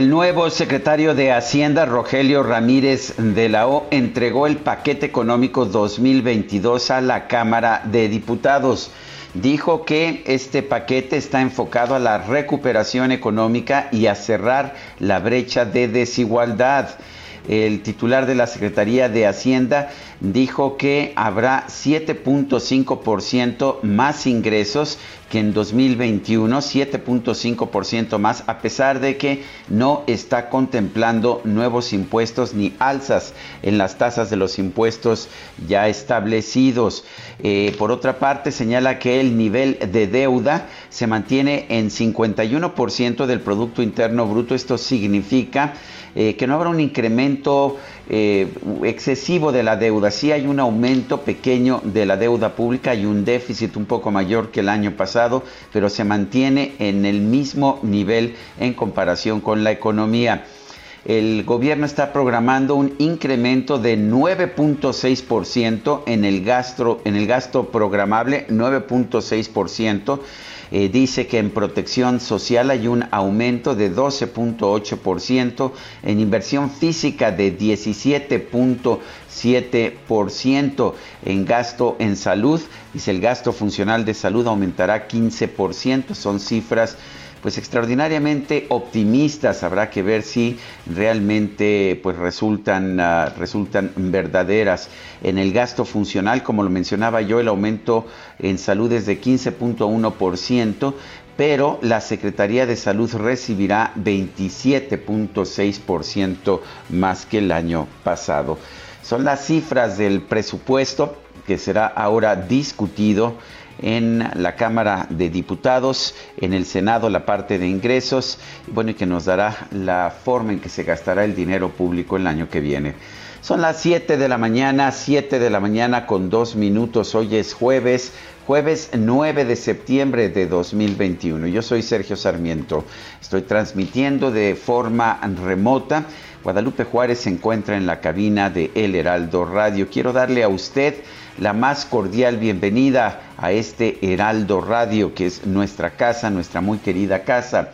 El nuevo secretario de Hacienda, Rogelio Ramírez de la O, entregó el paquete económico 2022 a la Cámara de Diputados. Dijo que este paquete está enfocado a la recuperación económica y a cerrar la brecha de desigualdad. El titular de la Secretaría de Hacienda dijo que habrá 7.5% más ingresos que en 2021, 7.5% más, a pesar de que no está contemplando nuevos impuestos ni alzas en las tasas de los impuestos ya establecidos. Eh, por otra parte, señala que el nivel de deuda se mantiene en 51% del Producto Interno Bruto. Esto significa eh, que no habrá un incremento eh, excesivo de la deuda. Sí hay un aumento pequeño de la deuda pública y un déficit un poco mayor que el año pasado, pero se mantiene en el mismo nivel en comparación con la economía. El gobierno está programando un incremento de 9.6% en el gasto en el gasto programable, 9.6%. Eh, dice que en protección social hay un aumento de 12.8%, en inversión física de 17.7%, en gasto en salud, dice el gasto funcional de salud aumentará 15%, son cifras pues extraordinariamente optimistas. Habrá que ver si realmente pues resultan, uh, resultan verdaderas. En el gasto funcional, como lo mencionaba yo, el aumento en salud es de 15.1%, pero la Secretaría de Salud recibirá 27.6% más que el año pasado. Son las cifras del presupuesto que será ahora discutido en la Cámara de Diputados, en el Senado la parte de ingresos, bueno, y que nos dará la forma en que se gastará el dinero público el año que viene. Son las 7 de la mañana, 7 de la mañana con dos minutos. Hoy es jueves, jueves 9 de septiembre de 2021. Yo soy Sergio Sarmiento. Estoy transmitiendo de forma remota. Guadalupe Juárez se encuentra en la cabina de El Heraldo Radio. Quiero darle a usted la más cordial bienvenida a este Heraldo Radio, que es nuestra casa, nuestra muy querida casa.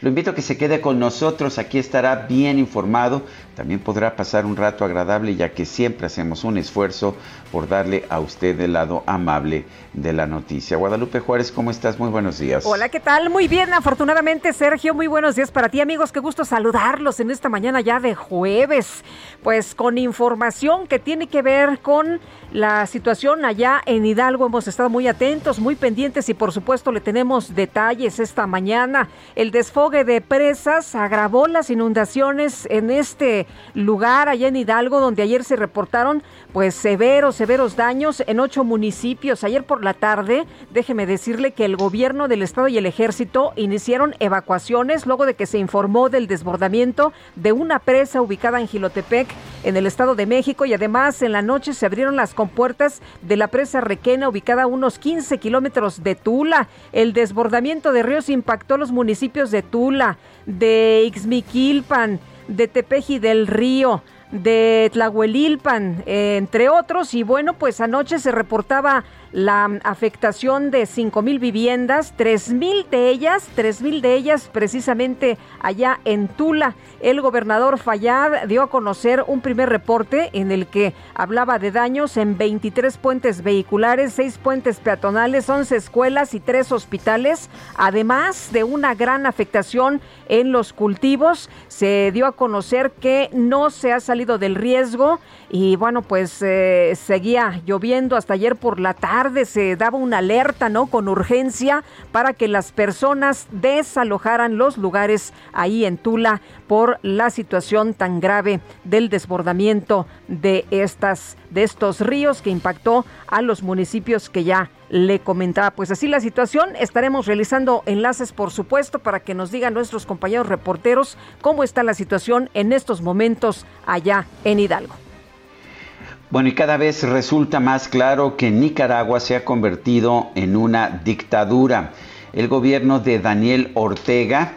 Lo invito a que se quede con nosotros, aquí estará bien informado, también podrá pasar un rato agradable ya que siempre hacemos un esfuerzo por darle a usted el lado amable de la noticia. Guadalupe Juárez, ¿cómo estás? Muy buenos días. Hola, ¿qué tal? Muy bien, afortunadamente Sergio, muy buenos días para ti amigos, qué gusto saludarlos en esta mañana ya de jueves, pues con información que tiene que ver con la situación allá en Hidalgo. Hemos estado muy atentos, muy pendientes y por supuesto le tenemos detalles esta mañana. El desfogue de presas agravó las inundaciones en este lugar allá en Hidalgo donde ayer se reportaron pues severos, severos daños en ocho municipios. Ayer por la tarde, déjeme decirle que el gobierno del estado y el ejército iniciaron evacuaciones luego de que se informó del desbordamiento de una presa ubicada en Gilotepec, en el estado de México, y además en la noche se abrieron las compuertas de la presa Requena, ubicada a unos 15 kilómetros de Tula. El desbordamiento de ríos impactó los municipios de Tula, de Ixmiquilpan, de Tepeji del Río, de Tlahuelilpan, eh, entre otros. Y bueno, pues anoche se reportaba la afectación de cinco mil viviendas, tres mil de ellas, tres mil de ellas precisamente allá en Tula. El gobernador Fayad dio a conocer un primer reporte en el que hablaba de daños en 23 puentes vehiculares, seis puentes peatonales, 11 escuelas y tres hospitales, además de una gran afectación en los cultivos. Se dio a conocer que no se ha salido del riesgo y bueno, pues eh, seguía lloviendo hasta ayer por la tarde, se daba una alerta, ¿no? Con urgencia para que las personas desalojaran los lugares ahí en Tula por la situación tan grave del desbordamiento de estas de estos ríos que impactó a los municipios que ya le comentaba. Pues así la situación, estaremos realizando enlaces por supuesto para que nos digan nuestros compañeros reporteros cómo está la situación en estos momentos allá en Hidalgo. Bueno, y cada vez resulta más claro que Nicaragua se ha convertido en una dictadura. El gobierno de Daniel Ortega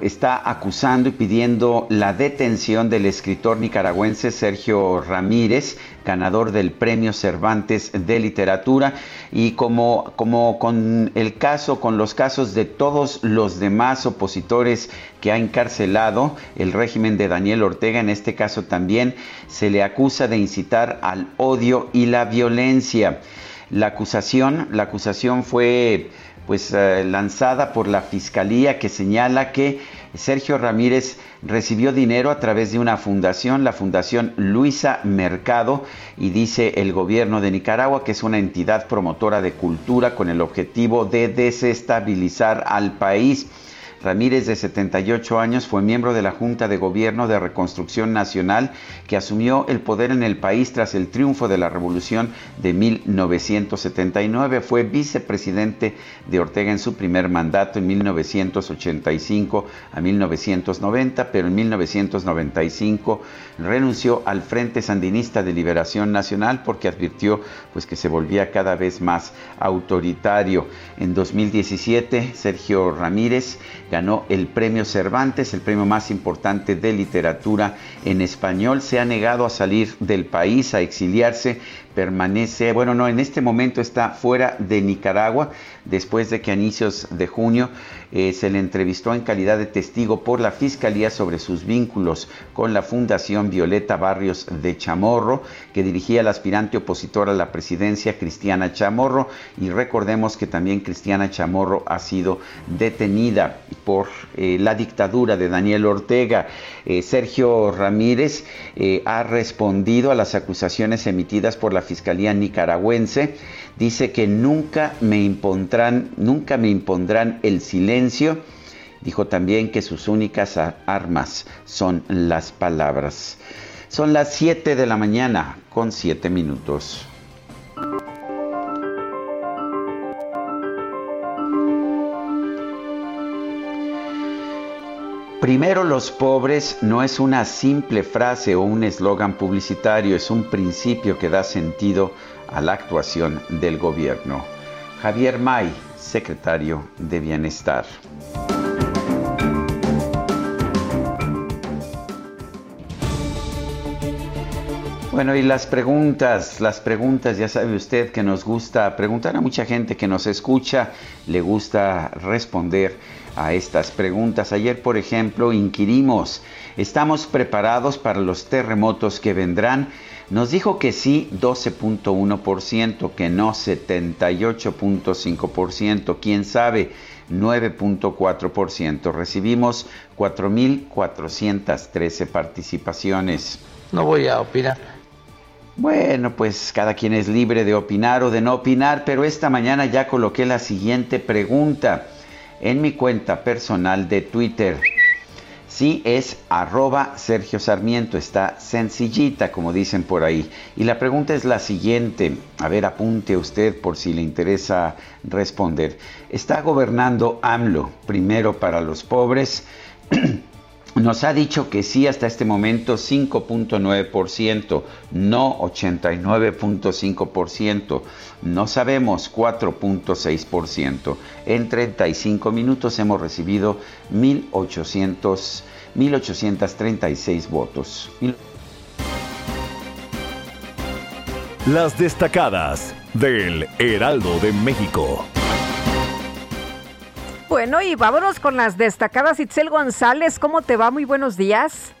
está acusando y pidiendo la detención del escritor nicaragüense Sergio Ramírez, ganador del Premio Cervantes de Literatura, y como, como con el caso, con los casos de todos los demás opositores que ha encarcelado el régimen de Daniel Ortega, en este caso también se le acusa de incitar al odio y la violencia. La acusación, la acusación fue pues eh, lanzada por la fiscalía que señala que Sergio Ramírez recibió dinero a través de una fundación, la Fundación Luisa Mercado, y dice el gobierno de Nicaragua que es una entidad promotora de cultura con el objetivo de desestabilizar al país. Ramírez, de 78 años, fue miembro de la Junta de Gobierno de Reconstrucción Nacional que asumió el poder en el país tras el triunfo de la Revolución de 1979. Fue vicepresidente de Ortega en su primer mandato en 1985 a 1990, pero en 1995 renunció al Frente Sandinista de Liberación Nacional porque advirtió pues, que se volvía cada vez más autoritario. En 2017, Sergio Ramírez ganó el premio Cervantes, el premio más importante de literatura en español. Se ha negado a salir del país, a exiliarse, permanece, bueno, no, en este momento está fuera de Nicaragua, después de que a inicios de junio eh, se le entrevistó en calidad de testigo por la Fiscalía sobre sus vínculos con la Fundación Violeta Barrios de Chamorro, que dirigía al aspirante opositor a la presidencia, Cristiana Chamorro, y recordemos que también Cristiana Chamorro ha sido detenida por eh, la dictadura de Daniel Ortega. Eh, Sergio Ramírez ha respondido a las acusaciones emitidas por la Fiscalía nicaragüense, dice que nunca me impondrán, nunca me impondrán el silencio. Dijo también que sus únicas armas son las palabras. Son las 7 de la mañana con 7 minutos. Primero los pobres no es una simple frase o un eslogan publicitario, es un principio que da sentido a la actuación del gobierno. Javier May, secretario de Bienestar. Bueno, y las preguntas, las preguntas, ya sabe usted que nos gusta preguntar a mucha gente que nos escucha, le gusta responder a estas preguntas. Ayer, por ejemplo, inquirimos, ¿estamos preparados para los terremotos que vendrán? Nos dijo que sí 12.1%, que no 78.5%, quién sabe 9.4%. Recibimos 4.413 participaciones. No voy a opinar. Bueno, pues cada quien es libre de opinar o de no opinar, pero esta mañana ya coloqué la siguiente pregunta en mi cuenta personal de Twitter. Sí, es arroba Sergio Sarmiento, está sencillita como dicen por ahí. Y la pregunta es la siguiente, a ver, apunte usted por si le interesa responder. ¿Está gobernando AMLO primero para los pobres? Nos ha dicho que sí hasta este momento 5.9%, no 89.5%, no sabemos 4.6%. En 35 minutos hemos recibido 1.800 1.836 votos. Las destacadas del Heraldo de México. Bueno, y vámonos con las destacadas. Itzel González, ¿cómo te va? Muy buenos días.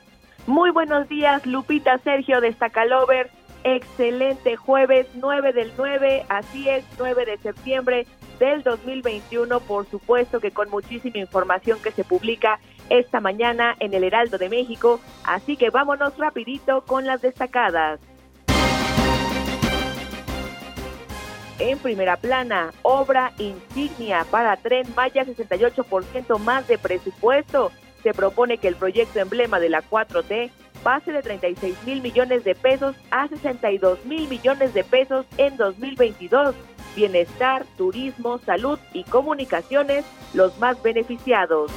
Muy buenos días, Lupita Sergio Destacalover. Excelente jueves 9 del 9, así es, 9 de septiembre del 2021, por supuesto que con muchísima información que se publica esta mañana en el Heraldo de México, así que vámonos rapidito con las destacadas. En primera plana, obra insignia para Tren Maya, 68% más de presupuesto. Se propone que el proyecto emblema de la 4T pase de 36 mil millones de pesos a 62 mil millones de pesos en 2022. Bienestar, turismo, salud y comunicaciones los más beneficiados.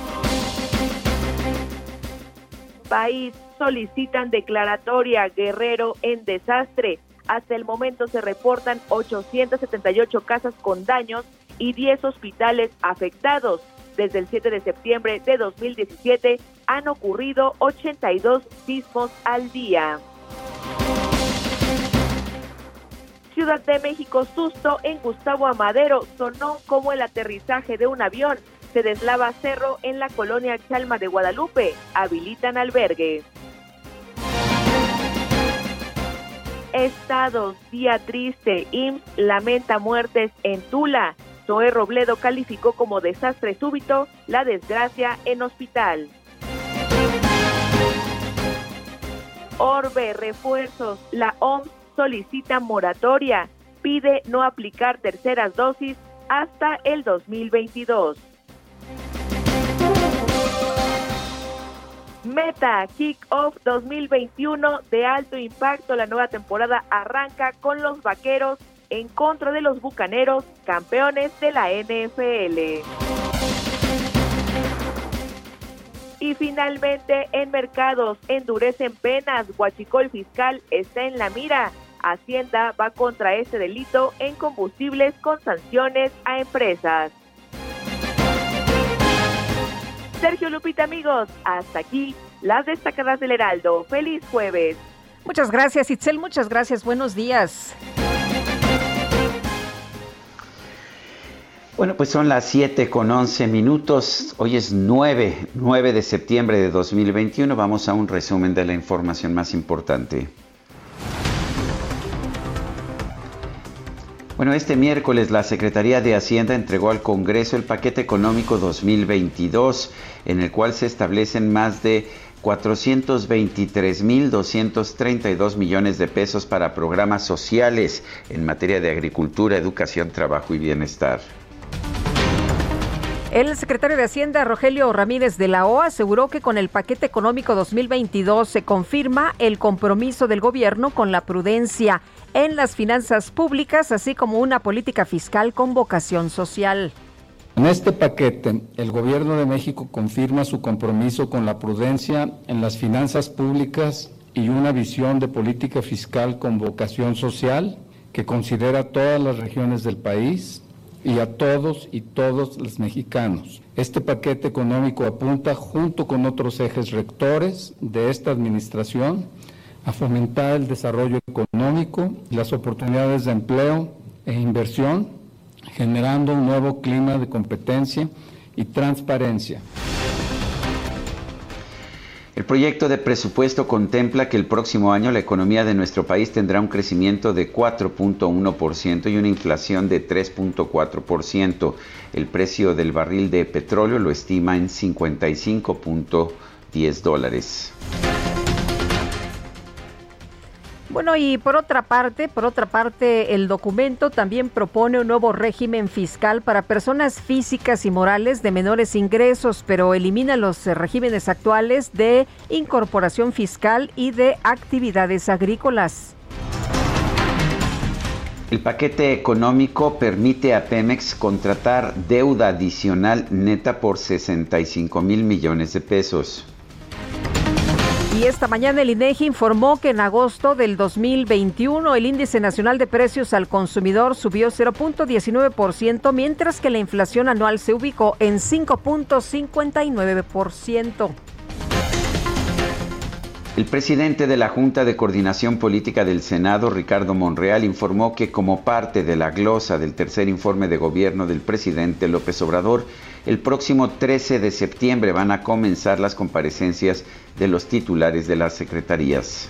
País solicitan declaratoria Guerrero en desastre. Hasta el momento se reportan 878 casas con daños y 10 hospitales afectados. Desde el 7 de septiembre de 2017 han ocurrido 82 sismos al día. Ciudad de México, susto en Gustavo Amadero, sonó como el aterrizaje de un avión. Se deslava cerro en la colonia Chalma de Guadalupe. Habilitan albergue. Estados, día triste, IMSS lamenta muertes en Tula. Zoe Robledo calificó como desastre súbito la desgracia en hospital. Orbe, refuerzos. La OMS solicita moratoria. Pide no aplicar terceras dosis hasta el 2022. Meta Kick-Off 2021 de alto impacto. La nueva temporada arranca con los vaqueros en contra de los bucaneros, campeones de la NFL. Y finalmente, en mercados endurecen penas. Guachicol fiscal está en la mira. Hacienda va contra este delito en combustibles con sanciones a empresas. Sergio Lupita, amigos, hasta aquí las destacadas del Heraldo. Feliz jueves. Muchas gracias, Itzel. Muchas gracias. Buenos días. Bueno, pues son las 7 con 11 minutos. Hoy es 9, 9 de septiembre de 2021. Vamos a un resumen de la información más importante. Bueno, este miércoles la Secretaría de Hacienda entregó al Congreso el paquete económico 2022, en el cual se establecen más de 423.232 millones de pesos para programas sociales en materia de agricultura, educación, trabajo y bienestar. El secretario de Hacienda, Rogelio Ramírez de la O, aseguró que con el paquete económico 2022 se confirma el compromiso del gobierno con la prudencia en las finanzas públicas, así como una política fiscal con vocación social. En este paquete, el Gobierno de México confirma su compromiso con la prudencia en las finanzas públicas y una visión de política fiscal con vocación social que considera todas las regiones del país y a todos y todos los mexicanos. Este paquete económico apunta, junto con otros ejes rectores de esta administración, a fomentar el desarrollo económico las oportunidades de empleo e inversión, generando un nuevo clima de competencia y transparencia. El proyecto de presupuesto contempla que el próximo año la economía de nuestro país tendrá un crecimiento de 4.1% y una inflación de 3.4%. El precio del barril de petróleo lo estima en 55.10 dólares. Bueno, y por otra parte, por otra parte, el documento también propone un nuevo régimen fiscal para personas físicas y morales de menores ingresos, pero elimina los regímenes actuales de incorporación fiscal y de actividades agrícolas. El paquete económico permite a Pemex contratar deuda adicional neta por 65 mil millones de pesos. Y esta mañana el INEGI informó que en agosto del 2021 el índice nacional de precios al consumidor subió 0.19%, mientras que la inflación anual se ubicó en 5.59%. El presidente de la Junta de Coordinación Política del Senado, Ricardo Monreal, informó que como parte de la glosa del tercer informe de gobierno del presidente López Obrador, el próximo 13 de septiembre van a comenzar las comparecencias de los titulares de las secretarías.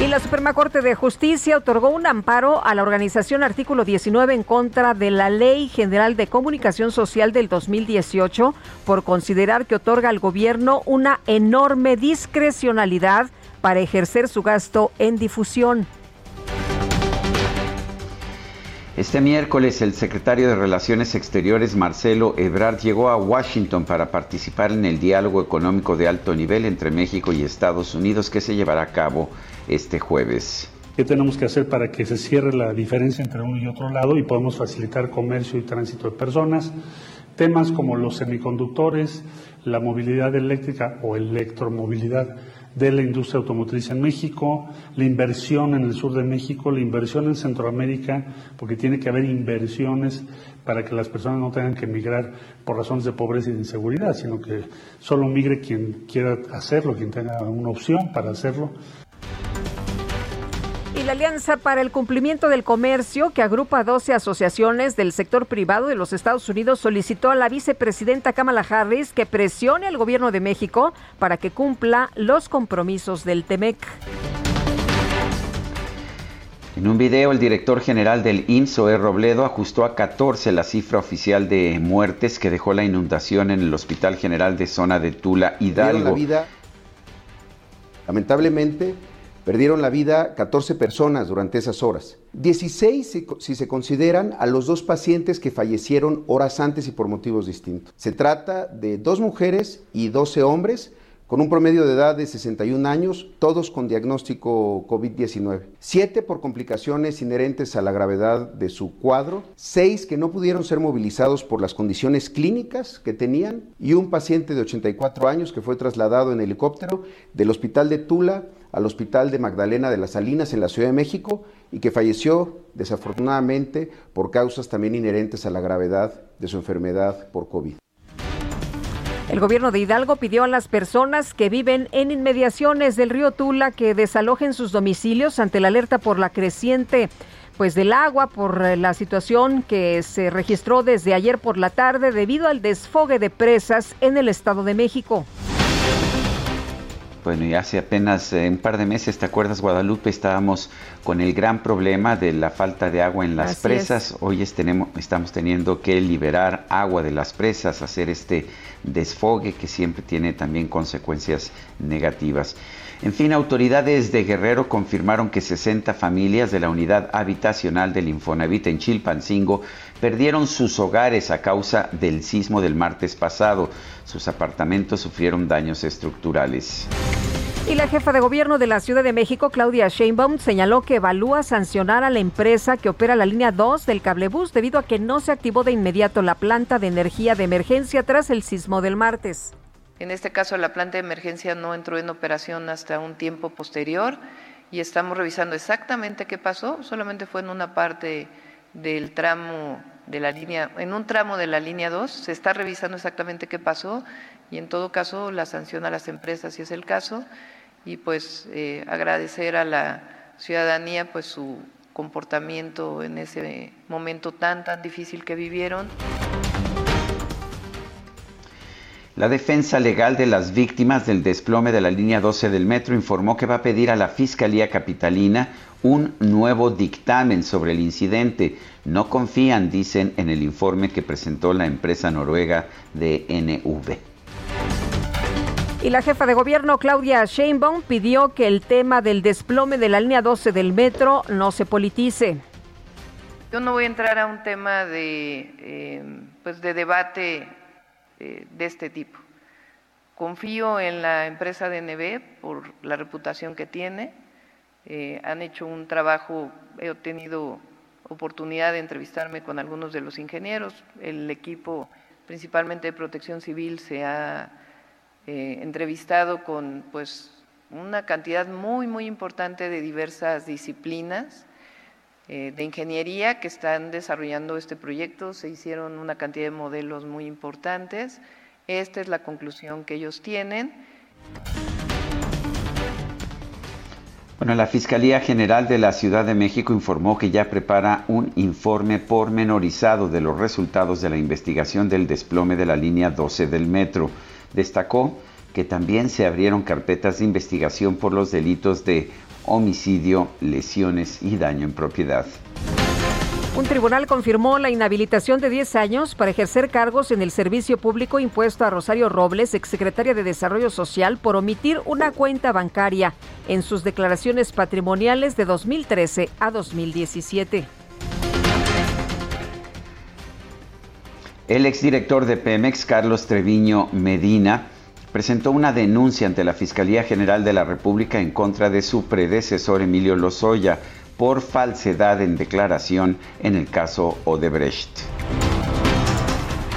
Y la Suprema Corte de Justicia otorgó un amparo a la organización Artículo 19 en contra de la Ley General de Comunicación Social del 2018 por considerar que otorga al gobierno una enorme discrecionalidad para ejercer su gasto en difusión. Este miércoles el secretario de Relaciones Exteriores Marcelo Ebrard llegó a Washington para participar en el diálogo económico de alto nivel entre México y Estados Unidos que se llevará a cabo este jueves. ¿Qué tenemos que hacer para que se cierre la diferencia entre uno y otro lado y podamos facilitar comercio y tránsito de personas? Temas como los semiconductores, la movilidad eléctrica o electromovilidad de la industria automotriz en México, la inversión en el sur de México, la inversión en Centroamérica, porque tiene que haber inversiones para que las personas no tengan que emigrar por razones de pobreza y de inseguridad, sino que solo migre quien quiera hacerlo, quien tenga una opción para hacerlo. La Alianza para el Cumplimiento del Comercio, que agrupa 12 asociaciones del sector privado de los Estados Unidos, solicitó a la vicepresidenta Kamala Harris que presione al gobierno de México para que cumpla los compromisos del TEMEC. En un video, el director general del INSOE, Robledo, ajustó a 14 la cifra oficial de muertes que dejó la inundación en el Hospital General de Zona de Tula, Hidalgo. La vida, lamentablemente, Perdieron la vida 14 personas durante esas horas. 16 si, se consideran a los dos pacientes que fallecieron horas antes y por motivos distintos. Se trata de dos mujeres y 12 hombres con un promedio de edad de 61 años, todos con diagnóstico COVID-19. Siete por complicaciones inherentes a la gravedad de su cuadro, seis que no pudieron ser movilizados por las condiciones clínicas que tenían y un paciente de 84 años que fue trasladado en helicóptero del hospital de Tula al hospital de Magdalena de las Salinas en la Ciudad de México y que falleció desafortunadamente por causas también inherentes a la gravedad de su enfermedad por COVID. El gobierno de Hidalgo pidió a las personas que viven en inmediaciones del río Tula que desalojen sus domicilios ante la alerta por la creciente pues del agua por eh, la situación que se registró desde ayer por la tarde debido al desfogue de presas en el Estado de México. Bueno, y hace apenas eh, un par de meses, ¿te acuerdas, Guadalupe? Estábamos con el gran problema de la falta de agua en las presas. Hoy estamos teniendo que liberar agua de las presas, hacer este desfogue que siempre tiene también consecuencias negativas. En fin, autoridades de Guerrero confirmaron que 60 familias de la unidad habitacional del Infonavit en Chilpancingo perdieron sus hogares a causa del sismo del martes pasado. Sus apartamentos sufrieron daños estructurales. Y la jefa de gobierno de la Ciudad de México, Claudia Sheinbaum, señaló que evalúa sancionar a la empresa que opera la línea 2 del cablebús debido a que no se activó de inmediato la planta de energía de emergencia tras el sismo del martes. En este caso, la planta de emergencia no entró en operación hasta un tiempo posterior y estamos revisando exactamente qué pasó. Solamente fue en una parte del tramo de la línea, en un tramo de la línea 2, se está revisando exactamente qué pasó y en todo caso la sanción a las empresas si es el caso y pues eh, agradecer a la ciudadanía pues su comportamiento en ese momento tan tan difícil que vivieron. La defensa legal de las víctimas del desplome de la línea 12 del metro informó que va a pedir a la Fiscalía Capitalina un nuevo dictamen sobre el incidente. No confían, dicen, en el informe que presentó la empresa noruega de NV. Y la jefa de gobierno Claudia Sheinbaum pidió que el tema del desplome de la línea 12 del metro no se politice. Yo no voy a entrar a un tema de, eh, pues de debate eh, de este tipo. Confío en la empresa de NB por la reputación que tiene. Eh, han hecho un trabajo, he tenido oportunidad de entrevistarme con algunos de los ingenieros. El equipo, principalmente de protección civil, se ha eh, entrevistado con pues, una cantidad muy, muy importante de diversas disciplinas de ingeniería que están desarrollando este proyecto. Se hicieron una cantidad de modelos muy importantes. Esta es la conclusión que ellos tienen. Bueno, la Fiscalía General de la Ciudad de México informó que ya prepara un informe pormenorizado de los resultados de la investigación del desplome de la línea 12 del metro. Destacó que también se abrieron carpetas de investigación por los delitos de homicidio, lesiones y daño en propiedad. Un tribunal confirmó la inhabilitación de 10 años para ejercer cargos en el servicio público impuesto a Rosario Robles, exsecretaria de Desarrollo Social, por omitir una cuenta bancaria en sus declaraciones patrimoniales de 2013 a 2017. El exdirector de Pemex, Carlos Treviño Medina, presentó una denuncia ante la Fiscalía General de la República en contra de su predecesor Emilio Lozoya por falsedad en declaración en el caso Odebrecht.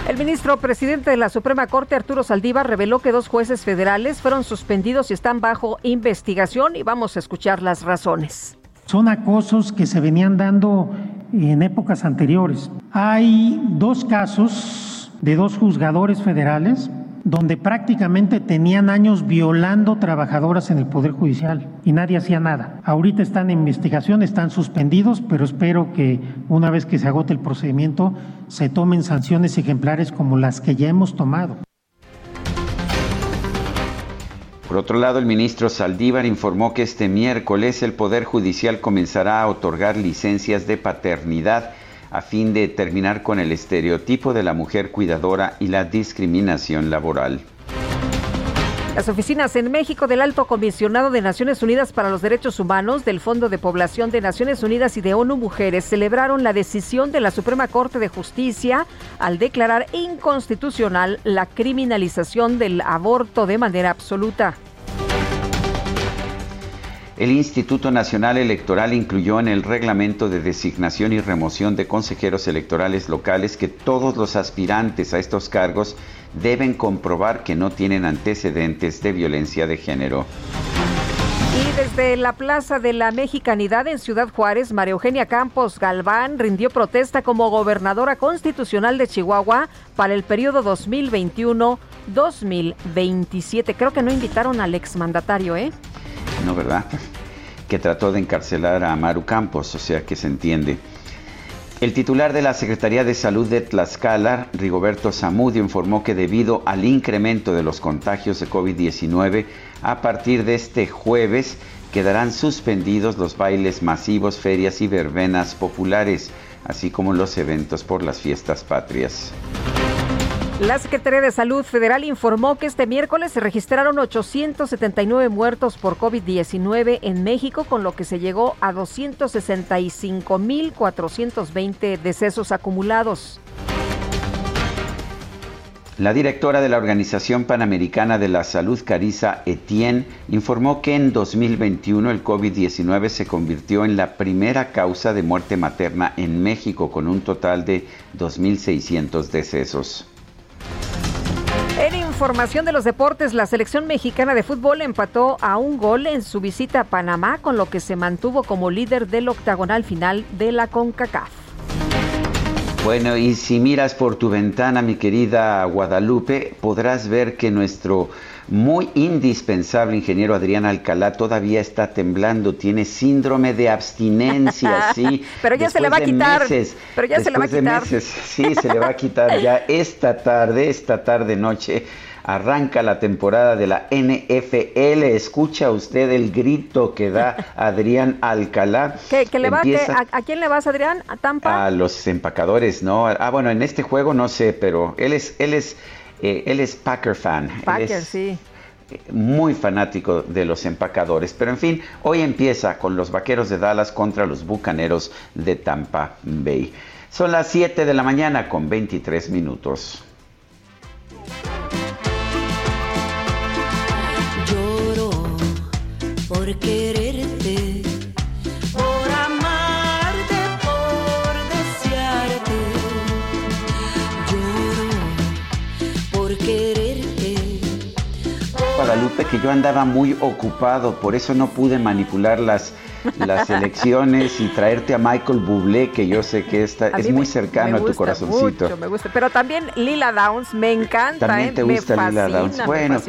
El ministro presidente de la Suprema Corte, Arturo Saldívar, reveló que dos jueces federales fueron suspendidos y están bajo investigación y vamos a escuchar las razones. Son acosos que se venían dando en épocas anteriores. Hay dos casos de dos juzgadores federales donde prácticamente tenían años violando trabajadoras en el Poder Judicial y nadie hacía nada. Ahorita están en investigación, están suspendidos, pero espero que una vez que se agote el procedimiento se tomen sanciones ejemplares como las que ya hemos tomado. Por otro lado, el ministro Saldívar informó que este miércoles el Poder Judicial comenzará a otorgar licencias de paternidad a fin de terminar con el estereotipo de la mujer cuidadora y la discriminación laboral. Las oficinas en México del Alto Comisionado de Naciones Unidas para los Derechos Humanos, del Fondo de Población de Naciones Unidas y de ONU Mujeres celebraron la decisión de la Suprema Corte de Justicia al declarar inconstitucional la criminalización del aborto de manera absoluta. El Instituto Nacional Electoral incluyó en el reglamento de designación y remoción de consejeros electorales locales que todos los aspirantes a estos cargos deben comprobar que no tienen antecedentes de violencia de género. Y desde la Plaza de la Mexicanidad en Ciudad Juárez, María Eugenia Campos Galván rindió protesta como gobernadora constitucional de Chihuahua para el periodo 2021-2027. Creo que no invitaron al exmandatario, ¿eh? ¿No verdad? Que trató de encarcelar a Maru Campos, o sea que se entiende. El titular de la Secretaría de Salud de Tlaxcala, Rigoberto Zamudio, informó que debido al incremento de los contagios de COVID-19, a partir de este jueves quedarán suspendidos los bailes masivos, ferias y verbenas populares, así como los eventos por las fiestas patrias. La Secretaría de Salud Federal informó que este miércoles se registraron 879 muertos por COVID-19 en México, con lo que se llegó a 265.420 decesos acumulados. La directora de la Organización Panamericana de la Salud, Carisa Etienne, informó que en 2021 el COVID-19 se convirtió en la primera causa de muerte materna en México, con un total de 2.600 decesos. En información de los deportes, la selección mexicana de fútbol empató a un gol en su visita a Panamá, con lo que se mantuvo como líder del octagonal final de la CONCACAF. Bueno, y si miras por tu ventana, mi querida Guadalupe, podrás ver que nuestro muy indispensable ingeniero Adrián Alcalá todavía está temblando, tiene síndrome de abstinencia, sí. pero ya se le va a quitar. pero ya se le va a quitar. sí, se le va a quitar ya esta tarde, esta tarde noche. Arranca la temporada de la NFL. Escucha usted el grito que da Adrián Alcalá. ¿Qué, le va, a, quién le vas, Adrián? ¿A Tampa? A los empacadores, ¿no? Ah, bueno, en este juego no sé, pero él es, él es eh, él es Packer fan. Packer, sí. Muy fanático de los empacadores. Pero en fin, hoy empieza con los Vaqueros de Dallas contra los Bucaneros de Tampa Bay. Son las 7 de la mañana con 23 minutos. Lloro por Guadalupe, que yo andaba muy ocupado, por eso no pude manipular las, las elecciones y traerte a Michael Bublé, que yo sé que está, es muy cercano a tu corazoncito. Mucho, me gusta, pero también Lila Downs, me encanta. También ¿eh? te gusta Lila Downs. Bueno,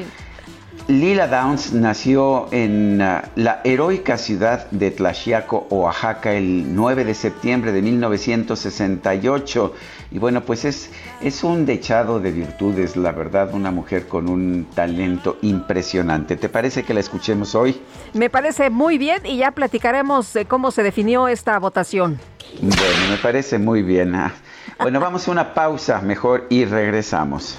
Lila Downs nació en uh, la heroica ciudad de Tlaxiaco, Oaxaca, el 9 de septiembre de 1968. Y bueno, pues es, es un dechado de virtudes, la verdad, una mujer con un talento impresionante. ¿Te parece que la escuchemos hoy? Me parece muy bien y ya platicaremos de cómo se definió esta votación. Bueno, me parece muy bien. Ah, bueno, vamos a una pausa mejor y regresamos.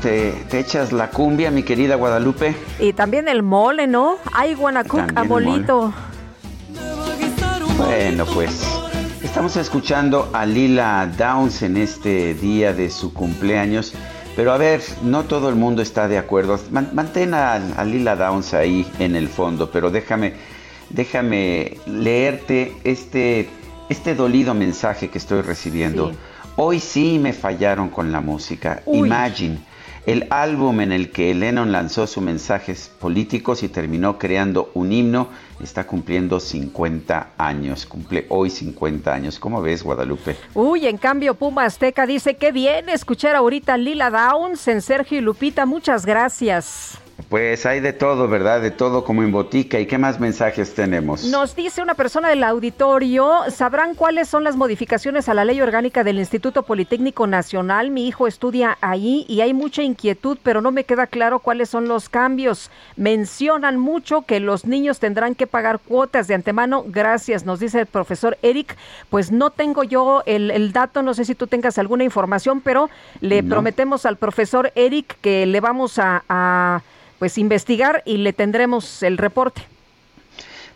Te, te echas la cumbia, mi querida Guadalupe. Y también el mole, ¿no? Ay, Guanacuc, abuelito. Bueno, pues estamos escuchando a Lila Downs en este día de su cumpleaños. Pero a ver, no todo el mundo está de acuerdo. Man- mantén a, a Lila Downs ahí en el fondo, pero déjame, déjame leerte este, este dolido mensaje que estoy recibiendo. Sí. Hoy sí me fallaron con la música. Uy. Imagine, el álbum en el que Lennon lanzó sus mensajes políticos y terminó creando un himno, está cumpliendo 50 años. Cumple hoy 50 años. ¿Cómo ves, Guadalupe? Uy, en cambio, Puma Azteca dice que bien escuchar ahorita Lila Downs en Sergio y Lupita. Muchas gracias. Pues hay de todo, ¿verdad? De todo como en botica. ¿Y qué más mensajes tenemos? Nos dice una persona del auditorio, ¿sabrán cuáles son las modificaciones a la ley orgánica del Instituto Politécnico Nacional? Mi hijo estudia ahí y hay mucha inquietud, pero no me queda claro cuáles son los cambios. Mencionan mucho que los niños tendrán que pagar cuotas de antemano. Gracias, nos dice el profesor Eric. Pues no tengo yo el, el dato, no sé si tú tengas alguna información, pero le No. prometemos al profesor Eric que le vamos a, a pues investigar y le tendremos el reporte.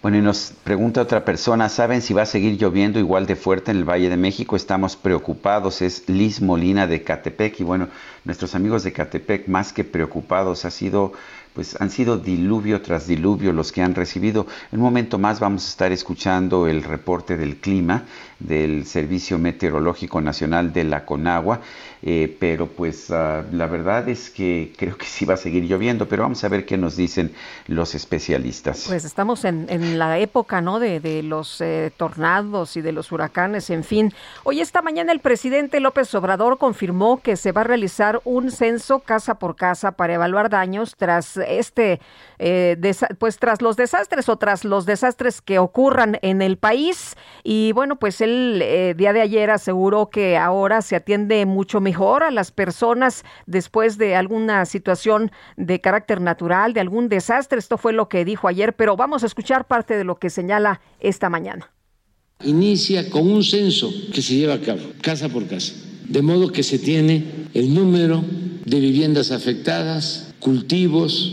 Bueno, y nos pregunta otra persona, ¿saben si va a seguir lloviendo igual de fuerte en el Valle de México? Estamos preocupados, es Liz Molina de Catepec y bueno, nuestros amigos de Catepec más que preocupados, ha sido pues han sido diluvio tras diluvio los que han recibido. En un momento más vamos a estar escuchando el reporte del clima del Servicio Meteorológico Nacional de la Conagua, eh, pero pues ah, la verdad es que creo que sí va a seguir lloviendo, pero vamos a ver qué nos dicen los especialistas. Pues estamos en, en la época, ¿no? De, de los eh, tornados y de los huracanes, en fin. Hoy esta mañana el presidente López Obrador confirmó que se va a realizar un censo casa por casa para evaluar daños tras este, eh, pues tras los desastres o tras los desastres que ocurran en el país. Y bueno, pues él eh, día de ayer aseguró que ahora se atiende mucho mejor a las personas después de alguna situación de carácter natural, de algún desastre. Esto fue lo que dijo ayer, pero vamos a escuchar parte de lo que señala esta mañana. Inicia con un censo que se lleva a cabo, casa por casa, de modo que se tiene el número de viviendas afectadas, cultivos,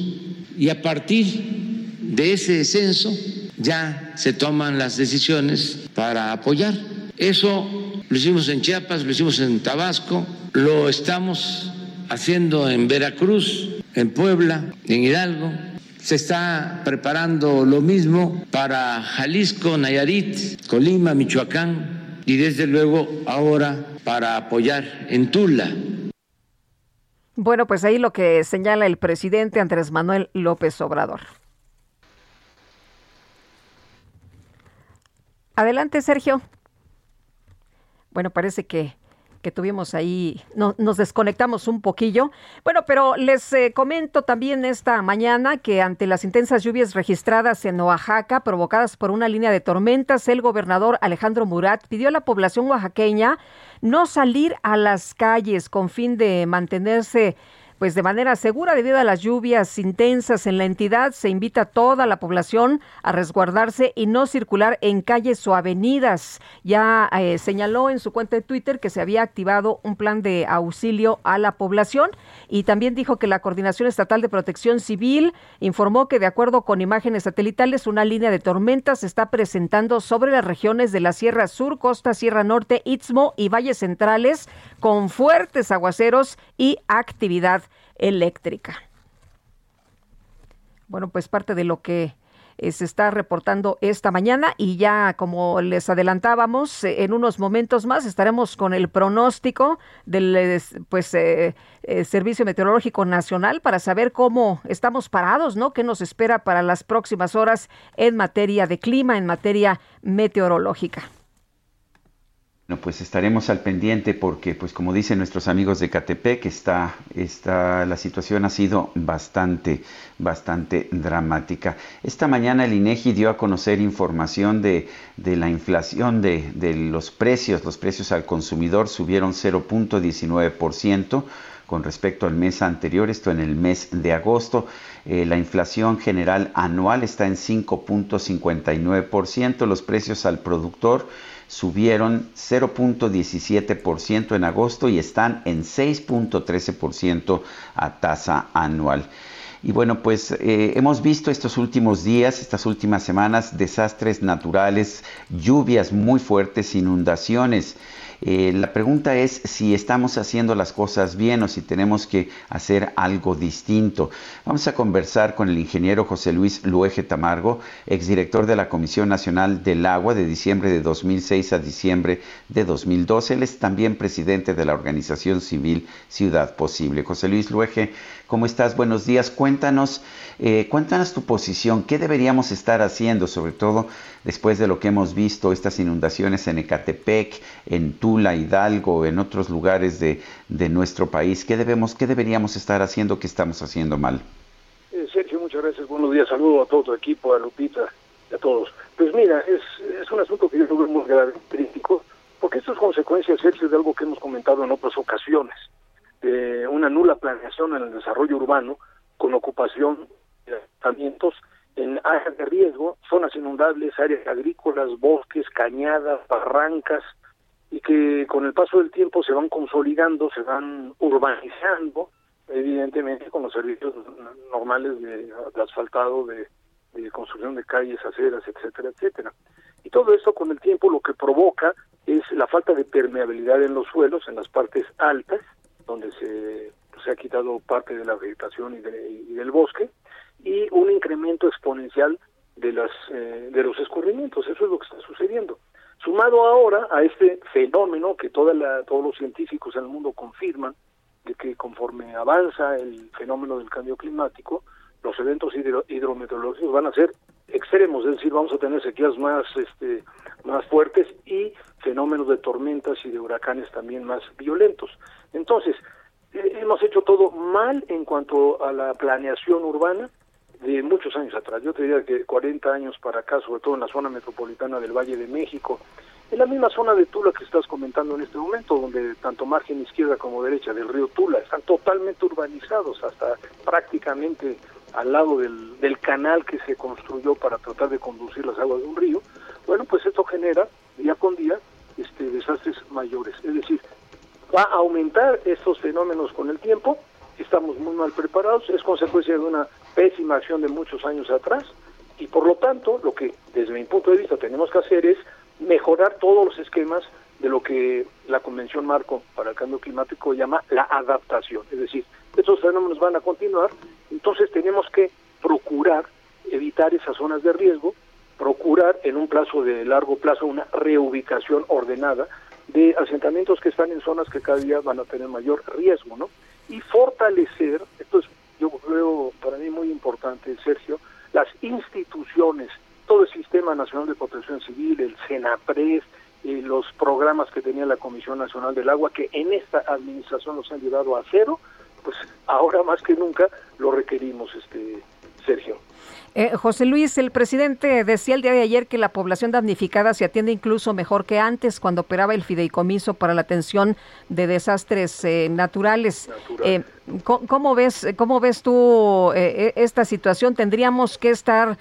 y a partir de ese censo ya se toman las decisiones para apoyar. Eso lo hicimos en Chiapas, lo hicimos en Tabasco, lo estamos haciendo en Veracruz, en Puebla, en Hidalgo. Se está preparando lo mismo para Jalisco, Nayarit, Colima, Michoacán, y desde luego ahora para apoyar en Tula. Bueno, pues ahí lo que señala el presidente Andrés Manuel López Obrador. Adelante, Sergio. Bueno, parece que que tuvimos ahí, no, nos desconectamos un poquillo. Bueno, pero les eh, comento también esta mañana que ante las intensas lluvias registradas en Oaxaca, provocadas por una línea de tormentas, el gobernador Alejandro Murat pidió a la población oaxaqueña no salir a las calles con fin de mantenerse pues de manera segura debido a las lluvias intensas en la entidad. Se invita a toda la población a resguardarse y no circular en calles o avenidas. Ya eh, señaló en su cuenta de Twitter que se había activado un plan de auxilio a la población y también dijo que la Coordinación Estatal de Protección Civil informó que de acuerdo con imágenes satelitales una línea de tormentas se está presentando sobre las regiones de la Sierra Sur, Costa, Sierra Norte, Istmo y Valles Centrales con fuertes aguaceros y actividad eléctrica. Bueno, pues parte de lo que eh, se está reportando esta mañana y ya como les adelantábamos eh, en unos momentos más estaremos con el pronóstico del pues eh, Servicio Meteorológico Nacional para saber cómo estamos parados, ¿no? ¿Qué nos espera para las próximas horas en materia de clima, en materia meteorológica? Pues estaremos al pendiente porque, pues como dicen nuestros amigos de Catepec, está, está, la situación ha sido bastante, bastante dramática. Esta mañana el INEGI dio a conocer información de, de la inflación de, de, los precios. Los precios al consumidor subieron 0.19% con respecto al mes anterior, esto en el mes de agosto. Eh, la inflación general anual está en 5.59%, los precios al productor subieron 0.17% en agosto y están en 6.13% a tasa anual. Y bueno, pues eh, hemos visto estos últimos días, estas últimas semanas, desastres naturales, lluvias muy fuertes, inundaciones. Eh, la pregunta es si estamos haciendo las cosas bien o si tenemos que hacer algo distinto. Vamos a conversar con el ingeniero José Luis Luege Tamargo, exdirector de la Comisión Nacional del Agua de diciembre de 2006 a diciembre de 2012. Él es también presidente de la organización civil Ciudad Posible. José Luis Luege, ¿cómo estás? Buenos días. Cuéntanos, eh, cuéntanos tu posición. ¿Qué deberíamos estar haciendo, sobre todo después de lo que hemos visto, estas inundaciones en Ecatepec, en Tula, Hidalgo, en otros lugares de, de nuestro país. ¿Qué, debemos, ¿Qué deberíamos estar haciendo que estamos haciendo mal? Eh, Sergio, muchas gracias. Buenos días. Saludo a todo tu equipo, a Lupita a todos. Pues mira, es, es un asunto que yo creo muy grave, crítico, porque esto es consecuencia, Sergio, de algo que hemos comentado en otras ocasiones, de una nula planeación en el desarrollo urbano con ocupación de ayuntamientos en áreas de riesgo, zonas inundables, áreas agrícolas, bosques, cañadas, barrancas, y que con el paso del tiempo se van consolidando, se van urbanizando, evidentemente con los servicios normales de, asfaltado, de, construcción de calles, aceras, etcétera, etcétera. Y todo esto con el tiempo lo que provoca es la falta de permeabilidad en los suelos, en las partes altas, donde se, se ha quitado parte de la vegetación y, y del bosque, y un incremento exponencial de las eh, de los escurrimientos. Eso es lo que está sucediendo. Sumado ahora a este fenómeno que toda la, todos los científicos en el mundo confirman de que conforme avanza el fenómeno del cambio climático los eventos hidrometeorológicos van a ser extremos. Es decir vamos a tener sequías más este más fuertes y fenómenos de tormentas y de huracanes también más violentos entonces eh, hemos hecho todo mal en cuanto a la planeación urbana de muchos años atrás. Yo te diría que 40 años para acá, sobre todo en la zona metropolitana del Valle de México, en la misma zona de Tula que estás comentando en este momento, donde tanto margen izquierda como derecha del río Tula están totalmente urbanizados, hasta prácticamente al lado del, canal que se construyó para tratar de conducir las aguas de un río. Bueno, pues esto genera día con día este, desastres mayores. Es decir, va a aumentar estos fenómenos con el tiempo, estamos muy mal preparados, es consecuencia de una pésima acción de muchos años atrás y por lo tanto lo que desde mi punto de vista tenemos que hacer es mejorar todos los esquemas de lo que la Convención Marco para el Cambio Climático llama la adaptación. Es decir, estos fenómenos van a continuar, entonces tenemos que procurar evitar esas zonas de riesgo, procurar en un plazo de largo plazo una reubicación ordenada de asentamientos que están en zonas que cada día van a tener mayor riesgo, ¿no? Y fortalecer, esto es yo creo para mí muy importante, Sergio, las instituciones, todo el Sistema Nacional de Protección Civil, el SENAPRES, y los programas que tenía la Comisión Nacional del Agua, que en esta administración los han llevado a cero, pues ahora más que nunca lo requerimos, este Sergio. Eh, José Luis, el presidente decía el día de ayer que la población damnificada se atiende incluso mejor que antes cuando operaba el fideicomiso para la atención de desastres eh, naturales. Eh, ¿cómo, ves, ¿Cómo ves tú esta situación? ¿Tendríamos que estar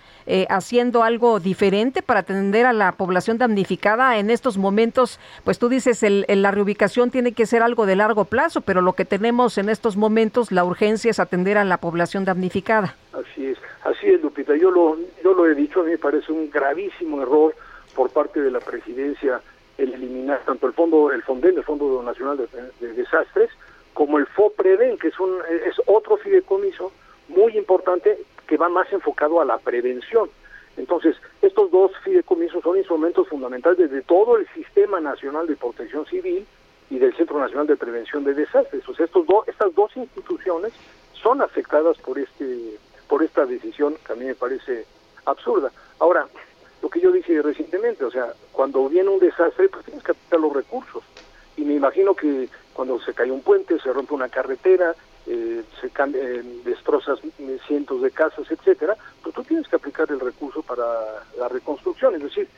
haciendo algo diferente para atender a la población damnificada en estos momentos? Pues tú dices, el, la reubicación tiene que ser algo de largo plazo, pero lo que tenemos en estos momentos, la urgencia es atender a la población damnificada. Así es, así es, Yo lo, yo lo he dicho, a mí me parece un gravísimo error por parte de la presidencia el eliminar tanto el fondo, el FONDEN, el Fondo Nacional de, Desastres, como el FOPREDEN, que es, un, es otro fideicomiso muy importante que va más enfocado a la prevención. Entonces, estos dos fideicomisos son instrumentos fundamentales de todo el Sistema Nacional de Protección Civil y del Centro Nacional de Prevención de Desastres. O sea, estos dos, estas dos instituciones son afectadas por este por esta decisión que a mí me parece absurda. Ahora, lo que yo dije recientemente, o sea, cuando viene un desastre, pues tienes que aplicar los recursos. Y me imagino que cuando se cae un puente, se rompe una carretera, eh, se eh, destrozas cientos de casas, etcétera, pues tú tienes que aplicar el recurso para la reconstrucción. Es decir,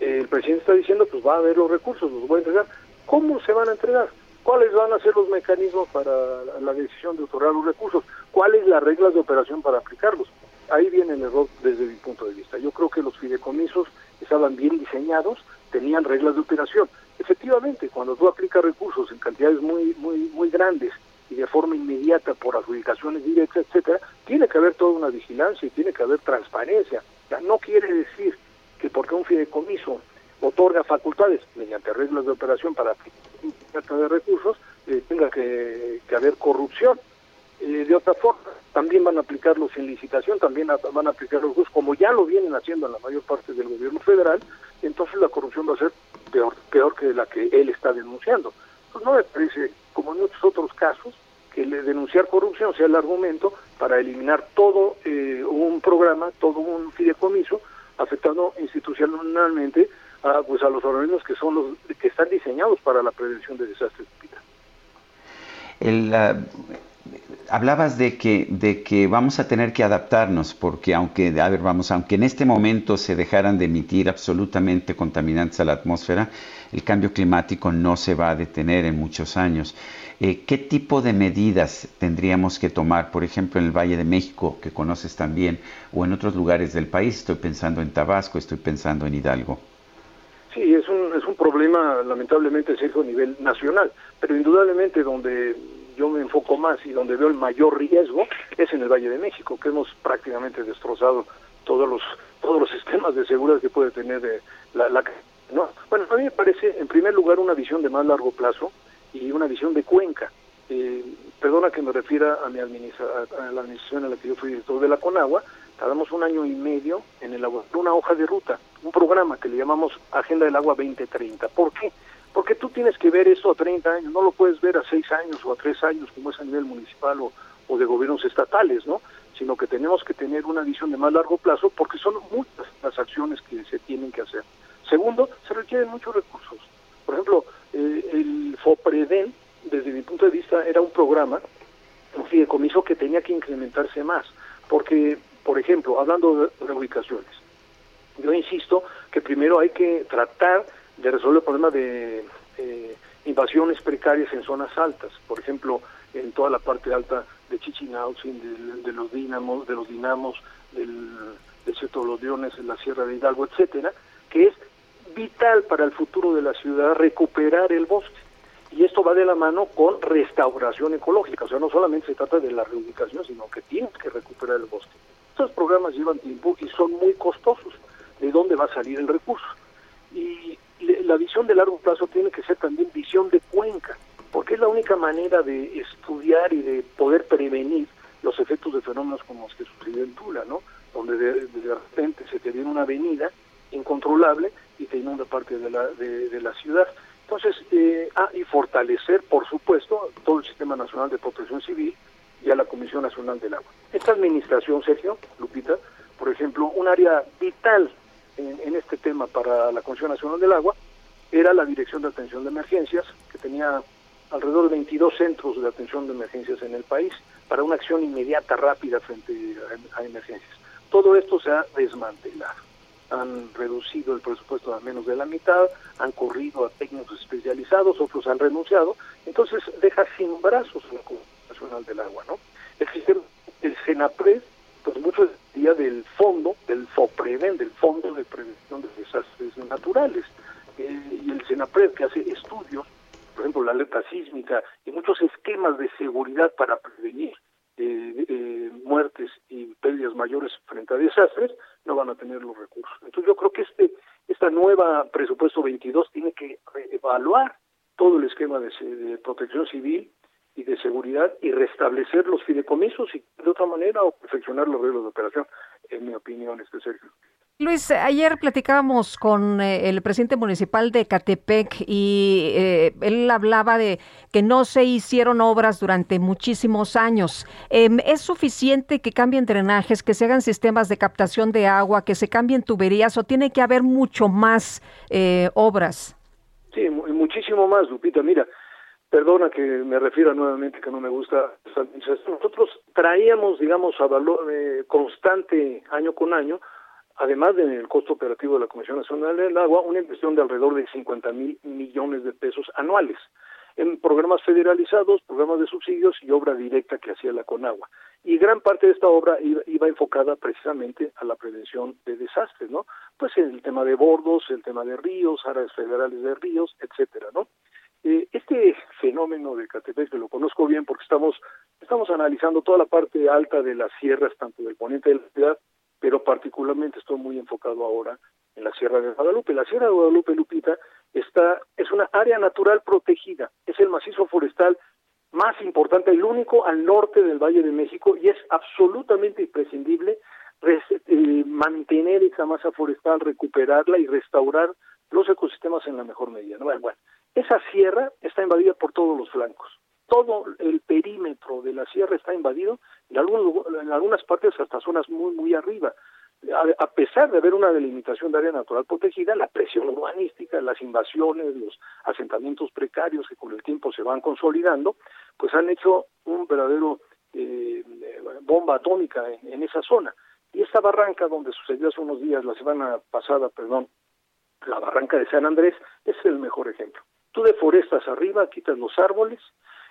el presidente está diciendo, pues va a haber los recursos, los voy a entregar. ¿Cómo se van a entregar? ¿Cuáles van a ser los mecanismos para la decisión de otorgar los recursos? ¿Cuáles las reglas de operación para aplicarlos? Ahí viene el error desde mi punto de vista. Yo creo que los fideicomisos estaban bien diseñados, tenían reglas de operación. Efectivamente, cuando tú aplicas recursos en cantidades muy muy muy grandes y de forma inmediata por adjudicaciones directas, etcétera, tiene que haber toda una vigilancia y tiene que haber transparencia. Ya no quiere decir que porque un fideicomiso otorga facultades mediante reglas de operación para aplicar de recursos, eh, tenga que, haber corrupción. Eh, de otra forma, también van a aplicarlos en licitación, también van a aplicar los como ya lo vienen haciendo en la mayor parte del gobierno federal, entonces la corrupción va a ser peor, peor que la que él está denunciando. Pues no me parece, como en muchos otros casos, que denunciar corrupción sea el argumento para eliminar todo eh, un programa, todo un fideicomiso, afectando institucionalmente a, pues a los organismos que son los que están diseñados para la prevención de desastres. El, hablabas de que de que vamos a tener que adaptarnos porque aunque a ver vamos aunque en este momento se dejaran de emitir absolutamente contaminantes a la atmósfera el cambio climático no se va a detener en muchos años. Eh, qué tipo de medidas tendríamos que tomar por ejemplo en el Valle de México que conoces también o en otros lugares del país estoy pensando en Tabasco estoy pensando en Hidalgo Sí, es un, es un problema lamentablemente Sergio a nivel nacional, pero indudablemente donde yo me enfoco más y donde veo el mayor riesgo es en el Valle de México, que hemos prácticamente destrozado todos los todos los sistemas de seguridad que puede tener de la, la no bueno a mí me parece en primer lugar una visión de más largo plazo y una visión de cuenca. Eh, perdona que me refiera a mi administra a, la administración en la que yo fui director de la Conagua tardamos un año y medio en elaborar una hoja de ruta, un programa que le llamamos Agenda del Agua 2030. ¿Por qué? Porque tú tienes que ver eso a 30 años, no lo puedes ver a 6 años o a 3 años como es a nivel municipal o, o de gobiernos estatales, ¿no? Sino que tenemos que tener una visión de más largo plazo porque son muchas las acciones que se tienen que hacer. Segundo, se requieren muchos recursos. Por ejemplo, eh, el FOPREDEN, desde mi punto de vista, era un programa, un fideicomiso que tenía que incrementarse más, porque por ejemplo, hablando de ubicaciones, yo insisto que primero hay que tratar de resolver el problema de eh, invasiones precarias en zonas altas, por ejemplo, en toda la parte alta de Chichinautzin, de, los dinamos, de los dinamos, del desierto de los leones, en la Sierra de Hidalgo, etcétera, que es vital para el futuro de la ciudad recuperar el bosque. Y esto va de la mano con restauración ecológica, o sea, no solamente se trata de la reubicación, sino que tienes que recuperar el bosque. Estos programas llevan tiempo y son muy costosos. ¿De dónde va a salir el recurso? Y la visión de largo plazo tiene que ser también visión de cuenca, porque es la única manera de estudiar y de poder prevenir los efectos de fenómenos como los que sucedió en Tula, ¿no? donde de, repente se te viene una avenida incontrolable y te inunda parte de la, de, la ciudad. Entonces, eh, ah, y fortalecer, por supuesto, todo el Sistema Nacional de Protección Civil y a la Comisión Nacional del Agua. Esta administración, Sergio, Lupita, por ejemplo, un área vital en, en este tema para la Comisión Nacional del Agua era la Dirección de Atención de Emergencias, que tenía alrededor de 22 centros de atención de emergencias en el país para una acción inmediata, rápida frente a, emergencias. Todo esto se ha desmantelado. Han reducido el presupuesto a menos de la mitad, han corrido a técnicos especializados, otros han renunciado, entonces deja sin brazos la Comisión Nacional del Agua, ¿no? El sistema, el CENAPRED, pues mucho día del fondo, del FOPREVEN, del Fondo de Prevención de Desastres Naturales, eh, y el CENAPRED que hace estudios por ejemplo, la alerta sísmica y muchos esquemas de seguridad para prevenir eh, eh, muertes y pérdidas mayores frente a desastres, no van a tener los recursos. Entonces yo creo que este esta nueva presupuesto 22 tiene que evaluar todo el esquema de, de protección civil y de seguridad y restablecer los fideicomisos y de otra manera o perfeccionar los reglas de operación, en mi opinión, este Sergio. Luis, ayer platicábamos con eh, el presidente municipal de Catepec y eh, él hablaba de que no se hicieron obras durante muchísimos años. Em, ¿Es suficiente que cambien drenajes, que se hagan sistemas de captación de agua, que se cambien tuberías o tiene que haber mucho más eh, obras? Sí, muchísimo más, Lupita. Mira, perdona que me refiera nuevamente que no me gusta Nosotros traíamos, digamos, a valor constante año con año además del costo operativo de la Comisión Nacional del Agua, una inversión de alrededor de 50 mil millones de pesos anuales en programas federalizados, programas de subsidios y obra directa que hacía la Conagua. Y gran parte de esta obra iba, enfocada precisamente a la prevención de desastres, ¿no? Pues en el tema de bordos, el tema de ríos, áreas federales de ríos, etcétera, ¿no? Eh, este fenómeno de Catepec, que lo conozco bien porque estamos, estamos analizando toda la parte alta de las sierras, tanto del poniente de la ciudad pero particularmente estoy muy enfocado ahora en la Sierra de Guadalupe. La Sierra de Guadalupe, Lupita, está, es una área natural protegida, es el macizo forestal más importante, el único al norte del Valle de México y es absolutamente imprescindible eh, mantener esa masa forestal, recuperarla y restaurar los ecosistemas en la mejor medida. Bueno, bueno, esa sierra está invadida por todos los flancos todo el perímetro de la sierra está invadido, en, algunos, en algunas partes hasta zonas muy, muy arriba. A, pesar de haber una delimitación de área natural protegida, la presión urbanística, las invasiones, los asentamientos precarios que con el tiempo se van consolidando, pues han hecho un verdadero eh, bomba atómica en, en esa zona. Y esta barranca donde sucedió hace unos días, la semana pasada, perdón, la barranca de San Andrés, es el mejor ejemplo. Tú deforestas arriba, quitas los árboles,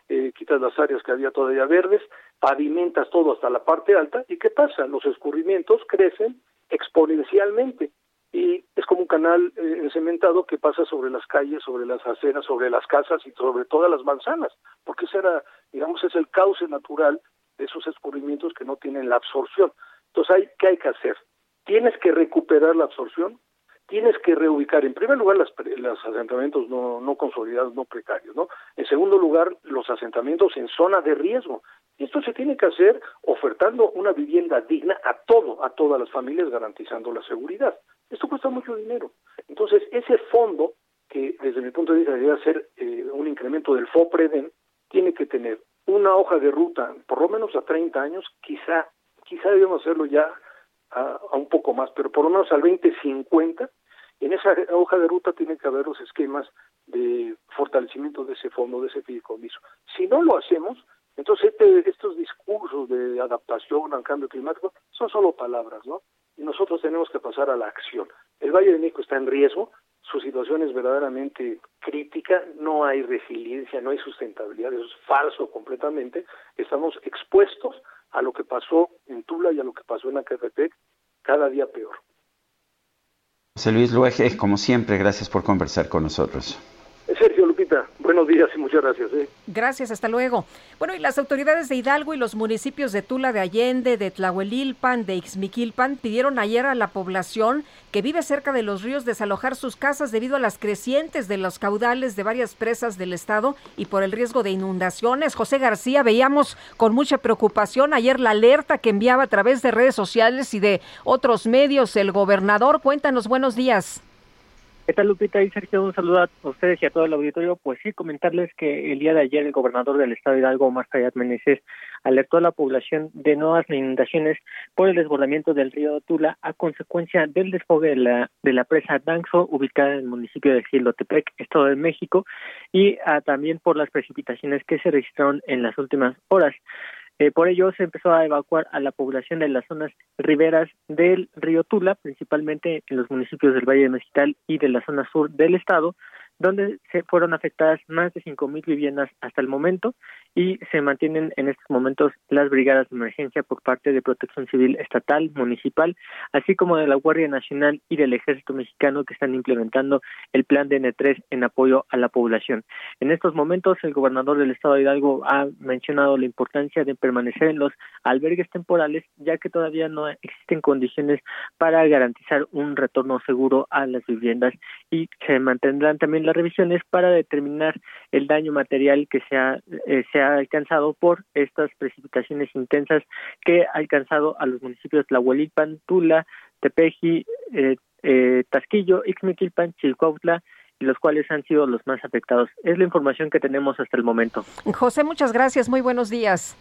eh, quitas las áreas que había todavía verdes, pavimentas todo hasta la parte alta, ¿y qué pasa? Los escurrimientos crecen exponencialmente y es como un canal eh, encementado que pasa sobre las calles, sobre las aceras, sobre las casas y sobre todas las manzanas, porque ese era, digamos, es el cauce natural de esos escurrimientos que no tienen la absorción. Entonces, hay, ¿qué hay que hacer? Tienes que recuperar la absorción, tienes que reubicar, en primer lugar, los asentamientos no, no consolidados, no precarios, ¿no? En segundo lugar, los asentamientos en zona de riesgo. Esto se tiene que hacer ofertando una vivienda digna a todo, a todas las familias, garantizando la seguridad. Esto cuesta mucho dinero. Entonces, ese fondo, que desde mi punto de vista debería ser eh, un incremento del FOPREDEN, tiene que tener una hoja de ruta, por lo menos a 30 años, quizá, quizá debemos hacerlo ya a, a, un poco más, pero por lo menos al 2050 en esa hoja de ruta tienen que haber los esquemas de fortalecimiento de ese fondo, de ese fideicomiso. Si no lo hacemos, entonces este, estos discursos de adaptación al cambio climático son solo palabras, ¿no? Y nosotros tenemos que pasar a la acción. El Valle de México está en riesgo, su situación es verdaderamente crítica, no hay resiliencia, no hay sustentabilidad, eso es falso completamente. Estamos expuestos a lo que pasó en Tula y a lo que pasó en Acatepec cada día peor. José Luis Luege, como siempre, gracias por conversar con nosotros. Buenos días y muchas gracias. ¿eh? Gracias, hasta luego. Bueno, y las autoridades de Hidalgo y los municipios de Tula de Allende, de Tlahuelilpan, de Ixmiquilpan pidieron ayer a la población que vive cerca de los ríos desalojar sus casas debido a las crecientes de los caudales de varias presas del estado y por el riesgo de inundaciones. José García, veíamos con mucha preocupación ayer la alerta que enviaba a través de redes sociales y de otros medios el gobernador. Cuéntanos, buenos días. ¿Qué tal, Lupita y Sergio? Un saludo a ustedes y a todo el auditorio. Pues sí, comentarles que el día de ayer el gobernador del estado de Hidalgo, Omar Fayad Meneses, alertó a la población de nuevas inundaciones por el desbordamiento del río Tula a consecuencia del desfogue de la, de la presa Danxo, ubicada en el municipio de Gilotepec, Estado de México, y ah, también por las precipitaciones que se registraron en las últimas horas. Eh, por ello se empezó a evacuar a la población de las zonas riberas del río Tula, principalmente en los municipios del Valle de Mezquital y de la zona sur del estado, donde se fueron afectadas más de cinco mil viviendas hasta el momento y se mantienen en estos momentos las brigadas de emergencia por parte de Protección Civil Estatal, Municipal, así como de la Guardia Nacional y del Ejército Mexicano que están implementando el plan de N3 en apoyo a la población. En estos momentos, el gobernador del Estado Hidalgo ha mencionado la importancia de permanecer en los albergues temporales, ya que todavía no existen condiciones para garantizar un retorno seguro a las viviendas y se mantendrán también las revisiones para determinar el daño material que se ha, eh, se ha alcanzado por estas precipitaciones intensas que ha alcanzado a los municipios de Tlahuelilpan, Tula, Tepeji, eh, eh, Tasquillo, Ixmiquilpan, Chilcuautla, y los cuales han sido los más afectados. Es la información que tenemos hasta el momento. José, muchas gracias. Muy buenos días.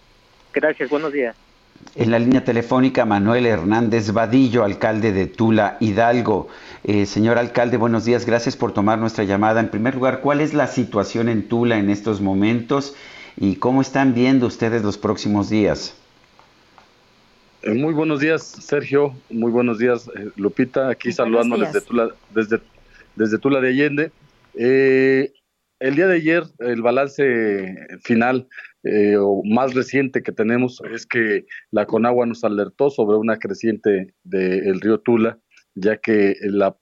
Gracias, buenos días. En la línea telefónica, Manuel Hernández Vadillo, alcalde de Tula, Hidalgo. Eh, señor alcalde, buenos días. Gracias por tomar nuestra llamada. En primer lugar, ¿cuál es la situación en Tula en estos momentos y cómo están viendo ustedes los próximos días? Eh, muy buenos días, Sergio. Muy buenos días, eh, Lupita. Aquí saludando desde Tula, desde, desde Tula de Allende. el día de ayer, el balance final eh, o más reciente que tenemos es que la Conagua nos alertó sobre una creciente del río Tula, ya que la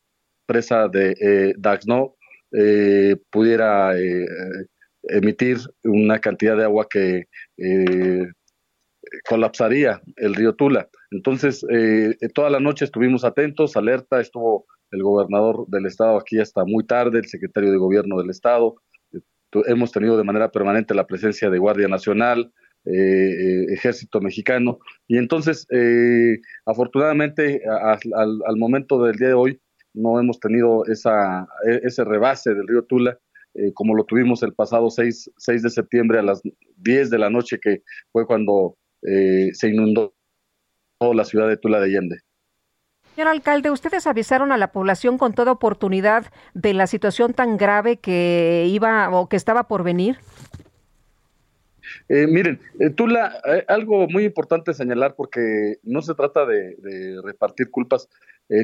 presa de eh, Daxno eh, pudiera emitir una cantidad de agua que colapsaría el río Tula. Entonces, toda la noche estuvimos atentos, alerta, estuvo el gobernador del estado aquí hasta muy tarde, el secretario de gobierno del estado, hemos tenido de manera permanente la presencia de Guardia Nacional, eh, eh, Ejército Mexicano, y entonces, eh, afortunadamente, al, momento del día de hoy, no hemos tenido esa, e, ese rebase del río Tula, como lo tuvimos el pasado 6, 6 de septiembre a las 10 de la noche, que fue cuando se inundó la ciudad de Tula de Allende. Señor alcalde, ustedes avisaron a la población con toda oportunidad de la situación tan grave que iba o que estaba por venir. Eh, miren, eh, Tula, eh, algo muy importante señalar porque no se trata de, repartir culpas.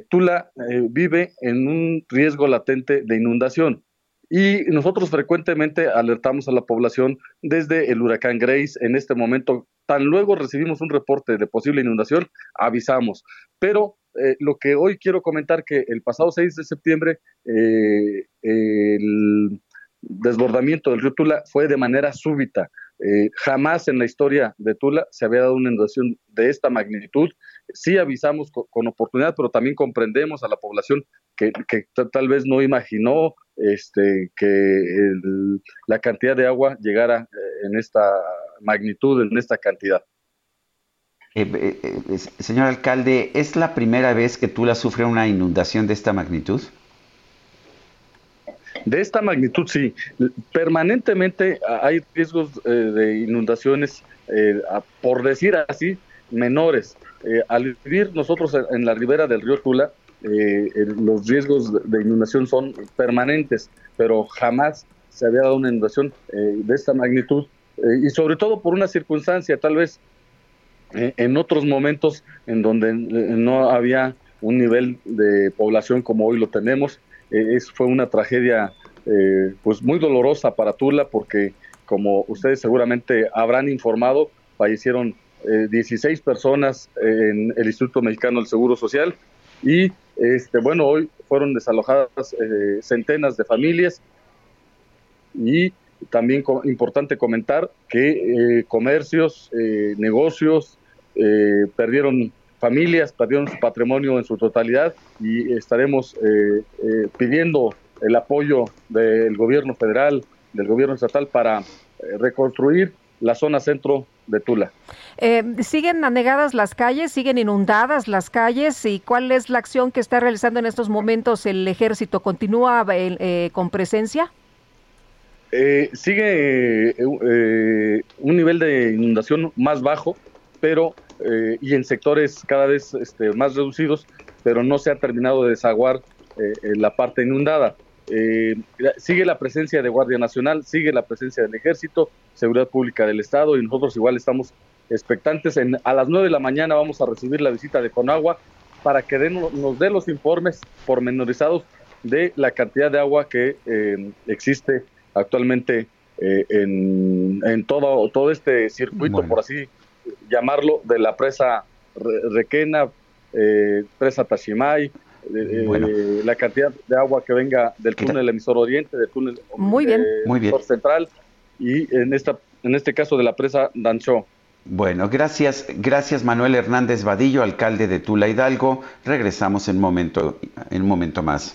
Tula vive en un riesgo latente de inundación y nosotros frecuentemente alertamos a la población desde el huracán Grace. En este momento, tan luego recibimos un reporte de posible inundación, avisamos. Pero eh, lo que hoy quiero comentar que el pasado 6 de septiembre eh, el desbordamiento del río Tula fue de manera súbita. Eh, jamás en la historia de Tula se había dado una inundación de esta magnitud. Sí avisamos con, oportunidad, pero también comprendemos a la población que, tal vez no imaginó este, que la cantidad de agua llegara en esta magnitud, en esta cantidad. Eh, eh, eh, señor alcalde, ¿es la primera vez que Tula sufre una inundación de esta magnitud? De esta magnitud, sí. Permanentemente hay riesgos de inundaciones, por decir así, menores. al vivir nosotros en la ribera del río Tula, los riesgos de inundación son permanentes, pero jamás se había dado una inundación de esta magnitud y sobre todo por una circunstancia, tal vez en otros momentos en donde eh, no había un nivel de población como hoy lo tenemos, eh, fue una tragedia pues muy dolorosa para Tula porque como ustedes seguramente habrán informado, fallecieron 16 personas en el Instituto Mexicano del Seguro Social y este bueno hoy fueron desalojadas centenas de familias. Y también importante comentar que eh, comercios, eh, negocios eh, perdieron familias, perdieron su patrimonio en su totalidad y estaremos pidiendo el apoyo del gobierno federal, del gobierno estatal para reconstruir la zona centro de Tula. ¿Siguen anegadas las calles? ¿Siguen inundadas las calles? ¿Y cuál es la acción que está realizando en estos momentos el ejército? ¿Continúa con presencia? Eh, sigue eh, eh, un nivel de inundación más bajo, pero y en sectores cada vez este, más reducidos, pero no se ha terminado de desaguar la parte inundada. sigue la presencia de Guardia Nacional, sigue la presencia del Ejército, Seguridad Pública del Estado y nosotros igual estamos expectantes. En, a las 9 de la mañana vamos a recibir la visita de Conagua para que nos dé los informes pormenorizados de la cantidad de agua que existe actualmente eh, en, todo, todo este circuito, por así llamarlo, de la presa Requena, eh, presa Tashimay, eh, la cantidad de agua que venga del túnel emisor oriente, del túnel Muy bien. Muy bien. central y en esta en este caso de la presa Dancho. Bueno, gracias, gracias Manuel Hernández Vadillo, alcalde de Tula Hidalgo. Regresamos en momento, en un momento más.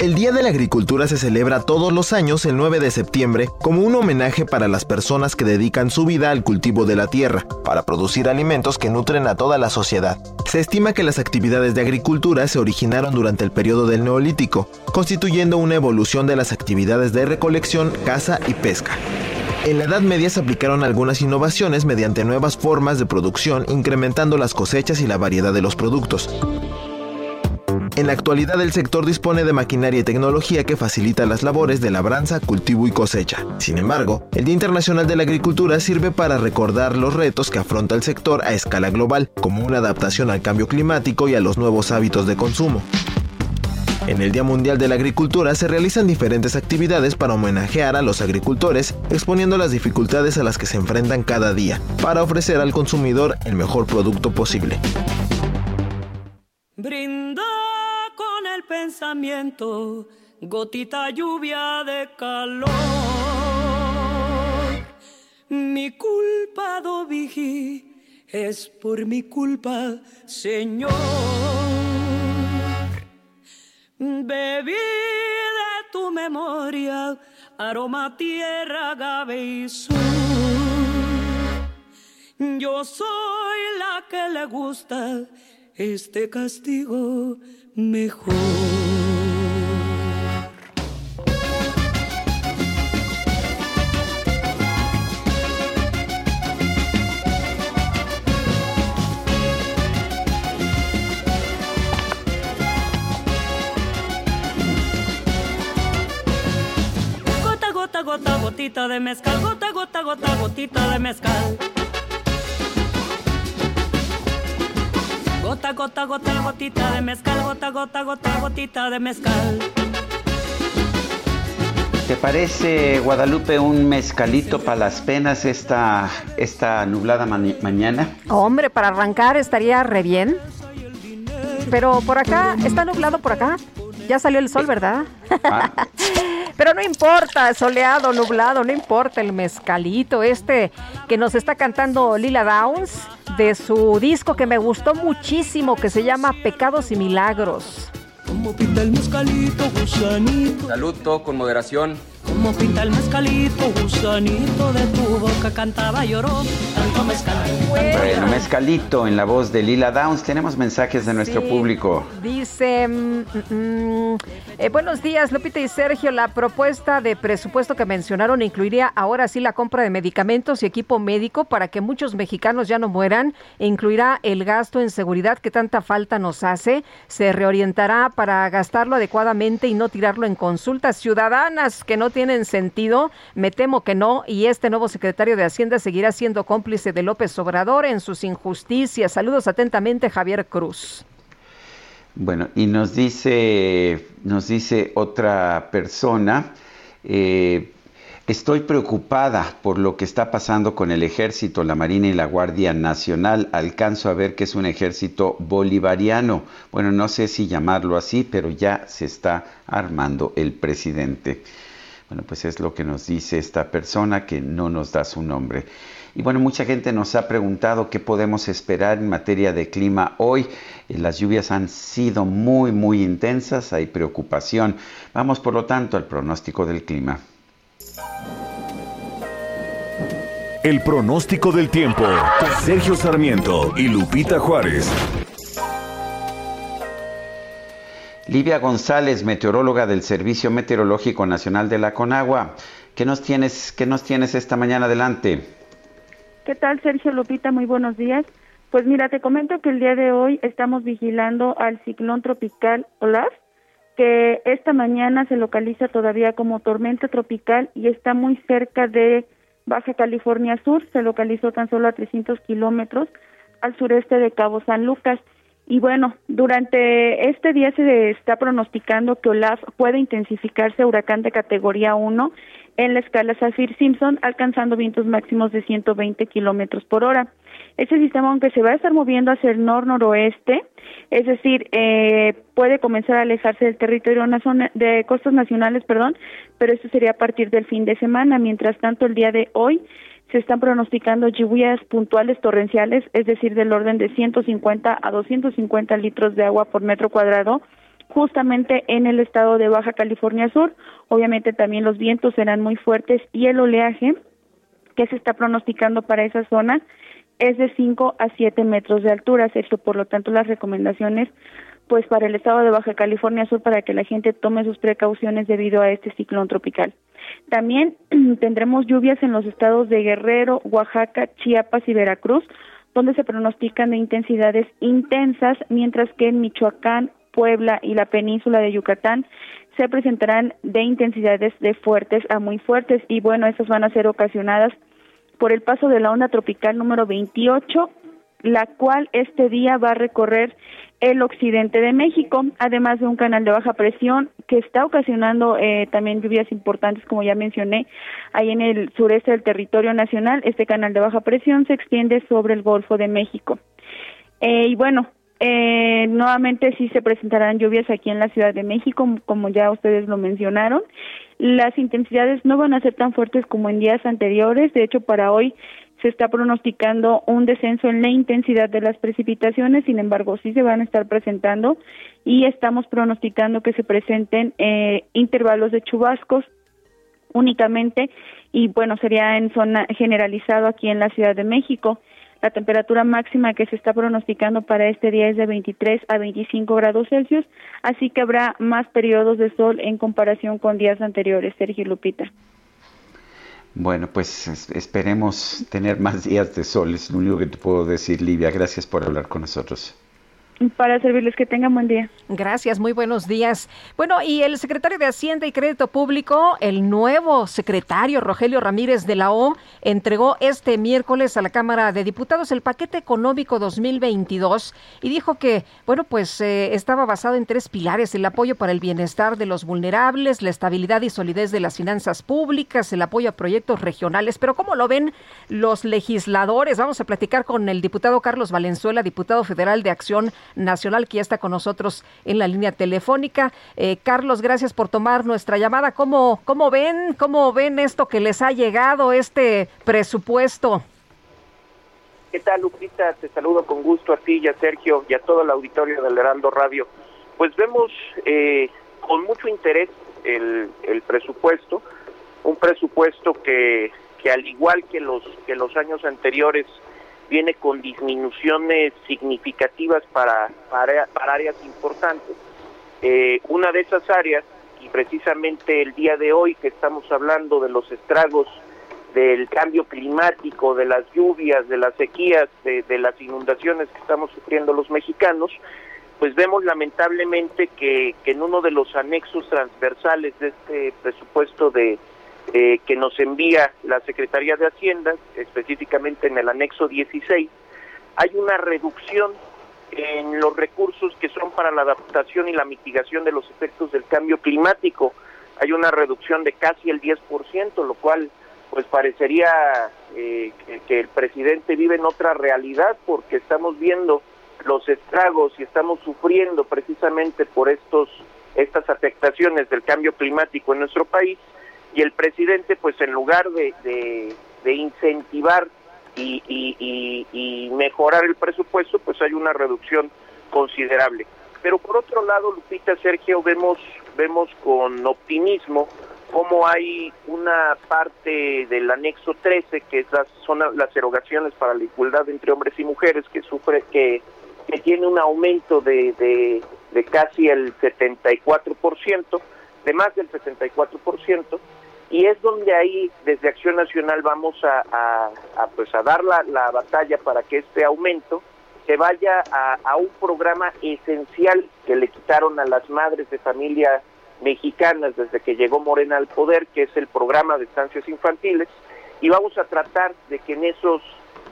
El Día de la Agricultura se celebra todos los años el 9 de septiembre como un homenaje para las personas que dedican su vida al cultivo de la tierra, para producir alimentos que nutren a toda la sociedad. Se estima que las actividades de agricultura se originaron durante el periodo del Neolítico, constituyendo una evolución de las actividades de recolección, caza y pesca. En la Edad Media se aplicaron algunas innovaciones mediante nuevas formas de producción, incrementando las cosechas y la variedad de los productos. En la actualidad el sector dispone de maquinaria y tecnología que facilita las labores de labranza, cultivo y cosecha. Sin embargo, el Día Internacional de la Agricultura sirve para recordar los retos que afronta el sector a escala global, como una adaptación al cambio climático y a los nuevos hábitos de consumo. En el Día Mundial de la Agricultura se realizan diferentes actividades para homenajear a los agricultores, exponiendo las dificultades a las que se enfrentan cada día, para ofrecer al consumidor el mejor producto posible pensamiento, gotita lluvia de calor. Mi culpa, do es por mi culpa, Señor. Bebí de tu memoria, aroma, tierra, agave y Yo soy la que le gusta este castigo mejor. Gota, gota, gota, gotita de mezcal, gota, gota, gota, gotita de mezcal. Gota, gota, gota, gotita de mezcal, gota, gota, gota, gotita de mezcal. ¿Te parece, Guadalupe, un mezcalito para las penas esta, esta nublada mañana? Hombre, para arrancar estaría re bien. Pero por acá, está nublado por acá. Ya salió el sol, ¿verdad? Ah. Pero no importa, soleado, nublado, no importa el mezcalito este que nos está cantando Lila Downs de su disco que me gustó muchísimo que se llama Pecados y Milagros. Como el gusanito. Salud, todo con moderación. Como pinta el mezcalito, gusanito de tu boca cantaba, lloró, tanto mezcal. Bueno, Mezcalito en la voz de Lila Downs. Tenemos mensajes de nuestro público. Dice, mm, mm, eh, buenos días Lupita y Sergio, la propuesta de presupuesto que mencionaron incluiría ahora sí la compra de medicamentos y equipo médico para que muchos mexicanos ya no mueran, e incluirá el gasto en seguridad que tanta falta nos hace, se reorientará para gastarlo adecuadamente y no tirarlo en consultas ciudadanas que no tienen sentido, me temo que no, y este nuevo secretario de Hacienda seguirá siendo cómplice de López Obrador en sus injusticias. Saludos atentamente, Javier Cruz. Bueno, y nos dice, nos dice otra persona, eh, estoy preocupada por lo que está pasando con el ejército, la Marina y la Guardia Nacional. Alcanzo a ver que es un ejército bolivariano. Bueno, no sé si llamarlo así, pero ya se está armando el presidente. Bueno, pues es lo que nos dice esta persona que no nos da su nombre. Y bueno, mucha gente nos ha preguntado qué podemos esperar en materia de clima hoy. Eh, las lluvias han sido muy, muy intensas, hay preocupación. Vamos, por lo tanto, al pronóstico del clima. El pronóstico del tiempo. Sergio Sarmiento y Lupita Juárez. Livia González, meteoróloga del Servicio Meteorológico Nacional de la Conagua. ¿Qué nos tienes, qué nos tienes esta mañana adelante? ¿Qué tal, Sergio Lupita? Muy buenos días. Pues mira, te comento que el día de hoy estamos vigilando al ciclón tropical Olaf, que esta mañana se localiza todavía como tormenta tropical y está muy cerca de Baja California Sur, se localizó tan solo a 300 kilómetros al sureste de Cabo San Lucas. Y bueno, durante este día se está pronosticando que Olaf puede intensificarse a huracán de categoría 1 en la escala Saffir-Simpson, alcanzando vientos máximos de 120 kilómetros por hora. Este sistema, aunque se va a estar moviendo hacia el nor-noroeste, es decir, eh, puede comenzar a alejarse del territorio de costas nacionales, perdón, pero esto sería a partir del fin de semana. Mientras tanto, el día de hoy se están pronosticando lluvias puntuales torrenciales, es decir, del orden de 150 a 250 litros de agua por metro cuadrado, justamente en el estado de Baja California Sur. Obviamente también los vientos serán muy fuertes y el oleaje que se está pronosticando para esa zona es de 5 a 7 metros de altura, Sergio. Por lo tanto, las recomendaciones pues para el estado de Baja California Sur para que la gente tome sus precauciones debido a este ciclón tropical. También tendremos lluvias en los estados de Guerrero, Oaxaca, Chiapas y Veracruz, donde se pronostican de intensidades intensas, mientras que en Michoacán, Puebla y la península de Yucatán se presentarán de intensidades de fuertes a muy fuertes. Y bueno, estas van a ser ocasionadas por el paso de la onda tropical número 28, la cual este día va a recorrer el occidente de México, además de un canal de baja presión que está ocasionando eh, también lluvias importantes, como ya mencioné, ahí en el sureste del territorio nacional. Este canal de baja presión se extiende sobre el Golfo de México. Eh, y bueno, eh, nuevamente sí se presentarán lluvias aquí en la Ciudad de México, como ya ustedes lo mencionaron. Las intensidades no van a ser tan fuertes como en días anteriores. De hecho, para hoy se está pronosticando un descenso en la intensidad de las precipitaciones, sin embargo, sí se van a estar presentando y estamos pronosticando que se presenten eh, intervalos de chubascos únicamente y bueno, sería en zona generalizado aquí en la Ciudad de México. La temperatura máxima que se está pronosticando para este día es de 23 a 25 grados Celsius, así que habrá más periodos de sol en comparación con días anteriores, Sergio Lupita. Bueno, pues esperemos tener más días de sol, es lo único que te puedo decir, Livia. Gracias por hablar con nosotros. Para servirles, que tengan buen día. Gracias, muy buenos días. Bueno, y el secretario de Hacienda y Crédito Público, el nuevo secretario Rogelio Ramírez de la O, entregó este miércoles a la Cámara de Diputados el paquete económico 2022 y dijo que, bueno, pues eh, estaba basado en tres pilares, el apoyo para el bienestar de los vulnerables, la estabilidad y solidez de las finanzas públicas, el apoyo a proyectos regionales. Pero ¿cómo lo ven los legisladores? Vamos a platicar con el diputado Carlos Valenzuela, diputado federal de Acción Nacional, que ya está con nosotros en la línea telefónica. Eh, Carlos, gracias por tomar nuestra llamada. ¿Cómo, ¿Cómo ven? ¿Cómo ven esto que les ha llegado, este presupuesto? ¿Qué tal, Lupita? Te saludo con gusto a ti y a Sergio y a todo el auditorio del Heraldo Radio. Pues vemos eh, con mucho interés el, presupuesto, un presupuesto que, que al igual que los, que los años anteriores viene con disminuciones significativas para, para, áreas importantes. Eh, una de esas áreas, y precisamente el día de hoy que estamos hablando de los estragos del cambio climático, de las lluvias, de las sequías, de, las inundaciones que estamos sufriendo los mexicanos, pues vemos lamentablemente que, en uno de los anexos transversales de este presupuesto de eh, que nos envía la Secretaría de Hacienda, específicamente en el anexo 16, hay una reducción en los recursos que son para la adaptación y la mitigación de los efectos del cambio climático. Hay una reducción de casi el 10%, lo cual pues parecería eh, que, el presidente vive en otra realidad porque estamos viendo los estragos y estamos sufriendo precisamente por estos estas afectaciones del cambio climático en nuestro país y el presidente pues en lugar de, de, incentivar y, y, mejorar el presupuesto pues hay una reducción considerable. Pero por otro lado Lupita Sergio vemos vemos con optimismo cómo hay una parte del anexo 13 que es son las erogaciones para la igualdad entre hombres y mujeres que sufre que, que tiene un aumento de, de, de casi el 74%, de más del 74%, y es donde ahí desde Acción Nacional vamos a, a, pues a dar la, la, batalla para que este aumento se vaya a, a un programa esencial que le quitaron a las madres de familia mexicanas desde que llegó Morena al poder, que es el programa de estancias infantiles, y vamos a tratar de que en esos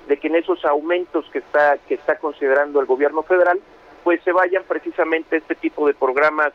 de que en esos aumentos que está que está considerando el gobierno federal, pues se vayan precisamente este tipo de programas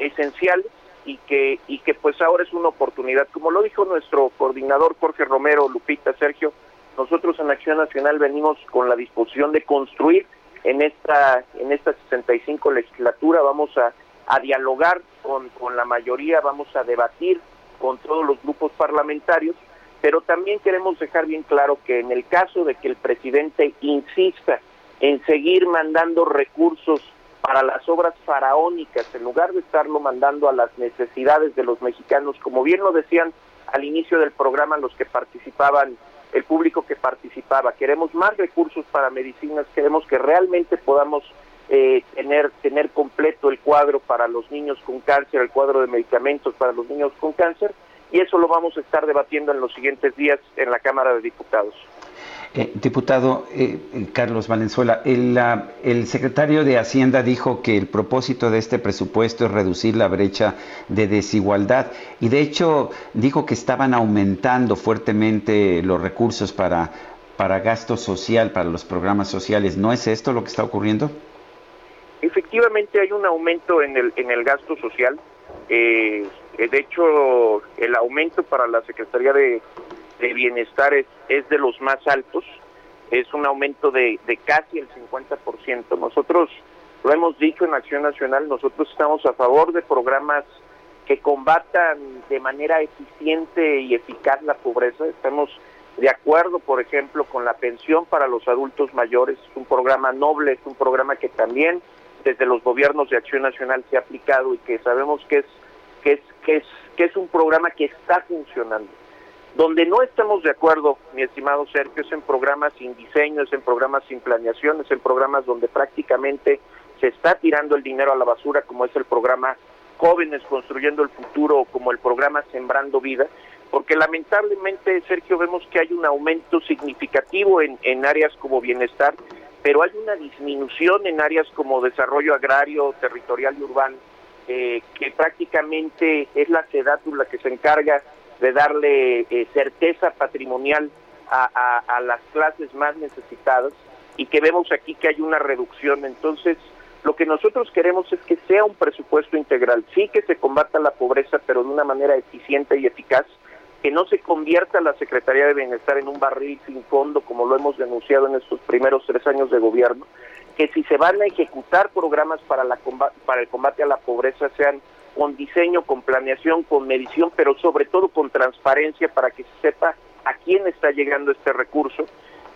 esenciales y que y que pues ahora es una oportunidad, como lo dijo nuestro coordinador Jorge Romero, Lupita, Sergio, nosotros en Acción Nacional venimos con la disposición de construir en esta en esta 65 legislatura, vamos a a dialogar con, con la mayoría, vamos a debatir con todos los grupos parlamentarios, pero también queremos dejar bien claro que en el caso de que el presidente insista en seguir mandando recursos para las obras faraónicas, en lugar de estarlo mandando a las necesidades de los mexicanos, como bien lo decían al inicio del programa los que participaban, el público que participaba, queremos más recursos para medicinas, queremos que realmente podamos eh, tener, tener completo el cuadro para los niños con cáncer, el cuadro de medicamentos para los niños con cáncer, y eso lo vamos a estar debatiendo en los siguientes días en la Cámara de Diputados. Eh, diputado eh, Carlos Valenzuela, el, el, secretario de Hacienda dijo que el propósito de este presupuesto es reducir la brecha de desigualdad y de hecho dijo que estaban aumentando fuertemente los recursos para, para gasto social, para los programas sociales. ¿No es esto lo que está ocurriendo? Efectivamente hay un aumento en el, en el gasto social. Eh, de hecho, el aumento para la Secretaría de, Bienestar es, es, de los más altos. Es un aumento de, de casi el 50%. Nosotros lo hemos dicho en Acción Nacional, nosotros estamos a favor de programas que combatan de manera eficiente y eficaz la pobreza. Estamos de acuerdo, por ejemplo, con la pensión para los adultos mayores. Es un programa noble, es un programa que también desde los gobiernos de Acción Nacional se ha aplicado y que sabemos que es que es que es que es un programa que está funcionando. Donde no estamos de acuerdo, mi estimado Sergio, es en programas sin diseño, es en programas sin planeación, es en programas donde prácticamente se está tirando el dinero a la basura, como es el programa Jóvenes Construyendo el Futuro, como el programa Sembrando Vida, porque lamentablemente, Sergio, vemos que hay un aumento significativo en, en áreas como bienestar pero hay una disminución en áreas como desarrollo agrario, territorial y urbano, eh, que prácticamente es la SEDATU la que se encarga de darle eh, certeza patrimonial a, las clases más necesitadas y que vemos aquí que hay una reducción. Entonces, lo que nosotros queremos es que sea un presupuesto integral, sí que se combata la pobreza, pero de una manera eficiente y eficaz, que no se convierta la Secretaría de Bienestar en un barril sin fondo, como lo hemos denunciado en estos primeros tres años de gobierno, que si se van a ejecutar programas para, la para el combate a la pobreza sean con diseño, con planeación, con medición, pero sobre todo con transparencia para que se sepa a quién está llegando este recurso.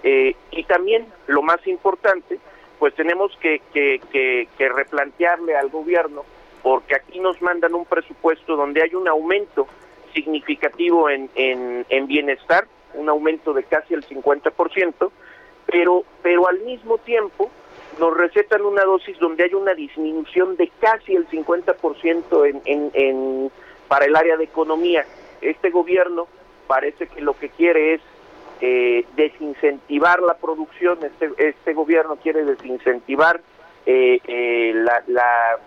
Eh, y también, lo más importante, pues tenemos que, que, que replantearle al gobierno, porque aquí nos mandan un presupuesto donde hay un aumento significativo en, en, bienestar, un aumento de casi el 50%, pero, pero al mismo tiempo nos recetan una dosis donde hay una disminución de casi el 50% en, en, en, para el área de economía. Este gobierno parece que lo que quiere es eh, desincentivar la producción, este, este gobierno quiere desincentivar eh, eh, la, la,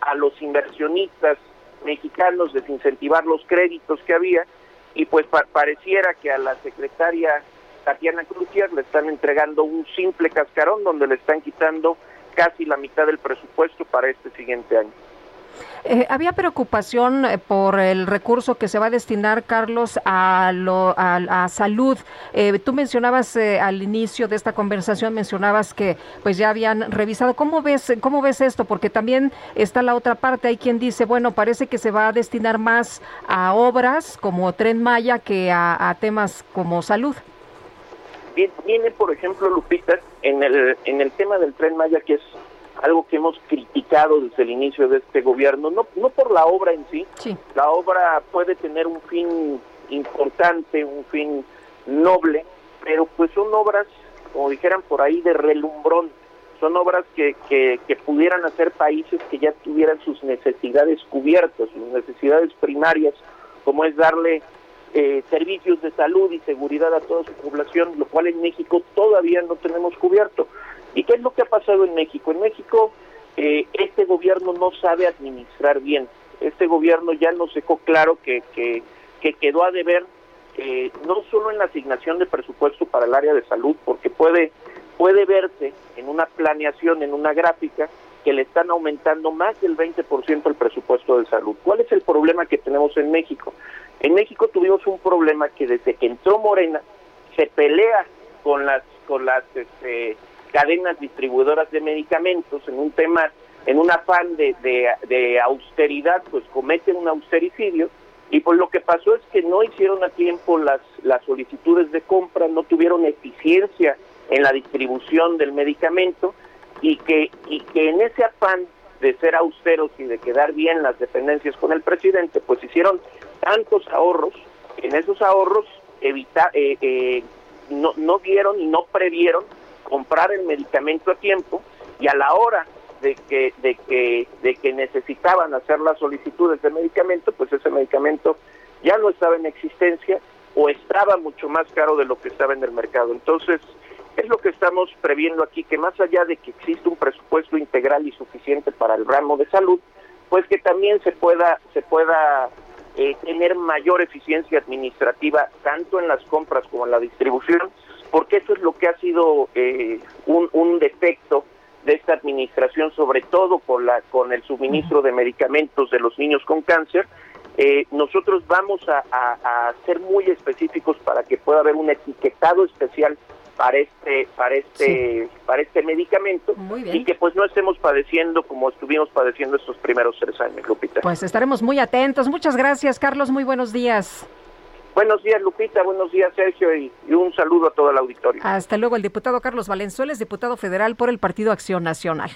a, los inversionistas mexicanos, desincentivar los créditos que había y pues pa pareciera que a la secretaria Tatiana Cruzier le están entregando un simple cascarón donde le están quitando casi la mitad del presupuesto para este siguiente año. Eh, había preocupación eh, por el recurso que se va a destinar, Carlos, a, lo, a salud. Eh, tú mencionabas eh, al inicio de esta conversación, mencionabas que pues ya habían revisado. ¿Cómo ves, ¿Cómo ves esto? Porque también está la otra parte. Hay quien dice, bueno, parece que se va a destinar más a obras como Tren Maya que a, a temas como salud. Viene, por ejemplo, Lupita, en el, en el tema del Tren Maya, que es algo que hemos criticado desde el inicio de este gobierno, no, no por la obra en sí, sí. la obra puede tener un fin importante, un fin noble, pero pues son obras, como dijeran por ahí, de relumbrón, son obras que, que, que pudieran hacer países que ya tuvieran sus necesidades cubiertas, sus necesidades primarias, como es darle eh, servicios de salud y seguridad a toda su población, lo cual en México todavía no tenemos cubierto. ¿Y qué es lo que ha pasado en México? En México eh, este gobierno no sabe administrar bien. Este gobierno ya nos dejó claro que, que, que quedó a deber eh, no solo en la asignación de presupuesto para el área de salud, porque puede, puede verse en una planeación, en una gráfica, que le están aumentando más del 20% el presupuesto de salud. ¿Cuál es el problema que tenemos en México? En México tuvimos un problema que desde que entró Morena se pelea con las con las este, cadenas distribuidoras de medicamentos en un tema, en un afán de, de, austeridad, pues cometen un austericidio y pues lo que pasó es que no hicieron a tiempo las, las solicitudes de compra, no tuvieron eficiencia en la distribución del medicamento y que, y que en ese afán de ser austeros y de quedar bien las dependencias con el presidente, pues hicieron tantos ahorros, en esos ahorros evita, eh, eh, no, no vieron y no previeron comprar el medicamento a tiempo y a la hora de que de que de que necesitaban hacer las solicitudes de medicamento, pues ese medicamento ya no estaba en existencia o estaba mucho más caro de lo que estaba en el mercado. Entonces, es lo que estamos previendo aquí, que más allá de que existe un presupuesto integral y suficiente para el ramo de salud, pues que también se pueda se pueda eh, tener mayor eficiencia administrativa tanto en las compras como en la distribución porque eso es lo que ha sido eh, un, un defecto de esta administración, sobre todo con, la, con el suministro de medicamentos de los niños con cáncer. Eh, nosotros vamos a, ser muy específicos para que pueda haber un etiquetado especial para este para este sí. para este medicamento y que pues no estemos padeciendo como estuvimos padeciendo estos primeros tres años, Lupita. Pues estaremos muy atentos. Muchas gracias, Carlos. Muy buenos días. Buenos días, Lupita. Buenos días, Sergio. Y, y, un saludo a todo el auditorio. Hasta luego, el diputado Carlos Valenzuela diputado federal por el Partido Acción Nacional.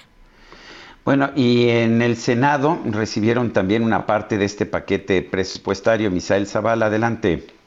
Bueno, y en el Senado recibieron también una parte de este paquete presupuestario. Misael Zavala, adelante.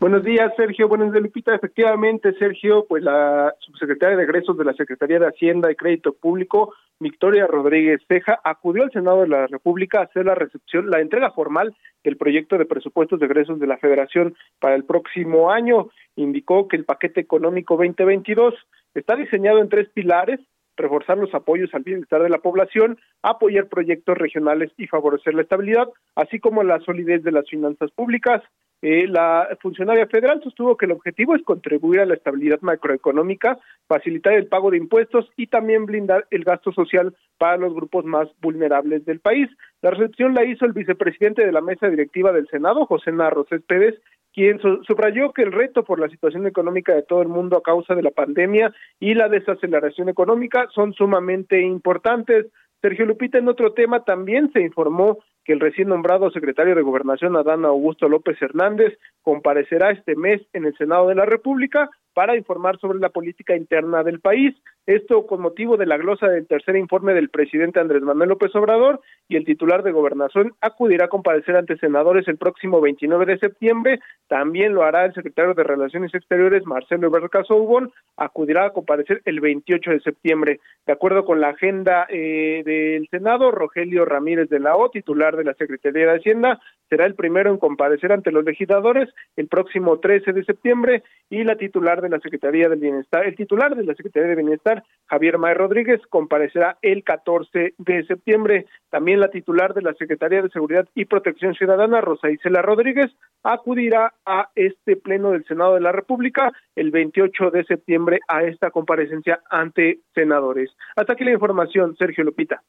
Buenos días, Sergio. Buenos días, Lupita. Efectivamente, Sergio, pues la subsecretaria de egresos de la Secretaría de Hacienda y Crédito Público, Victoria Rodríguez Ceja, acudió al Senado de la República a hacer la recepción, la entrega formal del proyecto de presupuestos de egresos de la Federación para el próximo año. Indicó que el paquete económico 2022 está diseñado en tres pilares reforzar los apoyos al bienestar de la población, apoyar proyectos regionales y favorecer la estabilidad, así como la solidez de las finanzas públicas. Eh, la funcionaria federal sostuvo que el objetivo es contribuir a la estabilidad macroeconómica, facilitar el pago de impuestos y también blindar el gasto social para los grupos más vulnerables del país. La recepción la hizo el vicepresidente de la mesa directiva del Senado, José Narro Céspedes, quien subrayó que el reto por la situación económica de todo el mundo a causa de la pandemia y la desaceleración económica son sumamente importantes. Sergio Lupita, en otro tema también se informó que el recién nombrado secretario de Gobernación, Adán Augusto López Hernández, comparecerá este mes en el Senado de la República para informar sobre la política interna del país. Esto con motivo de la glosa del tercer informe del presidente Andrés Manuel López Obrador y el titular de gobernación acudirá a comparecer ante senadores el próximo 29 de septiembre. También lo hará el secretario de Relaciones Exteriores, Marcelo Ebrard Casobón, acudirá a comparecer el 28 de septiembre. De acuerdo con la agenda eh, del Senado, Rogelio Ramírez de la O, titular de la Secretaría de Hacienda, será el primero en comparecer ante los legisladores el próximo 13 de septiembre y la titular de la Secretaría del Bienestar, el titular de la Secretaría de Bienestar, Javier May Rodríguez, comparecerá el 14 de septiembre. También la titular de la Secretaría de Seguridad y Protección Ciudadana, Rosa Isela Rodríguez, acudirá a este pleno del Senado de la República el 28 de septiembre a esta comparecencia ante senadores. Hasta aquí la información, Sergio Lupita.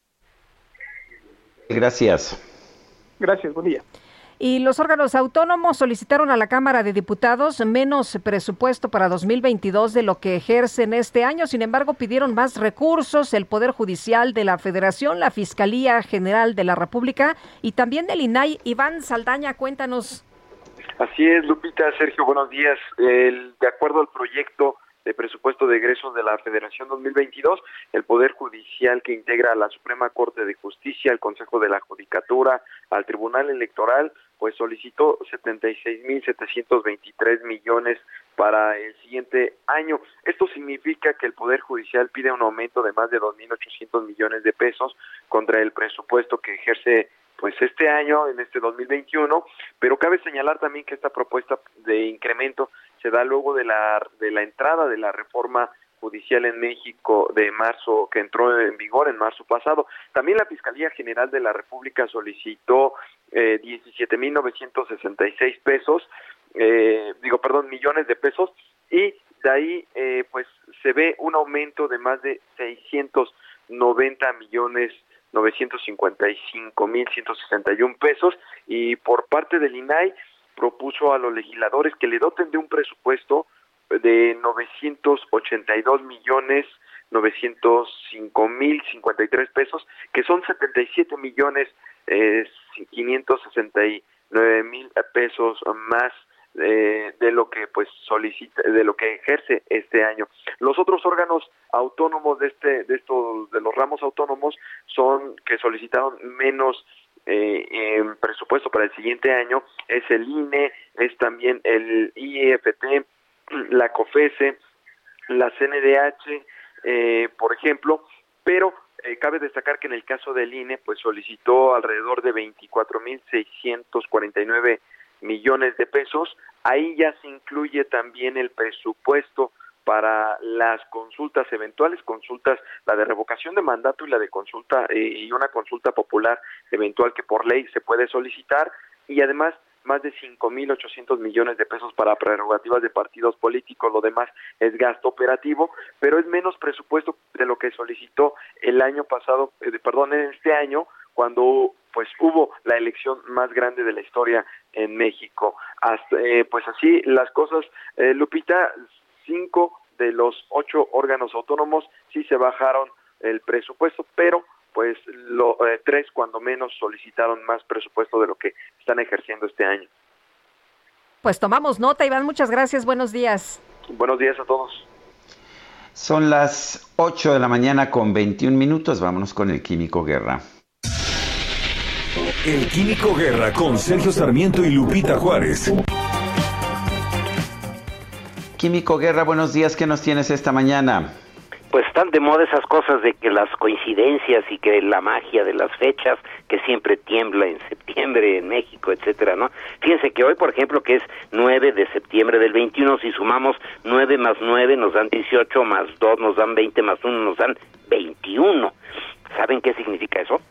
Gracias. Gracias, buen día. Y los órganos autónomos solicitaron a la Cámara de Diputados menos presupuesto para 2022 de lo que ejercen este año. Sin embargo, pidieron más recursos el Poder Judicial de la Federación, la Fiscalía General de la República y también del INAI. Iván Saldaña, cuéntanos. Así es, Lupita, Sergio, buenos días. El, de acuerdo al proyecto de presupuesto de egresos de la Federación 2022, el Poder Judicial que integra a la Suprema Corte de Justicia, al Consejo de la Judicatura, al Tribunal Electoral, pues solicitó 76.723 millones para el siguiente año. Esto significa que el Poder Judicial pide un aumento de más de 2.800 millones de pesos contra el presupuesto que ejerce pues este año, en este 2021, pero cabe señalar también que esta propuesta de incremento se da luego de la, de la entrada de la reforma judicial en México de marzo, que entró en vigor en marzo pasado. También la Fiscalía General de la República solicitó eh, 17.966 pesos, eh, digo, perdón, millones de pesos, y de ahí, eh, pues, se ve un aumento de más de 690 millones 955 mil 161 pesos y por parte del INAI propuso a los legisladores que le doten de un presupuesto de 982 millones 905 mil 53 pesos, que son 77 millones eh, 569 mil pesos más eh, de lo que pues solicita de lo que ejerce este año. Los otros órganos autónomos de este de estos de los ramos autónomos son que solicitaron menos eh, presupuesto para el siguiente año es el INE es también el IEFT la COFESE, la CNDH, eh, por ejemplo, pero eh, cabe destacar que en el caso del INE, pues solicitó alrededor de 24.649 millones de pesos. Ahí ya se incluye también el presupuesto para las consultas eventuales, consultas, la de revocación de mandato y la de consulta eh, y una consulta popular eventual que por ley se puede solicitar y además más de 5.800 millones de pesos para prerrogativas de partidos políticos, lo demás es gasto operativo, pero es menos presupuesto de lo que solicitó el año pasado, eh, perdón, en este año, cuando pues hubo la elección más grande de la historia en México. Hasta, eh, pues así las cosas, eh, Lupita, cinco de los ocho órganos autónomos sí se bajaron el presupuesto, pero pues lo, eh, tres cuando menos solicitaron más presupuesto de lo que están ejerciendo este año. Pues tomamos nota, Iván, muchas gracias, buenos días. Buenos días a todos. Son las 8 de la mañana con 21 minutos, vámonos con el Químico Guerra. El Químico Guerra con Sergio Sarmiento y Lupita Juárez. Químico Guerra, buenos días, ¿qué nos tienes esta mañana? Pues están de moda esas cosas de que las coincidencias y que la magia de las fechas que siempre tiembla en septiembre en México, etcétera, ¿no? Fíjense que hoy, por ejemplo, que es 9 de septiembre del 21, si sumamos 9 más 9 nos dan 18, más 2 nos dan 20, más 1 nos dan 21. ¿Saben qué significa eso?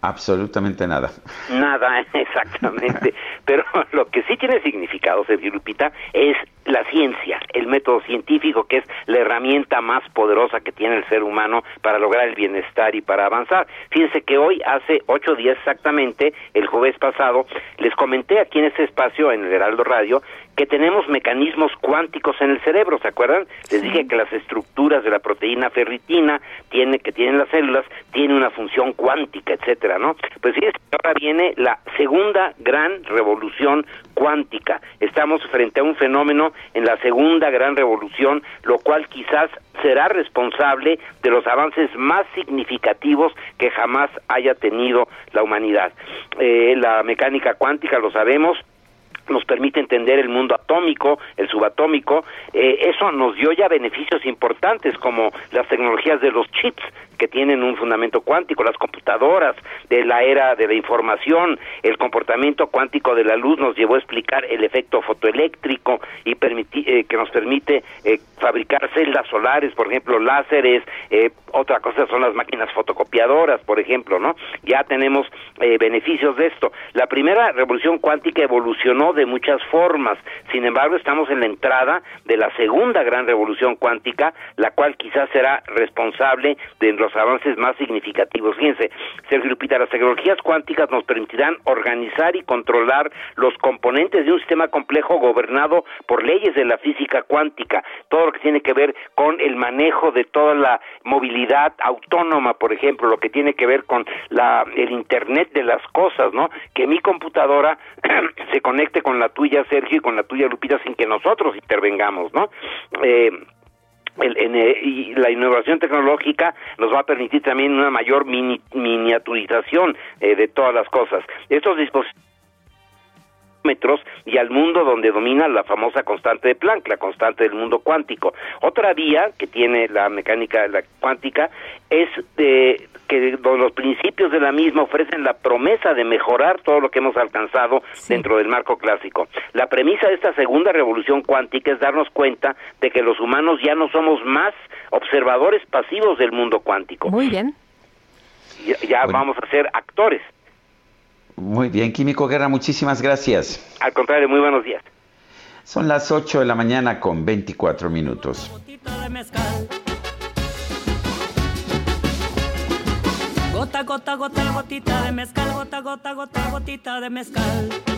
Absolutamente nada. Nada, exactamente. Pero lo que sí tiene significado, Sergio Lupita, es la ciencia, el método científico, que es la herramienta más poderosa que tiene el ser humano para lograr el bienestar y para avanzar. Fíjense que hoy, hace ocho días exactamente, el jueves pasado, les comenté aquí en este espacio, en el Heraldo Radio, que tenemos mecanismos cuánticos en el cerebro, ¿se acuerdan? Les dije que las estructuras de la proteína ferritina tiene, que tienen las células tienen una función cuántica, etcétera, ¿no? Pues fíjense ahora viene la segunda gran revolución cuántica. Estamos frente a un fenómeno en la segunda gran revolución, lo cual quizás será responsable de los avances más significativos que jamás haya tenido la humanidad. Eh, la mecánica cuántica, lo sabemos, nos permite entender el mundo atómico, el subatómico, eh, eso nos dio ya beneficios importantes como las tecnologías de los chips que tienen un fundamento cuántico, las computadoras de la era de la información, el comportamiento cuántico de la luz nos llevó a explicar el efecto fotoeléctrico y eh, que nos permite eh, fabricar celdas solares, por ejemplo, láseres, eh, otra cosa son las máquinas fotocopiadoras, por ejemplo, ¿no? Ya tenemos beneficios de esto. La primera revolución cuántica evolucionó de muchas formas, sin embargo, estamos en la entrada de la segunda gran revolución cuántica, la cual quizás será responsable de los avances más significativos. Fíjense, Sergio Lupita, las tecnologías cuánticas nos permitirán organizar y controlar los componentes de un sistema complejo gobernado por leyes de la física cuántica, todo lo que tiene que ver con el manejo de toda la movilidad autónoma, por ejemplo, lo que tiene que ver con la, el Internet de las cosas, ¿no? Que mi computadora se conecte con la tuya, Sergio, y con la tuya, Lupita, sin que nosotros intervengamos, ¿no? Eh, eh, y la innovación tecnológica nos va a permitir también una mayor miniaturización eh, de todas las cosas. Estos dispositivos y al mundo donde domina la famosa constante de Planck, la constante del mundo cuántico. Otra vía que tiene la mecánica la cuántica es de que los principios de la misma ofrecen la promesa de mejorar todo lo que hemos alcanzado dentro del marco clásico. La premisa de esta segunda revolución cuántica es darnos cuenta de que los humanos ya no somos más observadores pasivos del mundo cuántico. Muy bien. Ya, vamos a ser actores. Muy bien, Químico Guerra, muchísimas gracias. Al contrario, muy buenos días. Son las 8 de la mañana con 24 minutos. Gota, gota, gota, gotita de mezcal, gota, gota, gota, gotita de mezcal.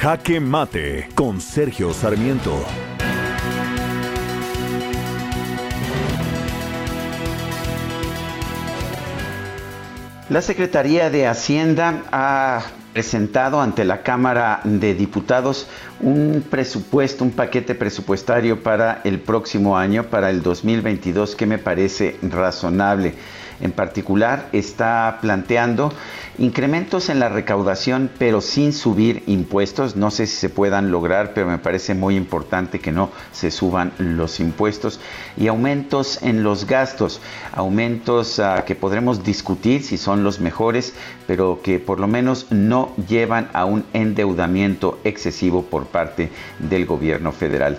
Jaque Mate con Sergio Sarmiento. La Secretaría de Hacienda ha presentado ante la Cámara de Diputados un presupuesto, un paquete presupuestario para el próximo año, para el 2022, que me parece razonable. En particular, está planteando incrementos en la recaudación, pero sin subir impuestos. No sé si se puedan lograr, pero me parece muy importante que no se suban los impuestos. Y aumentos en los gastos, aumentos ah, que podremos discutir si son los mejores, pero que por lo menos no llevan a un endeudamiento excesivo por parte del gobierno federal.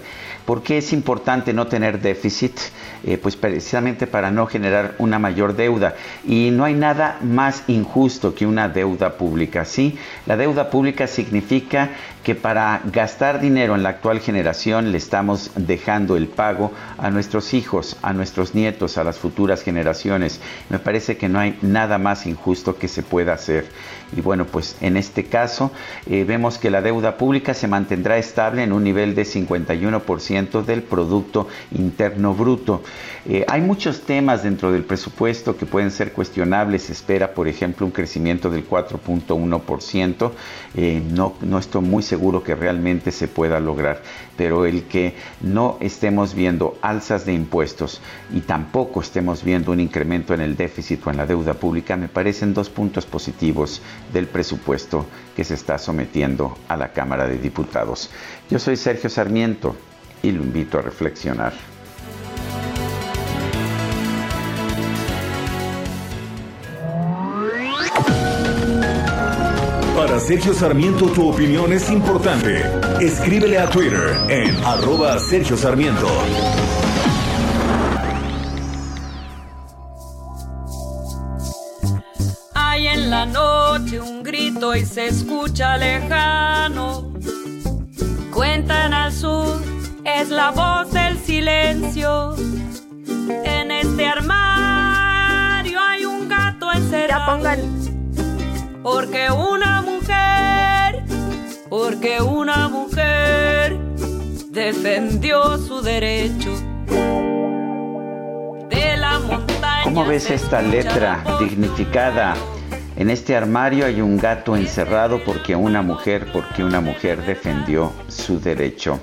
¿Por qué es importante no tener déficit? Eh, pues precisamente para no generar una mayor deuda. Y no hay nada más injusto que una deuda pública. Sí, la deuda pública significa que para gastar dinero en la actual generación le estamos dejando el pago a nuestros hijos, a nuestros nietos, a las futuras generaciones. Me parece que no hay nada más injusto que se pueda hacer. Y bueno, pues en este caso eh, vemos que la deuda pública se mantendrá estable en un nivel de 51% del Producto Interno Bruto. Eh, hay muchos temas dentro del presupuesto que pueden ser cuestionables. Se espera, por ejemplo, un crecimiento del 4.1%. Eh, no, no estoy muy seguro que realmente se pueda lograr, pero el que no estemos viendo alzas de impuestos y tampoco estemos viendo un incremento en el déficit o en la deuda pública me parecen dos puntos positivos del presupuesto que se está sometiendo a la Cámara de Diputados. Yo soy Sergio Sarmiento y lo invito a reflexionar. Sergio Sarmiento tu opinión es importante. Escríbele a Twitter en arroba Sergio Sarmiento. Hay en la noche un grito y se escucha lejano. Cuentan al sur, es la voz del silencio. En este armario hay un gato encerrado. Ya pongan. Porque una mujer, porque una mujer defendió su derecho. De la montaña. ¿Cómo ves esta letra dignificada? En este armario hay un gato encerrado porque una mujer, porque una mujer defendió su derecho.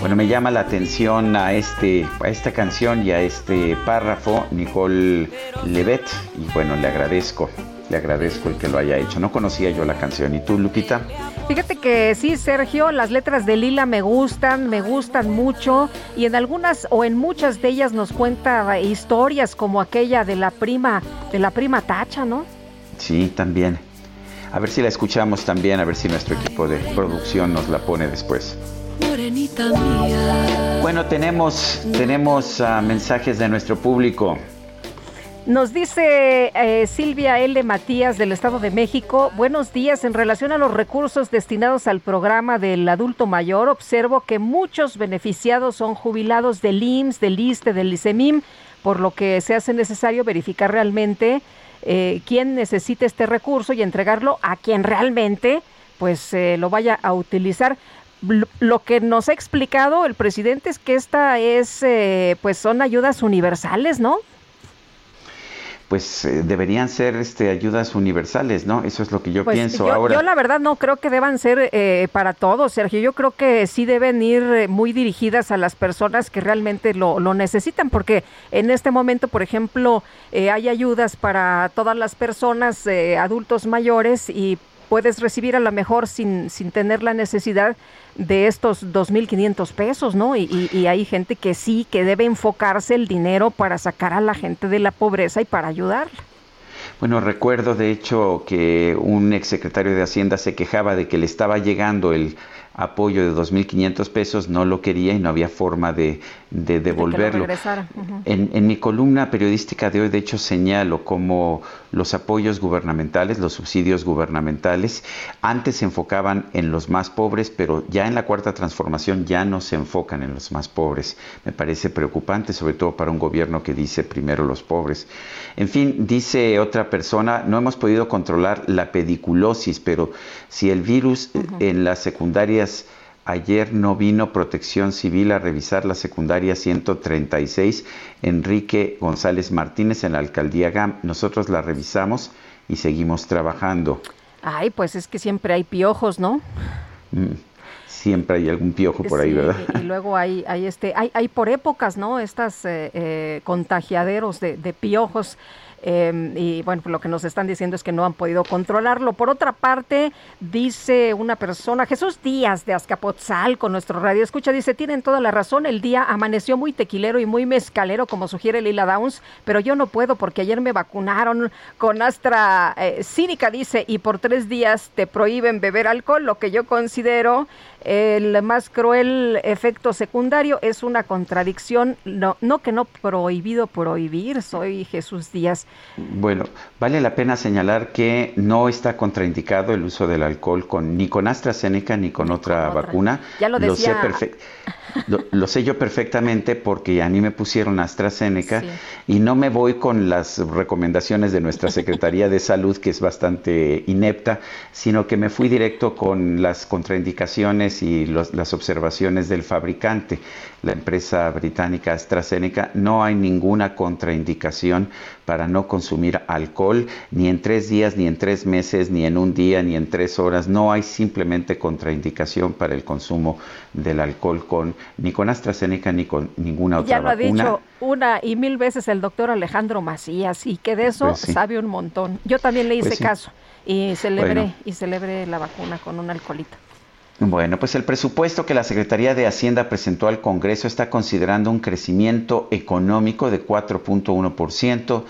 Bueno, me llama la atención a, este, a esta canción y a este párrafo, Nicole Levet, y bueno, le agradezco, le agradezco el que lo haya hecho. No conocía yo la canción. ¿Y tú, Lupita? Fíjate que sí, Sergio, las letras de Lila me gustan, me gustan mucho y en algunas o en muchas de ellas nos cuenta historias como aquella de la prima, de la prima Tacha, ¿no? Sí, también. A ver si la escuchamos también, a ver si nuestro equipo de producción nos la pone después. morenita mía. Bueno, tenemos, tenemos ah, mensajes de nuestro público. Nos dice eh, Silvia L. Matías del Estado de México, buenos días, en relación a los recursos destinados al programa del adulto mayor, observo que muchos beneficiados son jubilados del IMSS, del ISTE, del ISEMIM, por lo que se hace necesario verificar realmente eh, quién necesita este recurso y entregarlo a quien realmente pues eh, lo vaya a utilizar. Lo- Lo que nos ha explicado el presidente es que esta es, eh, pues son ayudas universales, ¿no? Pues eh, deberían ser este, ayudas universales, ¿no? Eso es lo que yo Pues pienso yo, ahora. yo la verdad no creo que deban ser eh, para todos, Sergio. Yo creo que sí deben ir eh, muy dirigidas a las personas que realmente lo, lo necesitan, porque en este momento, por ejemplo, eh, hay ayudas para todas las personas, eh, adultos mayores, y puedes recibir a lo mejor sin, sin tener la necesidad de estos 2.500 pesos, ¿no? Y, y- hay gente que sí, que debe enfocarse el dinero para sacar a la gente de la pobreza y para ayudarla. Bueno, recuerdo de hecho que un exsecretario de Hacienda se quejaba de que le estaba llegando el apoyo de 2.500 pesos, no lo quería y no había forma de, de devolverlo. En, en mi columna periodística de hoy, de hecho, señalo cómo los apoyos gubernamentales, los subsidios gubernamentales, antes se enfocaban en los más pobres, pero ya en la cuarta transformación ya no se enfocan en los más pobres. Me parece preocupante, sobre todo para un gobierno que dice primero los pobres. En fin, dice otra persona, no hemos podido controlar la pediculosis, pero si el virus en las secundarias Ayer no vino Protección Civil a revisar la secundaria 136 Enrique González Martínez en la alcaldía GAM. Nosotros la revisamos y seguimos trabajando. Ay, pues es que siempre hay piojos, ¿no? Mm, Siempre hay algún piojo por ahí, Sí, ¿verdad? Y, y luego hay, hay este, hay, hay por épocas, ¿no? Estas eh, eh, contagiaderos de, de piojos. Eh, y bueno, pues lo que nos están diciendo es que no han podido controlarlo. Por otra parte, dice una persona, Jesús Díaz de Azcapotzal, con nuestro radio escucha, dice, tienen toda la razón, el día amaneció muy tequilero y muy mezcalero, como sugiere Lila Downs, pero yo no puedo porque ayer me vacunaron con Astra eh, Cínica, dice, y por tres días te prohíben beber alcohol, lo que yo considero el más cruel efecto secundario es una contradicción, no, no que no prohibido prohibir, soy Jesús Díaz. Bueno, vale la pena señalar que no está contraindicado el uso del alcohol con, ni con AstraZeneca ni con otra vacuna. Ya lo sé decía- perfec- lo, lo sé yo perfectamente porque a mí me pusieron AstraZeneca Sí. y no me voy con las recomendaciones de nuestra Secretaría de Salud, que es bastante inepta, sino que me fui directo con las contraindicaciones y los- las observaciones del fabricante, la empresa británica AstraZeneca. No hay ninguna contraindicación para no consumir alcohol, ni en tres días, ni en tres meses, ni en un día, ni en tres horas. No hay simplemente contraindicación para el consumo del alcohol con ni con AstraZeneca ni con ninguna otra Ya lo ha dicho una y mil veces el doctor Alejandro Macías y que de eso Pues sí. sabe un montón. Yo también le hice Pues sí. caso y celebré Bueno. y celebré la vacuna con un alcoholito. Bueno, pues el presupuesto que la Secretaría de Hacienda presentó al Congreso está considerando un crecimiento económico de 4.1%,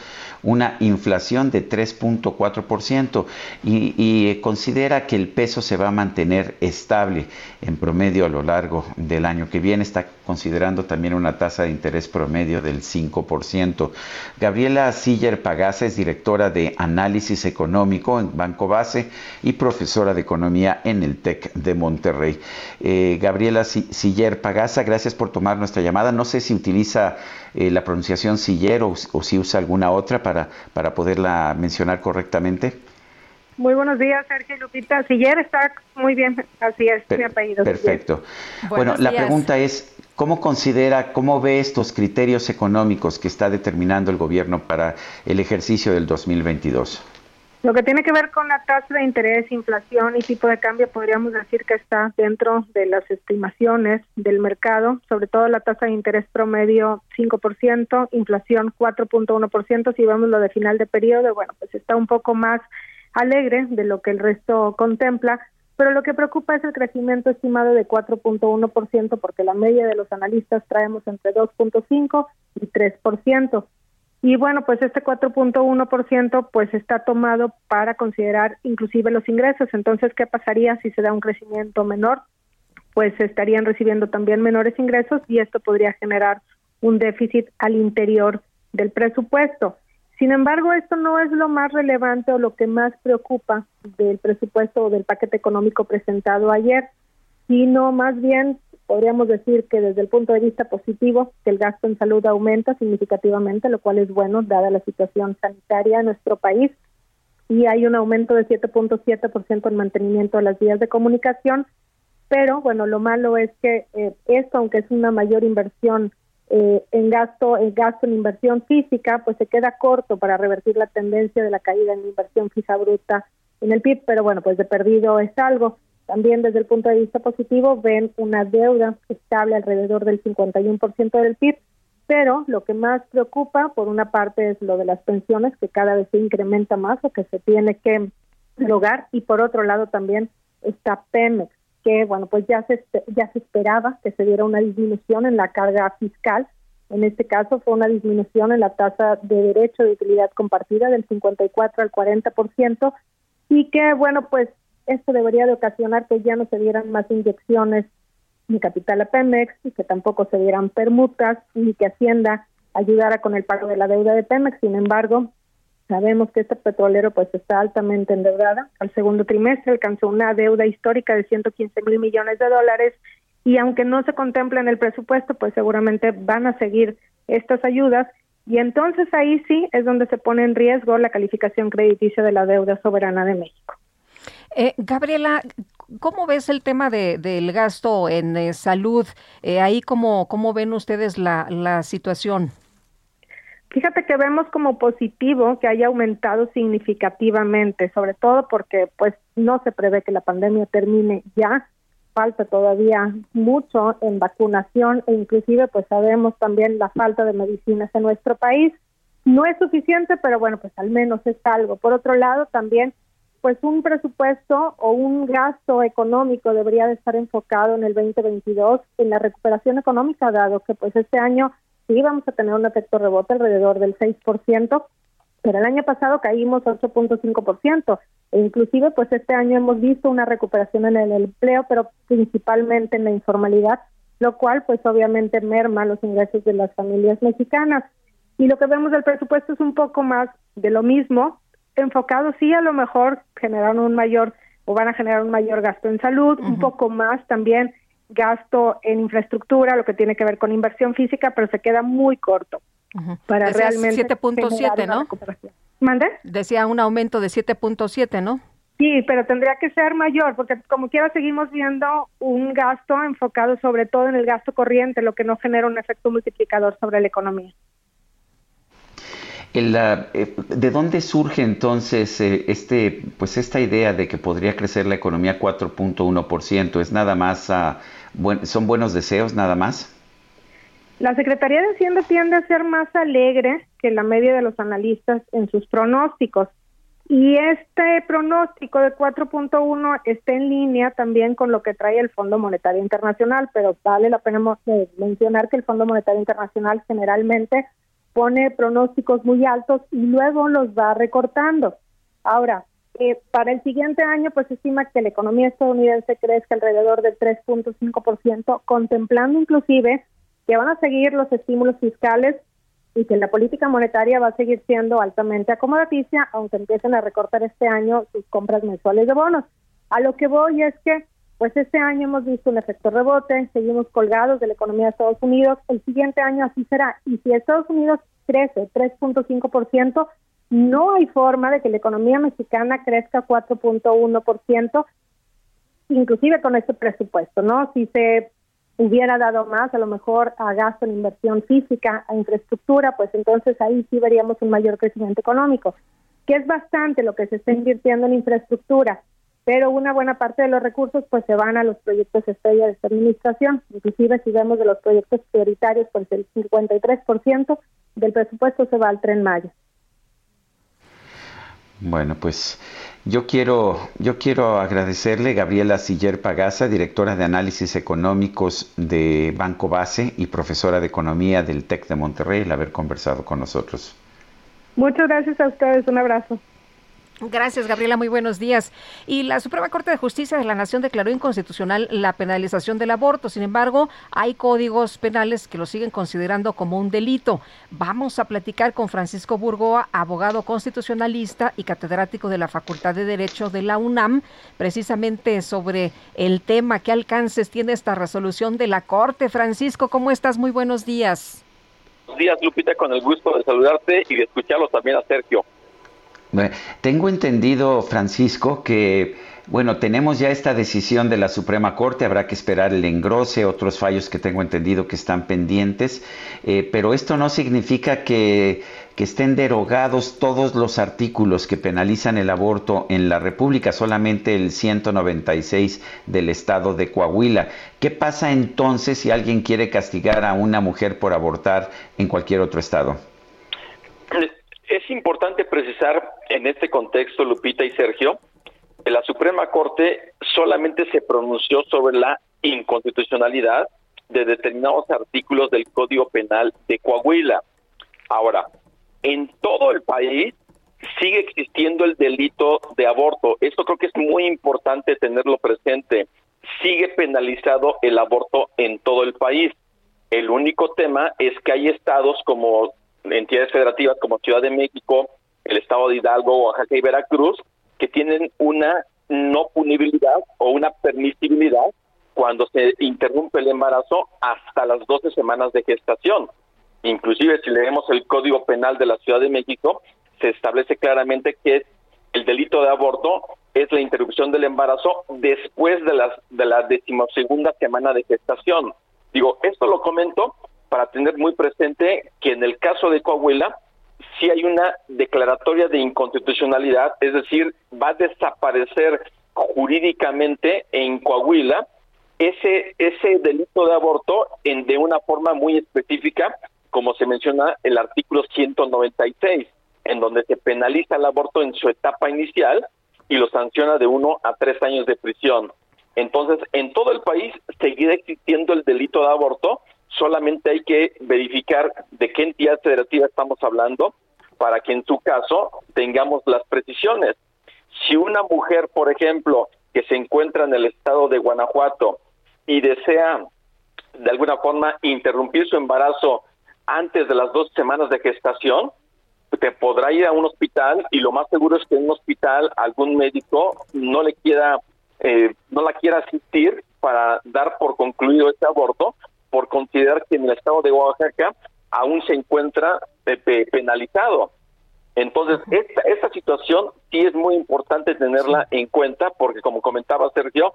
una inflación de 3.4% y, y considera que el peso se va a mantener estable en promedio a lo largo del año que viene. Está considerando también una tasa de interés promedio del 5%. Gabriela Siller Pagasa es directora de Análisis Económico en Banco Base y profesora de Economía en el TEC de Monterrey. Eh, Gabriela Siller Pagasa, gracias por tomar nuestra llamada. No sé si utiliza eh, la pronunciación Siller o, o, si usa alguna otra para, para poderla mencionar correctamente. Muy buenos días, Sergio Lupita. Siller está muy bien, así es, mi apellido. Perfecto. Bueno, la pregunta es, ¿cómo considera, cómo ve estos criterios económicos que está determinando el gobierno para el ejercicio del 2022? Lo que tiene que ver con la tasa de interés, inflación y tipo de cambio, podríamos decir que está dentro de las estimaciones del mercado, sobre todo la tasa de interés promedio 5%, inflación 4.1%, si vemos lo de final de periodo, bueno, pues está un poco más alegre de lo que el resto contempla, pero lo que preocupa es el crecimiento estimado de 4.1% porque la media de los analistas traemos entre 2.5 y 3%. Y bueno, pues este 4.1% pues está tomado para considerar inclusive los ingresos. Entonces, ¿qué pasaría si se da un crecimiento menor? Pues estarían recibiendo también menores ingresos y esto podría generar un déficit al interior del presupuesto. Sin embargo, esto no es lo más relevante o lo que más preocupa del presupuesto o del paquete económico presentado ayer, sino más bien podríamos decir que desde el punto de vista positivo, que el gasto en salud aumenta significativamente, lo cual es bueno dada la situación sanitaria en nuestro país, y hay un aumento de 7.7% en mantenimiento de las vías de comunicación, pero bueno, lo malo es que eh, esto, aunque es una mayor inversión eh, en gasto, en gasto en inversión física, pues se queda corto para revertir la tendencia de la caída en inversión fija bruta en el PIB, pero bueno, pues de perdido es algo. También desde el punto de vista positivo ven una deuda estable alrededor del 51% del PIB, pero lo que más preocupa por una parte es lo de las pensiones que cada vez se incrementa más o que se tiene que lograr y por otro lado también está Pemex que bueno pues ya se ya se esperaba que se diera una disminución en la carga fiscal en este caso fue una disminución en la tasa de derecho de utilidad compartida del 54 al 40% y que bueno pues esto debería de ocasionar que ya no se dieran más inyecciones de capital a Pemex y que tampoco se dieran permutas ni que Hacienda ayudara con el pago de la deuda de Pemex. Sin embargo, sabemos que este petrolero pues está altamente endeudada. Al segundo trimestre alcanzó una deuda histórica de 115 mil millones de dólares y aunque no se contempla en el presupuesto, pues seguramente van a seguir estas ayudas y entonces ahí sí es donde se pone en riesgo la calificación crediticia de la deuda soberana de México. Eh, Gabriela, ¿cómo ves el tema de, del gasto en eh, salud? Eh, ahí, ¿cómo, ¿cómo ven ustedes la, la situación? Fíjate que vemos como positivo que haya aumentado significativamente, sobre todo porque pues no se prevé que la pandemia termine ya, falta todavía mucho en vacunación e inclusive pues sabemos también la falta de medicinas en nuestro país. No es suficiente, pero bueno, pues al menos es algo. Por otro lado, también pues un presupuesto o un gasto económico debería de estar enfocado en el 2022 en la recuperación económica, dado que pues este año sí vamos a tener un efecto rebote alrededor del 6%, pero el año pasado caímos 8.5%, e inclusive pues este año hemos visto una recuperación en el empleo, pero principalmente en la informalidad, lo cual pues obviamente merma los ingresos de las familias mexicanas. Y lo que vemos del presupuesto es un poco más de lo mismo, enfocado sí a lo mejor generar un mayor o van a generar un mayor gasto en salud, un poco más también gasto en infraestructura, lo que tiene que ver con inversión física, pero se queda muy corto para realmente 7.7, ¿no? ¿Mande? Decía un aumento de 7.7, ¿no? Sí, pero tendría que ser mayor, porque como quiera seguimos viendo un gasto enfocado sobre todo en el gasto corriente, lo que no genera un efecto multiplicador sobre la economía. Eh, ¿De dónde surge entonces eh, este, pues esta idea de que podría crecer la economía 4.1%? ¿Es nada más, son buenos deseos nada más? La Secretaría de Hacienda tiende a ser más alegre que la media de los analistas en sus pronósticos. Y este pronóstico de 4.1 está en línea también con lo que trae el Fondo Monetario Internacional, pero vale la pena mencionar que el Fondo Monetario Internacional generalmente pone pronósticos muy altos y luego los va recortando. Ahora, eh, para el siguiente año, pues se estima que la economía estadounidense crezca alrededor del 3.5%, contemplando inclusive que van a seguir los estímulos fiscales y que la política monetaria va a seguir siendo altamente acomodaticia, aunque empiecen a recortar este año sus compras mensuales de bonos. A lo que voy es que, pues este año hemos visto un efecto rebote, seguimos colgados de la economía de Estados Unidos, el siguiente año así será. Y si Estados Unidos crece 3.5%, no hay forma de que la economía mexicana crezca 4.1%, inclusive con este presupuesto, ¿no? Si se hubiera dado más, a lo mejor a gasto en inversión física, a infraestructura, pues entonces ahí sí veríamos un mayor crecimiento económico, que es bastante lo que se está invirtiendo en infraestructura, pero una buena parte de los recursos pues se van a los proyectos estrella de esta administración, inclusive si vemos de los proyectos prioritarios, pues el 53% del presupuesto se va al tren Maya. Bueno, pues yo quiero, yo quiero agradecerle Gabriela Siller Pagasa, directora de análisis económicos de Banco Base y profesora de economía del TEC de Monterrey, el haber conversado con nosotros. Muchas gracias a ustedes, un abrazo. Gracias, Gabriela. Muy buenos días. Y la Suprema Corte de Justicia de la Nación declaró inconstitucional la penalización del aborto. Sin embargo, hay códigos penales que lo siguen considerando como un delito. Vamos a platicar con Francisco Burgoa, abogado constitucionalista y catedrático de la Facultad de Derecho de la UNAM, precisamente sobre el tema. ¿Qué alcances tiene esta resolución de la Corte? Francisco, ¿cómo estás? Muy buenos días. Buenos días, Lupita, con el gusto de saludarte y de escucharlos también a Sergio. Tengo entendido, Francisco, que, bueno, tenemos ya esta decisión de la Suprema Corte, habrá que esperar el engrose, otros fallos que tengo entendido que están pendientes, eh, pero esto no significa que, que estén derogados todos los artículos que penalizan el aborto en la República, solamente el 196 del estado de Coahuila. ¿Qué pasa entonces si alguien quiere castigar a una mujer por abortar en cualquier otro estado? Es importante precisar en este contexto, Lupita y Sergio, que la Suprema Corte solamente se pronunció sobre la inconstitucionalidad de determinados artículos del Código Penal de Coahuila. Ahora, en todo el país sigue existiendo el delito de aborto. Esto creo que es muy importante tenerlo presente. Sigue penalizado el aborto en todo el país. El único tema es que hay estados como entidades federativas como Ciudad de México, el Estado de Hidalgo, Oaxaca y Veracruz, que tienen una no punibilidad o una permisibilidad cuando se interrumpe el embarazo hasta las 12 semanas de gestación. Inclusive si leemos el Código Penal de la Ciudad de México, se establece claramente que el delito de aborto es la interrupción del embarazo después de, las, de la decimosegunda semana de gestación. Digo, esto lo comento para tener muy presente que en el caso de Coahuila sí hay una declaratoria de inconstitucionalidad, es decir, va a desaparecer jurídicamente en Coahuila ese ese delito de aborto en de una forma muy específica, como se menciona el artículo 196, en donde se penaliza el aborto en su etapa inicial y lo sanciona de uno a tres años de prisión. Entonces, en todo el país seguirá existiendo el delito de aborto, solamente hay que verificar de qué entidad federativa estamos hablando para que en su caso tengamos las precisiones. Si una mujer, por ejemplo, que se encuentra en el estado de Guanajuato y desea de alguna forma interrumpir su embarazo antes de las dos semanas de gestación, te podrá ir a un hospital y lo más seguro es que en un hospital algún médico no le quiera eh, no la quiera asistir para dar por concluido este aborto por considerar que en el estado de Oaxaca aún se encuentra eh, penalizado. Entonces, esta, esta situación sí es muy importante tenerla en cuenta porque, como comentaba Sergio,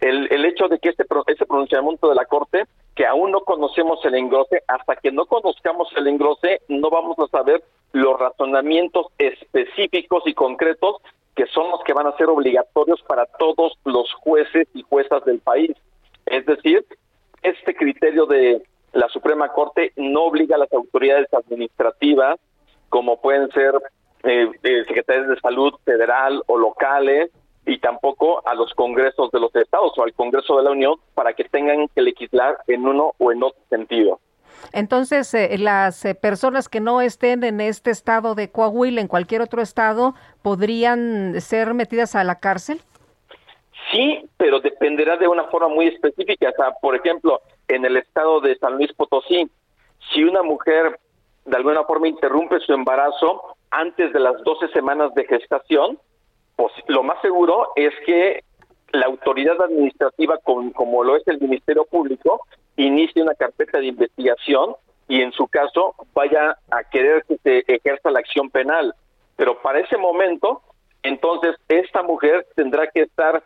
el, el hecho de que este, este pronunciamiento de la Corte, que aún no conocemos el engrose, hasta que no conozcamos el engrose, no vamos a saber los razonamientos específicos y concretos que son los que van a ser obligatorios para todos los jueces y juezas del país. Es decir, este criterio de la Suprema Corte no obliga a las autoridades administrativas, como pueden ser eh, eh, secretarias de salud federal o locales y tampoco a los congresos de los estados o al Congreso de la Unión para que tengan que legislar en uno o en otro sentido. Entonces, eh, las eh, personas que no estén en este estado de Coahuila, en cualquier otro estado, podrían ser metidas a la cárcel. Sí, pero dependerá de una forma muy específica. O sea, por ejemplo, en el estado de San Luis Potosí, si una mujer de alguna forma interrumpe su embarazo antes de las 12 semanas de gestación, pues lo más seguro es que la autoridad administrativa, como lo es el Ministerio Público, inicie una carpeta de investigación y en su caso vaya a querer que se ejerza la acción penal. Pero para ese momento, entonces esta mujer tendrá que estar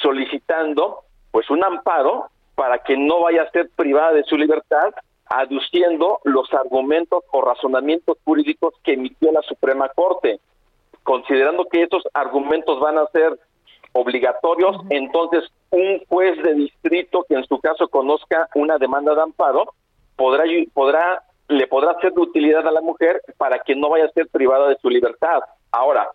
solicitando pues un amparo para que no vaya a ser privada de su libertad aduciendo los argumentos o razonamientos jurídicos que emitió la Suprema Corte. Considerando que esos argumentos van a ser obligatorios, entonces un juez de distrito que en su caso conozca una demanda de amparo podrá podrá le podrá hacer de utilidad a la mujer para que no vaya a ser privada de su libertad. Ahora,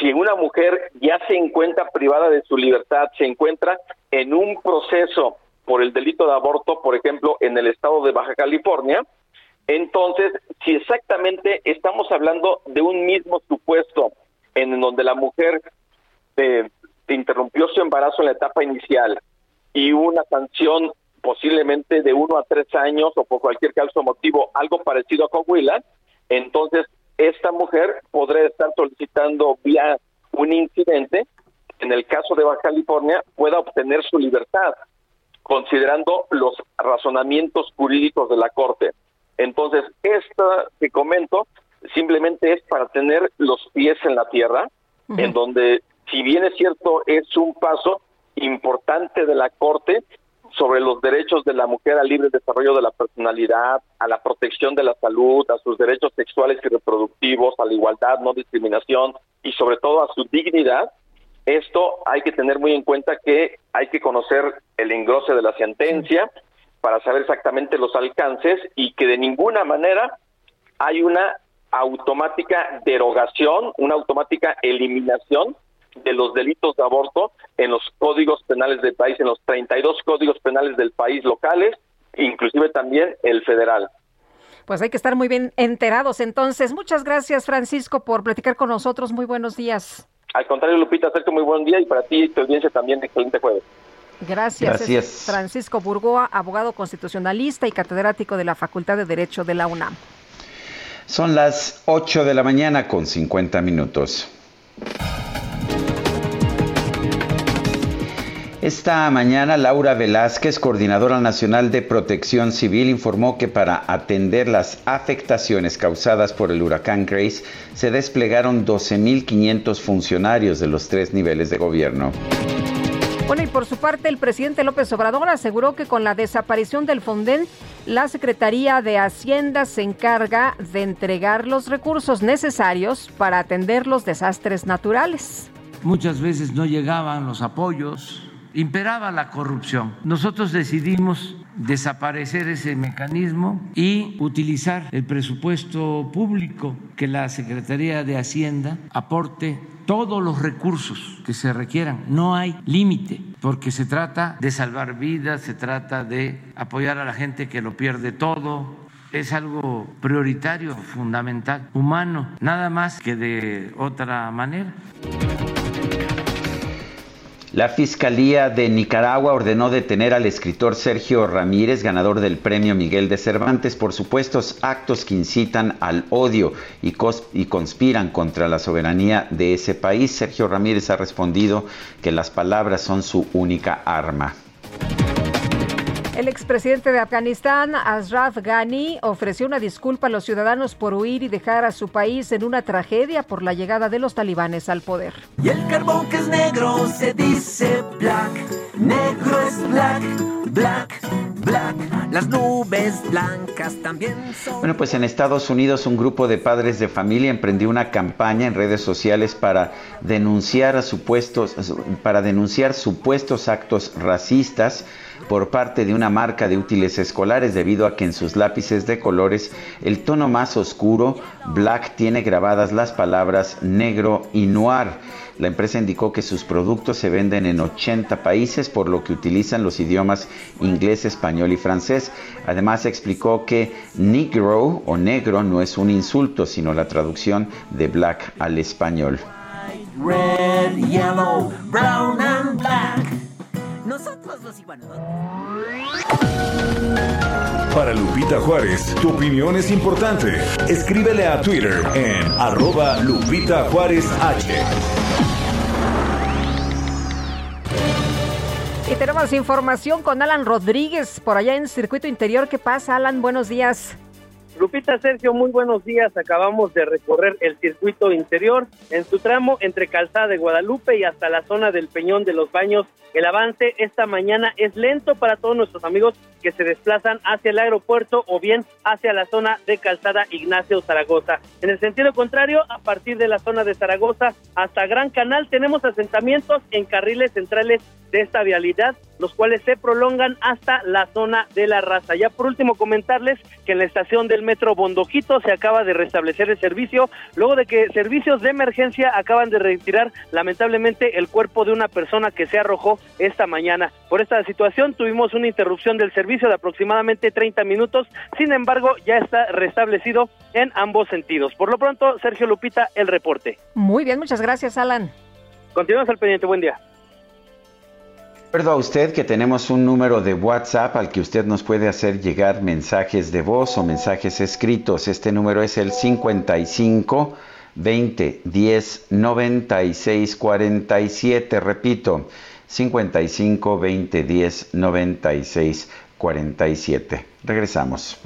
si una mujer ya se encuentra privada de su libertad, se encuentra en un proceso por el delito de aborto, por ejemplo, en el estado de Baja California, entonces, si exactamente estamos hablando de un mismo supuesto en donde la mujer eh, interrumpió su embarazo en la etapa inicial y una sanción posiblemente de uno a tres años o por cualquier caso motivo algo parecido a Coahuila, entonces esta mujer podrá estar solicitando vía un incidente, en el caso de Baja California, pueda obtener su libertad, considerando los razonamientos jurídicos de la Corte. Entonces, esta que comento simplemente es para tener los pies en la tierra, en donde, si bien es cierto, es un paso importante de la Corte sobre los derechos de la mujer al libre desarrollo de la personalidad, a la protección de la salud, a sus derechos sexuales y reproductivos, a la igualdad, no discriminación y sobre todo a su dignidad, esto hay que tener muy en cuenta que hay que conocer el engrose de la sentencia para saber exactamente los alcances y que de ninguna manera hay una automática derogación, una automática eliminación de los delitos de aborto en los códigos penales del país, en los 32 códigos penales del país locales, inclusive también el federal. Pues hay que estar muy bien enterados. Entonces, muchas gracias, Francisco, por platicar con nosotros. Muy buenos días. Al contrario, Lupita, hacerte muy buen día y para ti y tu audiencia también, excelente jueves. Gracias. Gracias. Francisco Burgoa, abogado constitucionalista y catedrático de la Facultad de Derecho de la UNAM. Son las 8 de la mañana con 50 minutos. Esta mañana Laura Velázquez, coordinadora nacional de protección civil, informó que para atender las afectaciones causadas por el huracán Grace se desplegaron 12.500 funcionarios de los tres niveles de gobierno. Bueno, y por su parte, el presidente López Obrador aseguró que con la desaparición del Fonden, la Secretaría de Hacienda se encarga de entregar los recursos necesarios para atender los desastres naturales. Muchas veces no llegaban los apoyos imperaba la corrupción. Nosotros decidimos desaparecer ese mecanismo y utilizar el presupuesto público que la Secretaría de Hacienda aporte todos los recursos que se requieran. No hay límite, porque se trata de salvar vidas, se trata de apoyar a la gente que lo pierde todo. Es algo prioritario, fundamental, humano, nada más que de otra manera. La Fiscalía de Nicaragua ordenó detener al escritor Sergio Ramírez, ganador del Premio Miguel de Cervantes, por supuestos actos que incitan al odio y, conspiran contra la soberanía de ese país. Sergio Ramírez ha respondido que las palabras son su única arma. El expresidente de Afganistán, Ashraf Ghani, ofreció una disculpa a los ciudadanos por huir y dejar a su país en una tragedia por la llegada de los talibanes al poder. Y el carbón que es negro se dice black, negro es black, black, black. Las nubes blancas también son. Bueno, pues en Estados Unidos un grupo de padres de familia emprendió una campaña en redes sociales para denunciar supuestos para denunciar supuestos actos racistas por parte de una marca de útiles escolares debido a que en sus lápices de colores el tono más oscuro, black, tiene grabadas las palabras negro y noir. La empresa indicó que sus productos se venden en 80 países, por lo que utilizan los idiomas inglés, español y francés. Además explicó que negro o negro no es un insulto, sino la traducción de black al español. Nosotros los Para Lupita Juárez, tu opinión es importante. Escríbele a Twitter en arroba Lupita Juárez H. Y tenemos información con Alan Rodríguez por allá en Circuito Interior. ¿Qué pasa, Alan? Buenos días. Lupita Sergio, muy buenos días. Acabamos de recorrer el circuito interior en su tramo entre Calzada de Guadalupe y hasta la zona del Peñón de los Baños. El avance esta mañana es lento para todos nuestros amigos que se desplazan hacia el aeropuerto o bien hacia la zona de Calzada Ignacio Zaragoza. En el sentido contrario, a partir de la zona de Zaragoza hasta Gran Canal tenemos asentamientos en carriles centrales de esta vialidad, los cuales se prolongan hasta la zona de la raza. Ya por último comentarles que en la estación del metro Bondojito se acaba de restablecer el servicio, luego de que servicios de emergencia acaban de retirar lamentablemente el cuerpo de una persona que se arrojó esta mañana. Por esta situación tuvimos una interrupción del servicio de aproximadamente 30 minutos, sin embargo ya está restablecido en ambos sentidos. Por lo pronto, Sergio Lupita, el reporte. Muy bien, muchas gracias, Alan. Continuamos al pendiente, buen día. Recuerdo a usted que tenemos un número de WhatsApp al que usted nos puede hacer llegar mensajes de voz o mensajes escritos. Este número es el 55 20 10 96 47. Repito, 55 20 10 96 47. Regresamos.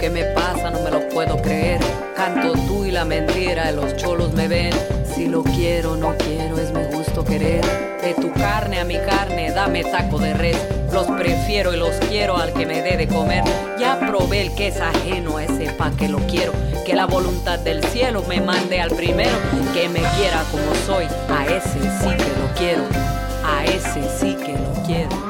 Que me pasa no me lo puedo creer. Canto tú y la mentira, los cholos me ven. Si lo quiero, no quiero, es mi gusto querer. De tu carne a mi carne, dame taco de res. Los prefiero y los quiero al que me dé de comer. Ya probé el que es ajeno a ese pa' que lo quiero. Que la voluntad del cielo me mande al primero. Que me quiera como soy, a ese sí que lo quiero. A ese sí que lo quiero.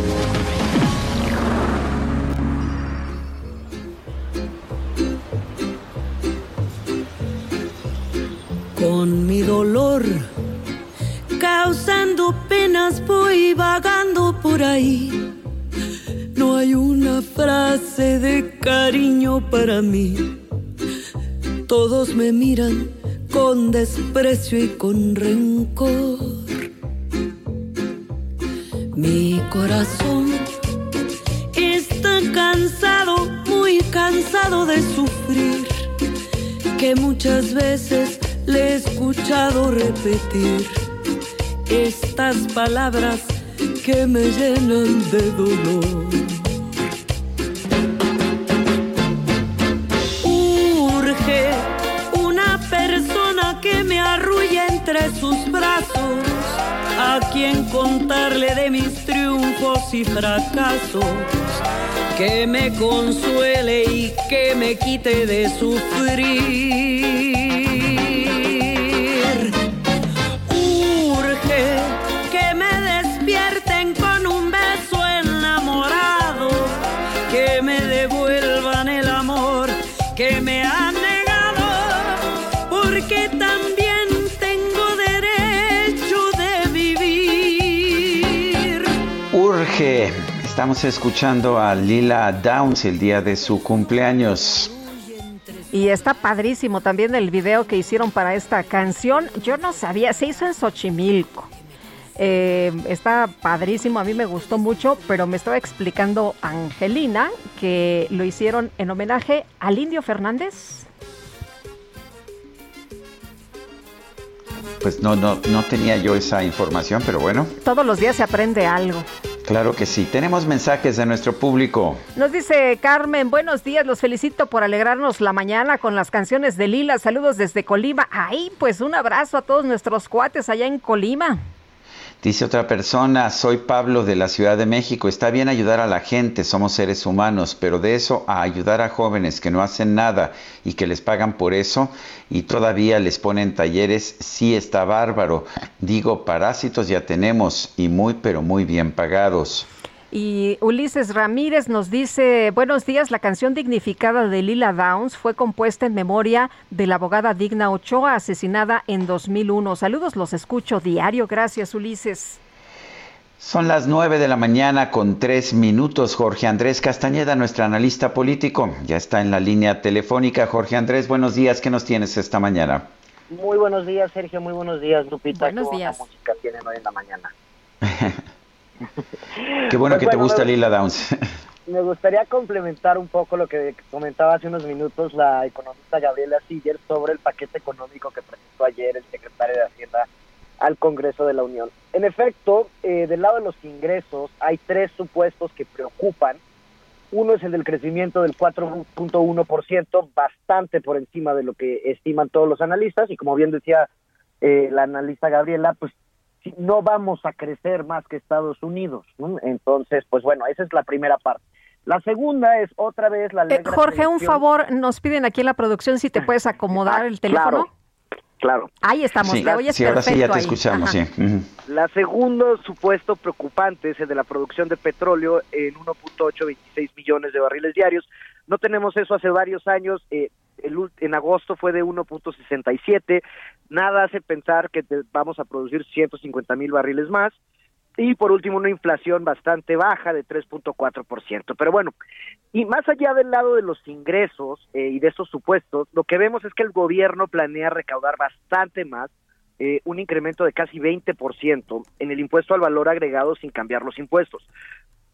Con mi dolor, causando penas, voy vagando por ahí. No hay una frase de cariño para mí. Todos me miran con desprecio y con rencor. Mi corazón está cansado, muy cansado de sufrir, que muchas veces le he escuchado repetir estas palabras que me llenan de dolor. Urge una persona que me arrulle entre sus brazos, a quien contarle de mis triunfos y fracasos, que me consuele y que me quite de sufrir. Estamos escuchando a Lila Downs el día de su cumpleaños. Y está padrísimo también el video que hicieron para esta canción. Yo no sabía, se hizo en Xochimilco. Eh, está padrísimo, a mí me gustó mucho, pero me estaba explicando Angelina que lo hicieron en homenaje al Indio Fernández. Pues no, no, no tenía yo esa información, pero bueno. Todos los días se aprende algo. Claro que sí. Tenemos mensajes de nuestro público. Nos dice Carmen, buenos días, los felicito por alegrarnos la mañana con las canciones de Lila. Saludos desde Colima. Ay, pues un abrazo a todos nuestros cuates allá en Colima. Dice otra persona, soy Pablo de la Ciudad de México. Está bien ayudar a la gente, somos seres humanos, pero de eso a ayudar a jóvenes que no hacen nada y que les pagan por eso y todavía les ponen talleres, sí está bárbaro. Digo, parásitos ya tenemos y muy, pero muy bien pagados. Y Ulises Ramírez nos dice, buenos días, la canción dignificada de Lila Downs fue compuesta en memoria de la abogada Digna Ochoa, asesinada en 2001. Saludos, los escucho diario. Gracias, Ulises. Son las nueve de la mañana con tres minutos. Jorge Andrés Castañeda, nuestro analista político, ya está en la línea telefónica. Jorge Andrés, buenos días. ¿Qué nos tienes esta mañana? Muy buenos días, Sergio. Muy buenos días, Lupita. Buenos días. ¿Qué música tienen hoy en la mañana? Qué bueno Pues que te gusta me- Lila Downs. Me gustaría complementar un poco lo que comentaba hace unos minutos la economista Gabriela Siller sobre el paquete económico que presentó ayer el secretario de Hacienda al Congreso de la Unión. En efecto, eh, del lado de los ingresos hay tres supuestos que preocupan. Uno es el del crecimiento del 4.1%, bastante por encima de lo que estiman todos los analistas y como bien decía eh, la analista Gabriela, pues no vamos a crecer más que Estados Unidos. ¿no? Entonces, pues bueno, esa es la primera parte. La segunda es otra vez la ley. Eh, Jorge, un favor, nos piden aquí en la producción si te puedes acomodar el teléfono. Claro. Ahí estamos, Sí, te oyes sí, ahora sí ya te ahí. escuchamos. La segundo supuesto preocupante es el de la producción de petróleo en 1.826 millones de barriles diarios. No tenemos eso hace varios años. eh, el en agosto fue de 1.67. Nada hace pensar que te- vamos a producir 150 mil barriles más. Y por último, una inflación bastante baja de 3.4%. Pero bueno, y más allá del lado de los ingresos eh, y de esos supuestos, lo que vemos es que el gobierno planea recaudar bastante más, eh, un incremento de casi 20% en el impuesto al valor agregado sin cambiar los impuestos.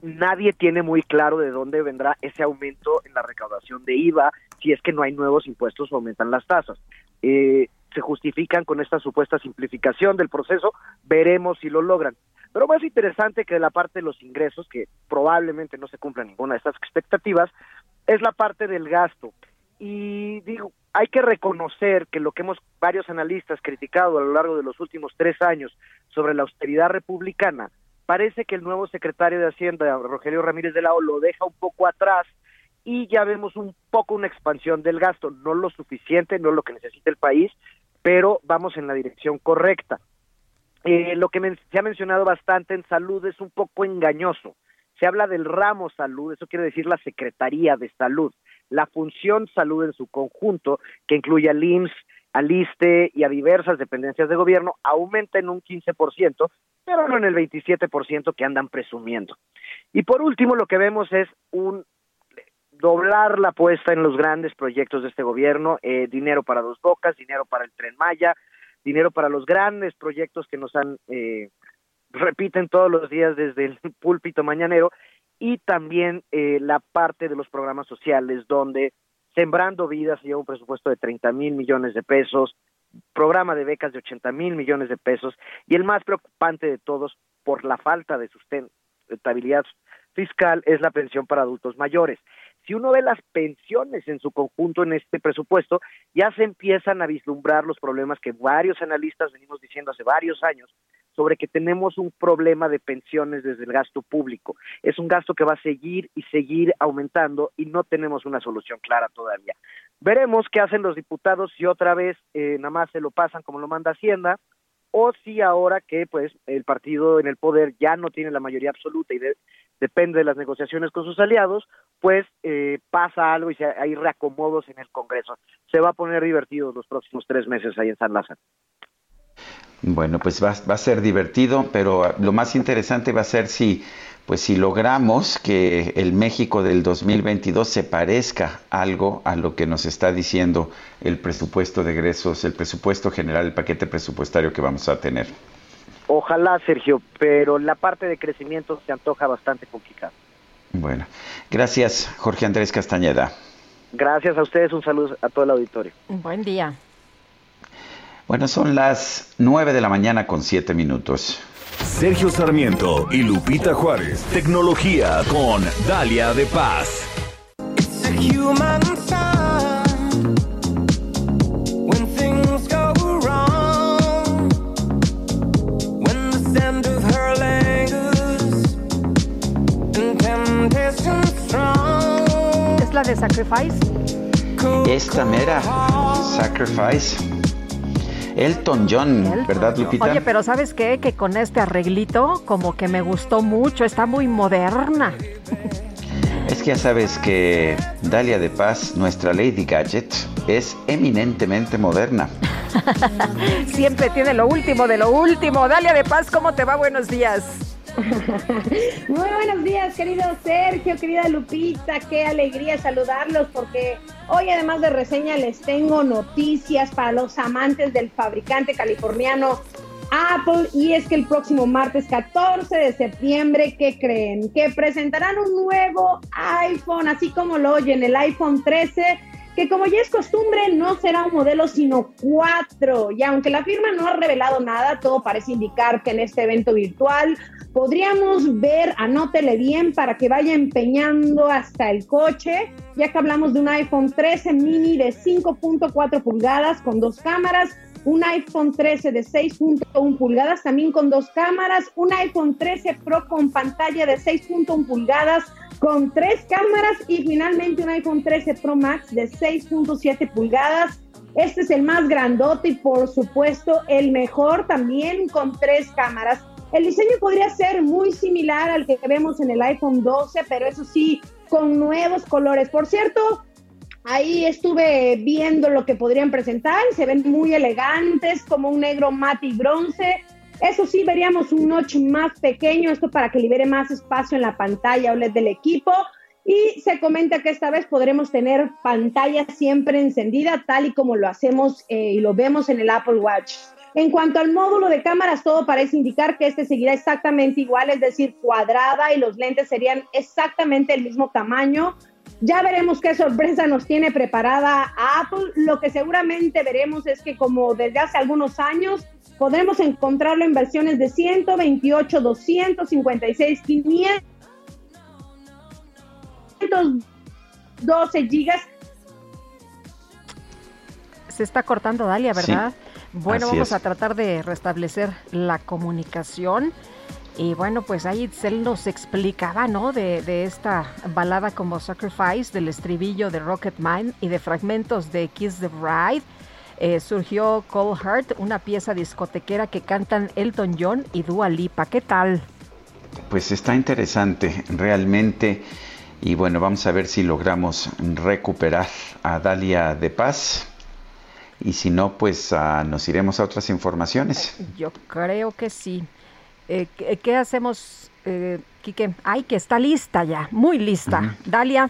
Nadie tiene muy claro de dónde vendrá ese aumento en la recaudación de IVA si es que no hay nuevos impuestos o aumentan las tasas. Eh, se justifican con esta supuesta simplificación del proceso, veremos si lo logran. Pero más interesante que la parte de los ingresos, que probablemente no se cumpla ninguna de estas expectativas, es la parte del gasto. Y digo, hay que reconocer que lo que hemos varios analistas criticado a lo largo de los últimos tres años sobre la austeridad republicana, parece que el nuevo secretario de Hacienda, Rogelio Ramírez de la O, lo deja un poco atrás y ya vemos un poco una expansión del gasto, no lo suficiente, no lo que necesita el país, pero vamos en la dirección correcta. Eh, lo que se ha mencionado bastante en salud es un poco engañoso. Se habla del ramo salud, eso quiere decir la Secretaría de Salud. La función salud en su conjunto, que incluye al IMSS, al ISTE y a diversas dependencias de gobierno, aumenta en un 15%, pero no en el 27% que andan presumiendo. Y por último, lo que vemos es un doblar la apuesta en los grandes proyectos de este gobierno, eh, dinero para dos bocas, dinero para el tren Maya, dinero para los grandes proyectos que nos han, eh, repiten todos los días desde el púlpito mañanero, y también eh, la parte de los programas sociales, donde Sembrando Vidas lleva un presupuesto de 30 mil millones de pesos, programa de becas de 80 mil millones de pesos, y el más preocupante de todos, por la falta de sustentabilidad fiscal, es la pensión para adultos mayores. Si uno ve las pensiones en su conjunto en este presupuesto, ya se empiezan a vislumbrar los problemas que varios analistas venimos diciendo hace varios años sobre que tenemos un problema de pensiones desde el gasto público. Es un gasto que va a seguir y seguir aumentando y no tenemos una solución clara todavía. Veremos qué hacen los diputados si otra vez eh, nada más se lo pasan como lo manda Hacienda o si ahora que pues el partido en el poder ya no tiene la mayoría absoluta y de- depende de las negociaciones con sus aliados, pues eh, pasa algo y se- hay reacomodos en el Congreso. Se va a poner divertido los próximos tres meses ahí en San Lázaro. Bueno, pues va a ser divertido, pero lo más interesante va a ser si pues si logramos que el México del 2022 se parezca algo a lo que nos está diciendo el presupuesto de egresos, el presupuesto general, el paquete presupuestario que vamos a tener. Ojalá, Sergio, pero la parte de crecimiento se antoja bastante complicada. Bueno, gracias Jorge Andrés Castañeda. Gracias a ustedes, un saludo a todo el auditorio. Buen día. Bueno, son las 9 de la mañana con 7 minutos. Sergio Sarmiento y Lupita Juárez. Tecnología con Dalia de Paz. human sign when things go wrong. When the scent of her lingers and temptation strong. ¿Es la de Sacrifice? Esta mera, Sacrifice. Elton John, ¿verdad, Lupita? Oye, pero ¿sabes qué? Que con este arreglito como que me gustó mucho, está muy moderna. Es que ya sabes que Dalia de Paz, nuestra Lady Gadget, es eminentemente moderna. Siempre tiene lo último de lo último. Dalia de Paz, ¿cómo te va? Buenos días. Muy buenos días, querido Sergio, querida Lupita, qué alegría saludarlos porque hoy además de reseña les tengo noticias para los amantes del fabricante californiano Apple y es que el próximo martes 14 de septiembre, ¿qué creen? Que presentarán un nuevo iPhone, así como lo oyen, el iPhone 13 que como ya es costumbre no será un modelo sino cuatro. Y aunque la firma no ha revelado nada, todo parece indicar que en este evento virtual podríamos ver, anótele bien para que vaya empeñando hasta el coche, ya que hablamos de un iPhone 13 mini de 5.4 pulgadas con dos cámaras, un iPhone 13 de 6.1 pulgadas también con dos cámaras, un iPhone 13 Pro con pantalla de 6.1 pulgadas con tres cámaras y finalmente un iPhone 13 Pro Max de 6.7 pulgadas. Este es el más grandote y por supuesto el mejor también con tres cámaras. El diseño podría ser muy similar al que vemos en el iPhone 12, pero eso sí, con nuevos colores. Por cierto, ahí estuve viendo lo que podrían presentar, se ven muy elegantes, como un negro mate y bronce. Eso sí, veríamos un notch más pequeño, esto para que libere más espacio en la pantalla OLED del equipo. Y se comenta que esta vez podremos tener pantalla siempre encendida, tal y como lo hacemos eh, y lo vemos en el Apple Watch. En cuanto al módulo de cámaras, todo parece indicar que este seguirá exactamente igual, es decir, cuadrada y los lentes serían exactamente el mismo tamaño. Ya veremos qué sorpresa nos tiene preparada Apple. Lo que seguramente veremos es que como desde hace algunos años, podremos encontrarlo en versiones de 128, 256, 512 gigas. Se está cortando Dalia, ¿verdad? bueno, así vamos es. a tratar de restablecer la comunicación. Y bueno, pues ahí él nos explicaba, ¿no? De, de esta balada como Sacrifice, del estribillo de Rocketman y de fragmentos de Kiss the Bride. Eh, surgió Cold Heart, una pieza discotequera que cantan Elton John y Dua Lipa. ¿Qué tal? Pues está interesante, realmente. Y bueno, vamos a ver si logramos recuperar a Dalia de Paz. Y si no, pues ah, nos iremos a otras informaciones. Yo creo que sí. Eh, ¿qué, qué hacemos, eh, Quique? Ay, que está lista ya, muy lista. Dalia.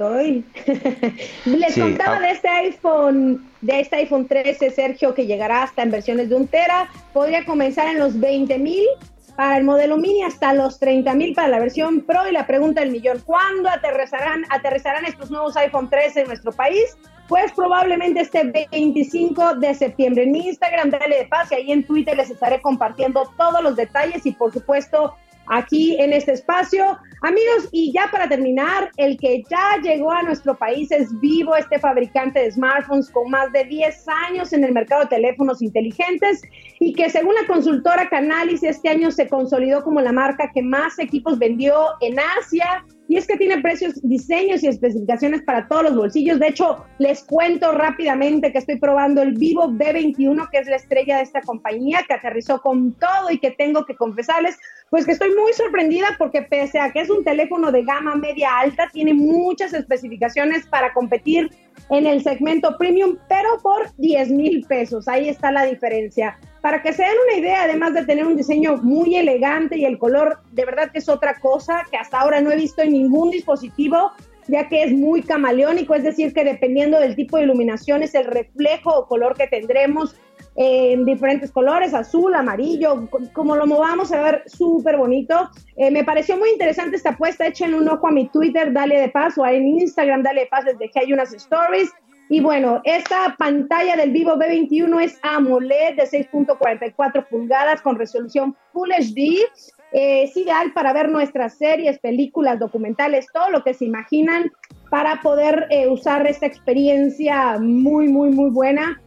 Estoy. Les Sí, contaba ah. de este iPhone, de este iPhone 13, Sergio, que llegará hasta en versiones de un tera. Podría comenzar en los 20 mil para el modelo mini hasta los 30 mil para la versión Pro. Y la pregunta del millón, ¿cuándo aterrizarán, aterrizarán estos nuevos iPhone 13 en nuestro país? Pues probablemente este 25 de septiembre. En mi Instagram, dale de paz y ahí en Twitter les estaré compartiendo todos los detalles y por supuesto aquí en este espacio. Amigos, y ya para terminar, el que ya llegó a nuestro país es Vivo, este fabricante de smartphones con más de 10 años en el mercado de teléfonos inteligentes y que según la consultora Canalis este año se consolidó como la marca que más equipos vendió en Asia. Y es que tiene precios, diseños y especificaciones para todos los bolsillos. De hecho, les cuento rápidamente que estoy probando el Vivo B21, que es la estrella de esta compañía, que aterrizó con todo y que tengo que confesarles, pues que estoy muy sorprendida porque pese a que es un teléfono de gama media alta, tiene muchas especificaciones para competir en el segmento premium, pero por 10 mil pesos. Ahí está la diferencia. Para que se den una idea, además de tener un diseño muy elegante y el color, de verdad que es otra cosa que hasta ahora no he visto en ningún dispositivo, ya que es muy camaleónico, es decir, que dependiendo del tipo de iluminación es el reflejo o color que tendremos en diferentes colores, azul, amarillo, como lo movamos a ver súper bonito. Eh, me pareció muy interesante esta apuesta, echen un ojo a mi Twitter, dale de paso, en Instagram, dale de paso, les dejé ahí unas stories. Y bueno, esta pantalla del Vivo B21 es AMOLED de 6.44 pulgadas con resolución Full HD. Eh, es ideal para ver nuestras series, películas, documentales, todo lo que se imaginan para poder eh, usar esta experiencia muy, muy, muy buena.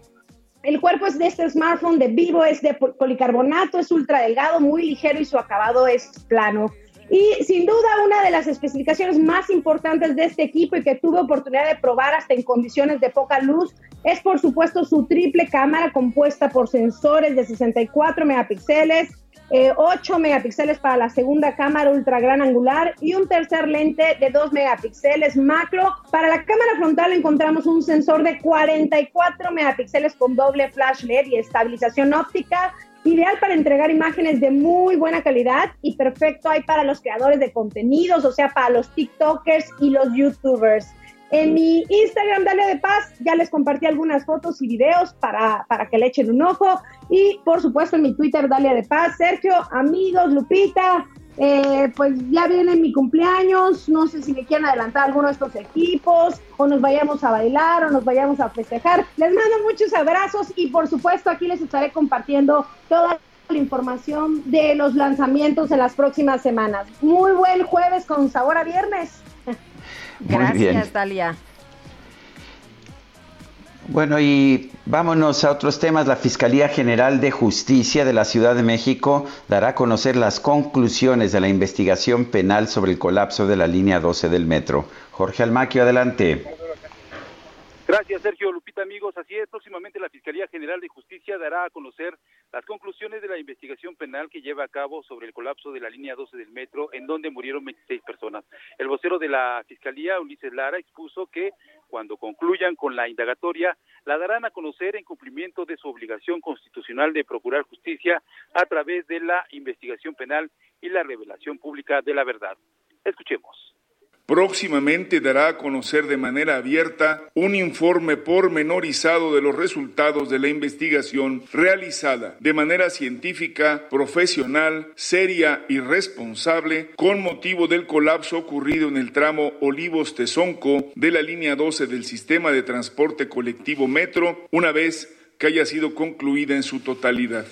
El cuerpo es de este smartphone de Vivo, es de policarbonato, es ultra delgado, muy ligero y su acabado es plano. Y sin duda una de las especificaciones más importantes de este equipo y que tuve oportunidad de probar hasta en condiciones de poca luz es por supuesto su triple cámara compuesta por sensores de 64 megapíxeles, 8 megapíxeles para la segunda cámara ultra gran angular y un tercer lente de 2 megapíxeles macro. Para la cámara frontal encontramos un sensor de 44 megapíxeles con doble flash LED y estabilización óptica ideal para entregar imágenes de muy buena calidad y perfecto hay para los creadores de contenidos, o sea, para los TikTokers y los YouTubers. En mi Instagram, Dale de Paz, ya les compartí algunas fotos y videos para, para que le echen un ojo. Y por supuesto en mi Twitter, Dale de Paz. Sergio, amigos, Lupita, eh, pues ya viene mi cumpleaños. No sé si me quieren adelantar alguno de estos equipos, o nos vayamos a bailar, o nos vayamos a festejar. Les mando muchos abrazos y por supuesto aquí les estaré compartiendo toda la información de los lanzamientos en las próximas semanas. Muy buen jueves con sabor a viernes. Muy Gracias, bien. Dalia. Bueno, y vámonos a otros temas. La Fiscalía General de Justicia de la Ciudad de México dará a conocer las conclusiones de la investigación penal sobre el colapso de la línea 12 del metro. Jorge Almaquio, adelante. Gracias, Sergio Lupita, amigos. Así es, próximamente la Fiscalía General de Justicia dará a conocer las conclusiones de la investigación penal que lleva a cabo sobre el colapso de la línea 12 del metro, en donde murieron 26 personas. El vocero de la Fiscalía, Ulises Lara, expuso que cuando concluyan con la indagatoria, la darán a conocer en cumplimiento de su obligación constitucional de procurar justicia a través de la investigación penal y la revelación pública de la verdad. Escuchemos. Próximamente dará a conocer de manera abierta un informe pormenorizado de los resultados de la investigación realizada de manera científica, profesional, seria y responsable con motivo del colapso ocurrido en el tramo Olivos-Tezonco de la línea 12 del sistema de transporte colectivo Metro, una vez que haya sido concluida en su totalidad.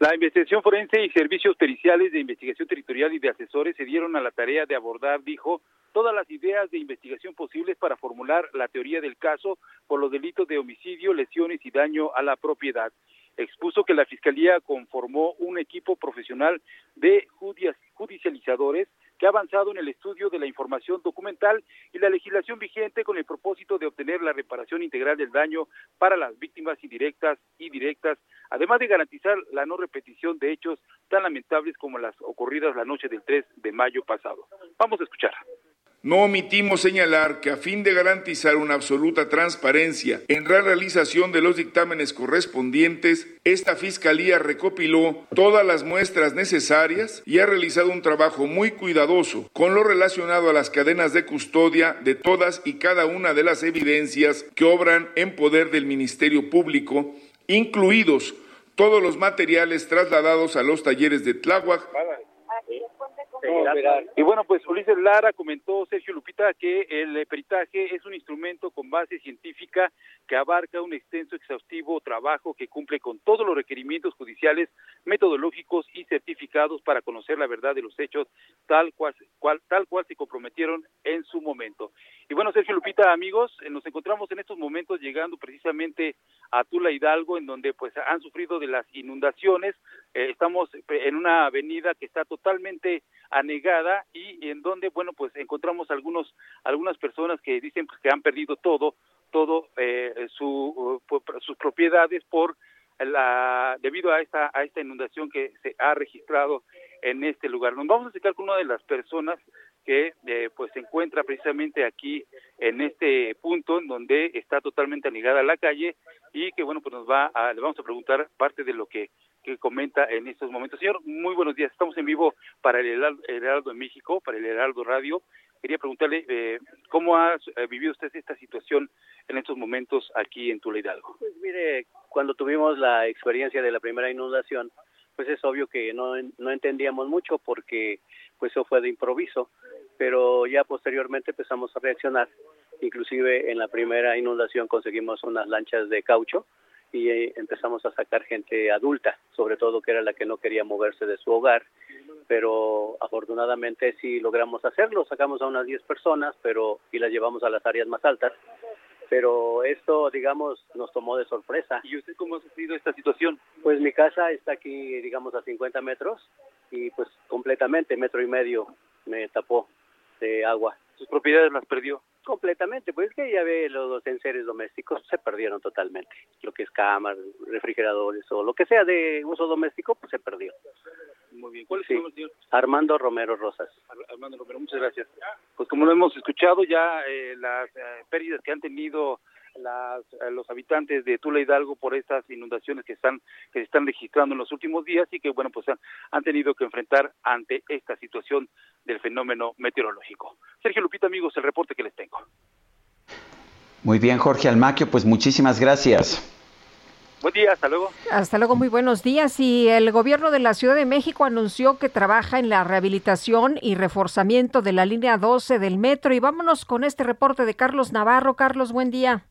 La investigación forense y servicios periciales de investigación territorial y de asesores se dieron a la tarea de abordar, dijo, todas las ideas de investigación posibles para formular la teoría del caso por los delitos de homicidio, lesiones y daño a la propiedad. Expuso que la Fiscalía conformó un equipo profesional de judici- judicializadores que ha avanzado en el estudio de la información documental y la legislación vigente con el propósito de obtener la reparación integral del daño para las víctimas indirectas y directas, además de garantizar la no repetición de hechos tan lamentables como las ocurridas la noche del 3 de mayo pasado. Vamos a escuchar. No omitimos señalar que a fin de garantizar una absoluta transparencia en la realización de los dictámenes correspondientes, esta Fiscalía recopiló todas las muestras necesarias y ha realizado un trabajo muy cuidadoso con lo relacionado a las cadenas de custodia de todas y cada una de las evidencias que obran en poder del Ministerio Público, incluidos todos los materiales trasladados a los talleres de Tláhuac, Y bueno, pues Ulises Lara comentó, Sergio Lupita, que el peritaje es un instrumento con base científica que abarca un extenso, exhaustivo trabajo que cumple con todos los requerimientos judiciales, metodológicos y certificados para conocer la verdad de los hechos tal cual, cual, tal cual se comprometieron en su momento. Y bueno, Sergio Lupita, amigos, eh, nos encontramos en estos momentos llegando precisamente a Tula Hidalgo, en donde pues han sufrido de las inundaciones. Eh, estamos en una avenida que está totalmente anegada y en donde, bueno, pues encontramos algunos algunas personas que dicen pues, que han perdido todo, todo eh, su, uh, sus propiedades por la debido a esta a esta inundación que se ha registrado en este lugar. Nos vamos a acercar con una de las personas que eh, pues se encuentra precisamente aquí en este punto en donde está totalmente anegada la calle y que bueno pues nos va a, le vamos a preguntar parte de lo que, que comenta en estos momentos. Señor, muy buenos días. Estamos en vivo para el Heraldo, Heraldo de México, para el Heraldo Radio. Quería preguntarle eh, cómo ha eh, vivido usted esta situación en estos momentos aquí en Tula Hidalgo. Pues mire, cuando tuvimos la experiencia de la primera inundación, pues es obvio que no, no entendíamos mucho porque pues eso fue de improviso, pero ya posteriormente empezamos a reaccionar. Inclusive en la primera inundación conseguimos unas lanchas de caucho y eh, empezamos a sacar gente adulta, sobre todo que era la que no quería moverse de su hogar, pero afortunadamente sí logramos hacerlo, sacamos a unas 10 personas, pero y las llevamos a las áreas más altas. Pero esto, digamos, nos tomó de sorpresa. ¿Y usted cómo ha sufrido esta situación? Pues mi casa está aquí, digamos, a 50 metros y pues completamente, metro y medio, me tapó de agua. ¿Sus propiedades las perdió? Completamente, pues es que ya ve los enseres domésticos se perdieron totalmente. Lo que es cámaras, refrigeradores o lo que sea de uso doméstico, pues se perdió. Muy bien. ¿Cuál es Sí. su nombre, señor? Armando Romero Rosas. Ar- Armando Romero, muchas gracias. Pues como lo hemos escuchado ya, eh, las eh, pérdidas que han tenido las, eh, los habitantes de Tula Hidalgo por estas inundaciones que están que se están registrando en los últimos días y que bueno pues han, han tenido que enfrentar ante esta situación del fenómeno meteorológico. Sergio Lupita, amigos, el reporte que les tengo. Muy bien, Jorge Almaquio, pues muchísimas gracias. Buen día, hasta luego. Hasta luego, muy buenos días. Y el gobierno de la Ciudad de México anunció que trabaja en la rehabilitación y reforzamiento de la línea 12 del metro. Y vámonos con este reporte de Carlos Navarro. Carlos, buen día.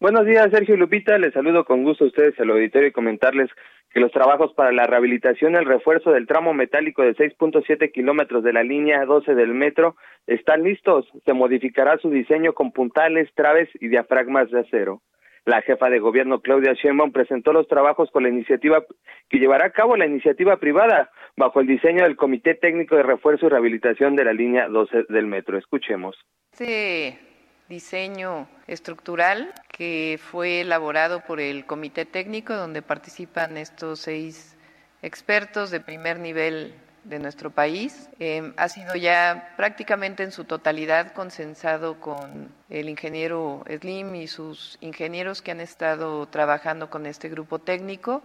Buenos días, Sergio Lupita. Les saludo con gusto a ustedes al auditorio y comentarles que los trabajos para la rehabilitación y el refuerzo del tramo metálico de 6.7 kilómetros de la línea 12 del metro están listos. Se modificará su diseño con puntales, traves y diafragmas de acero. La jefa de gobierno Claudia Sheinbaum presentó los trabajos con la iniciativa que llevará a cabo la iniciativa privada bajo el diseño del Comité Técnico de Refuerzo y Rehabilitación de la línea 12 del metro. Escuchemos. Este diseño estructural que fue elaborado por el comité técnico donde participan estos seis expertos de primer nivel de nuestro país. Eh, ha sido ya prácticamente en su totalidad consensado con el ingeniero Slim y sus ingenieros que han estado trabajando con este grupo técnico.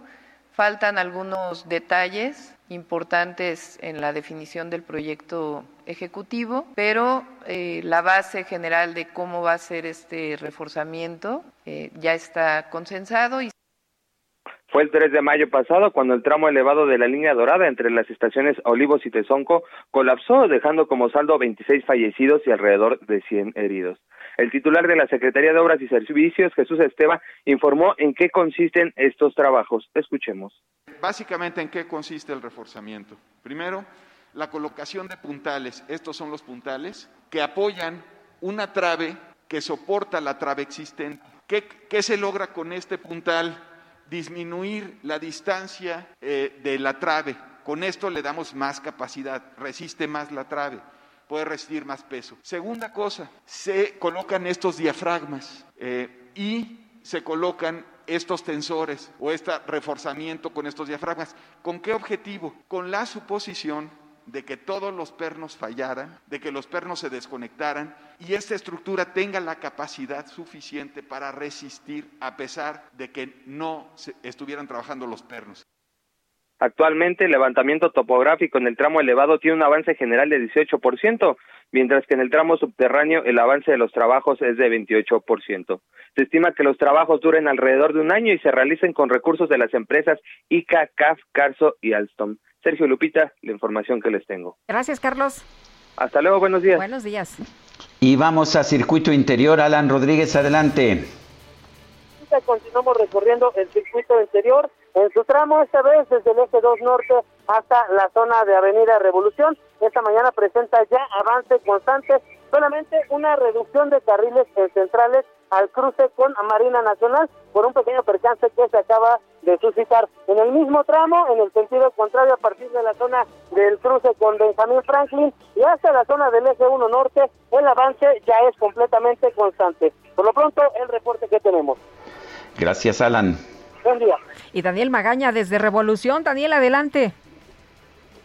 Faltan algunos detalles importantes en la definición del proyecto ejecutivo, pero eh, la base general de cómo va a ser este reforzamiento eh, ya está consensado y Fue el 3 de mayo pasado cuando el tramo elevado de la línea dorada entre las estaciones Olivos y Tezonco colapsó, dejando como saldo 26 fallecidos y alrededor de 100 heridos. El titular de la Secretaría de Obras y Servicios, Jesús Esteba, informó en qué consisten estos trabajos. Escuchemos. Básicamente, ¿en qué consiste el reforzamiento? Primero, la colocación de puntales. Estos son los puntales que apoyan una trave que soporta la trave existente. ¿Qué, qué se logra con este puntal? Disminuir la distancia eh, de la trave. Con esto le damos más capacidad, resiste más la trave, puede resistir más peso. Segunda cosa, se colocan estos diafragmas eh, y se colocan estos tensores o este reforzamiento con estos diafragmas. ¿Con qué objetivo? Con la suposición de que todos los pernos fallaran, de que los pernos se desconectaran y esta estructura tenga la capacidad suficiente para resistir a pesar de que no estuvieran trabajando los pernos. Actualmente el levantamiento topográfico en el tramo elevado tiene un avance general de 18%, mientras que en el tramo subterráneo el avance de los trabajos es de 28%. Se estima que los trabajos duren alrededor de un año y se realicen con recursos de las empresas ICA, CAF, Carso y Alstom. Sergio Lupita, la información que les tengo. Gracias, Carlos. Hasta luego, buenos días. Buenos días. Y vamos a circuito interior. Alan Rodríguez, adelante. Continuamos recorriendo el circuito interior en su tramo, esta vez desde el eje 2 norte hasta la zona de Avenida Revolución. Esta mañana presenta ya avance constante, solamente una reducción de carriles en centrales al cruce con Marina Nacional por un pequeño percance que se acaba de suscitar. En el mismo tramo, en el sentido contrario, a partir de la zona del cruce con Benjamín Franklin y hasta la zona del eje 1 norte, el avance ya es completamente constante. Por lo pronto, el reporte que tenemos. Gracias, Alan. Buen día. Y Daniel Magaña desde Revolución. Daniel, adelante.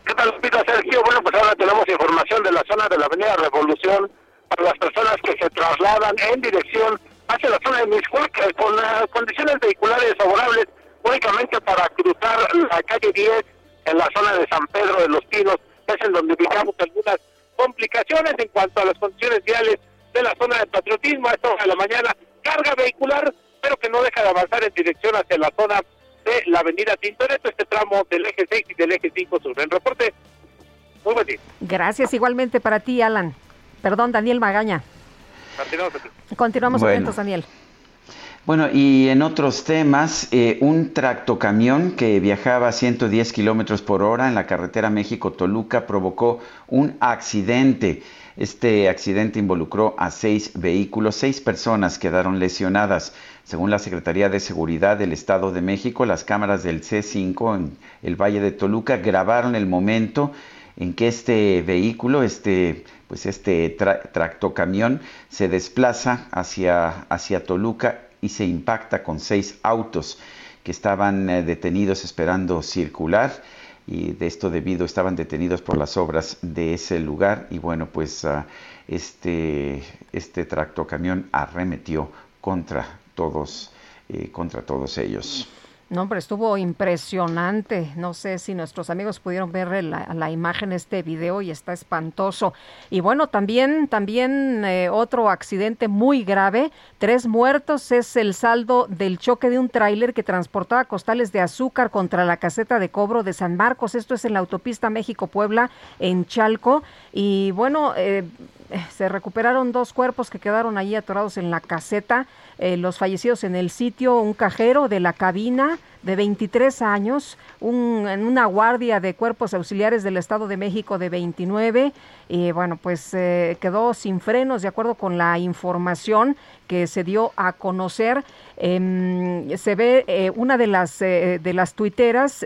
¿Qué tal, Lupita Sergio? Bueno, pues ahora tenemos información de la zona de la Avenida Revolución para las personas que se trasladan en dirección hacia la zona de Miscuac eh, con eh, condiciones vehiculares favorables únicamente para cruzar la calle 10 en la zona de San Pedro de los Pinos, es en donde ubicamos algunas complicaciones en cuanto a las condiciones viales de la zona de patriotismo a esta hora de la mañana, carga vehicular, pero que no deja de avanzar en dirección hacia la zona de la avenida Tintoretto, este tramo del eje 6 y del eje 5 sur. En reporte, muy buen día. Gracias igualmente para ti, Alan. Perdón, Daniel Magaña. Continuamos. Continuamos Bueno. atentos, Daniel. Bueno, y en otros temas, eh, un tractocamión que viajaba a 110 kilómetros por hora en la carretera México-Toluca provocó un accidente. Este accidente involucró a seis vehículos, seis personas quedaron lesionadas. Según la Secretaría de Seguridad del Estado de México, las cámaras del C5 en el Valle de Toluca grabaron el momento en que este vehículo, este, pues este tra- tractocamión, se desplaza hacia, hacia Toluca y se impacta con seis autos que estaban eh, detenidos esperando circular y de esto debido estaban detenidos por las obras de ese lugar y bueno pues ah, este este tractocamión arremetió contra todos eh, contra todos ellos. No, hombre, estuvo impresionante. No sé si nuestros amigos pudieron ver la, imagen, este video, y está espantoso. Y bueno, también, también eh, otro accidente muy grave. Tres muertos es el saldo del choque de un tráiler que transportaba costales de azúcar contra la caseta de cobro de San Marcos. Esto es en la autopista México-Puebla, en Chalco. Y bueno, eh, se recuperaron dos cuerpos que quedaron ahí atorados en la caseta. Eh, los fallecidos en el sitio, un cajero de la cabina de 23 años, un, en una guardia de cuerpos auxiliares del Estado de México de 29, y bueno, pues eh, quedó sin frenos de acuerdo con la información que se dio a conocer. Em, se ve eh, una de las de las tuiteras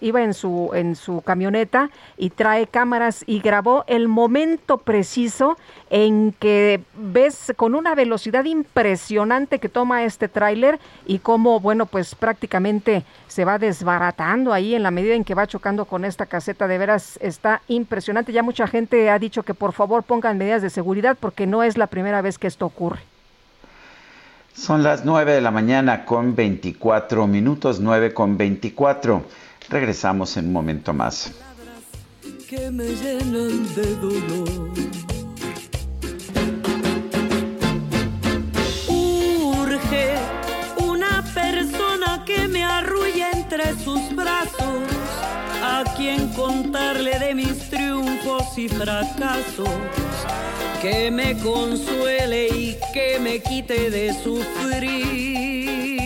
iba en su en su camioneta y trae cámaras y grabó el momento preciso en que ves con una velocidad impresionante que toma este tráiler y cómo bueno pues prácticamente se va desbaratando ahí en la medida en que va chocando con esta caseta de veras está impresionante ya mucha gente ha dicho que por favor pongan medidas de seguridad porque no es la primera vez que esto ocurre Son las 9 de la mañana con 24 minutos, 9 con 24. Regresamos en un momento más. que me llenan de dolor. Entre sus brazos, a quien contarle de mis triunfos y fracasos, que me consuele y que me quite de sufrir.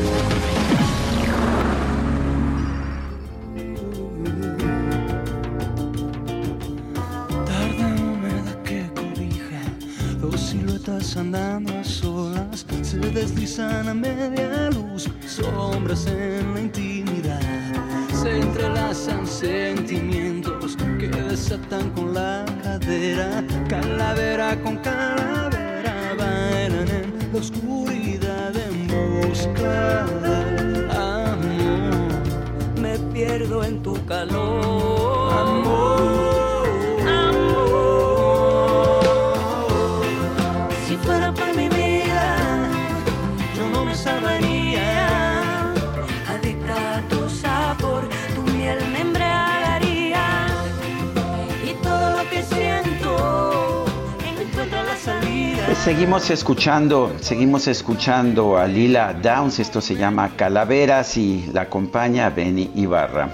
Deslizan a media luz, sombras en la intimidad, se entrelazan sentimientos que desatan con la cadera, calavera con calavera, bailan en la oscuridad en busca amor. Me pierdo en tu calor. Seguimos escuchando, seguimos escuchando a Lila Downs, esto se llama Calaveras y la acompaña Benny Ibarra.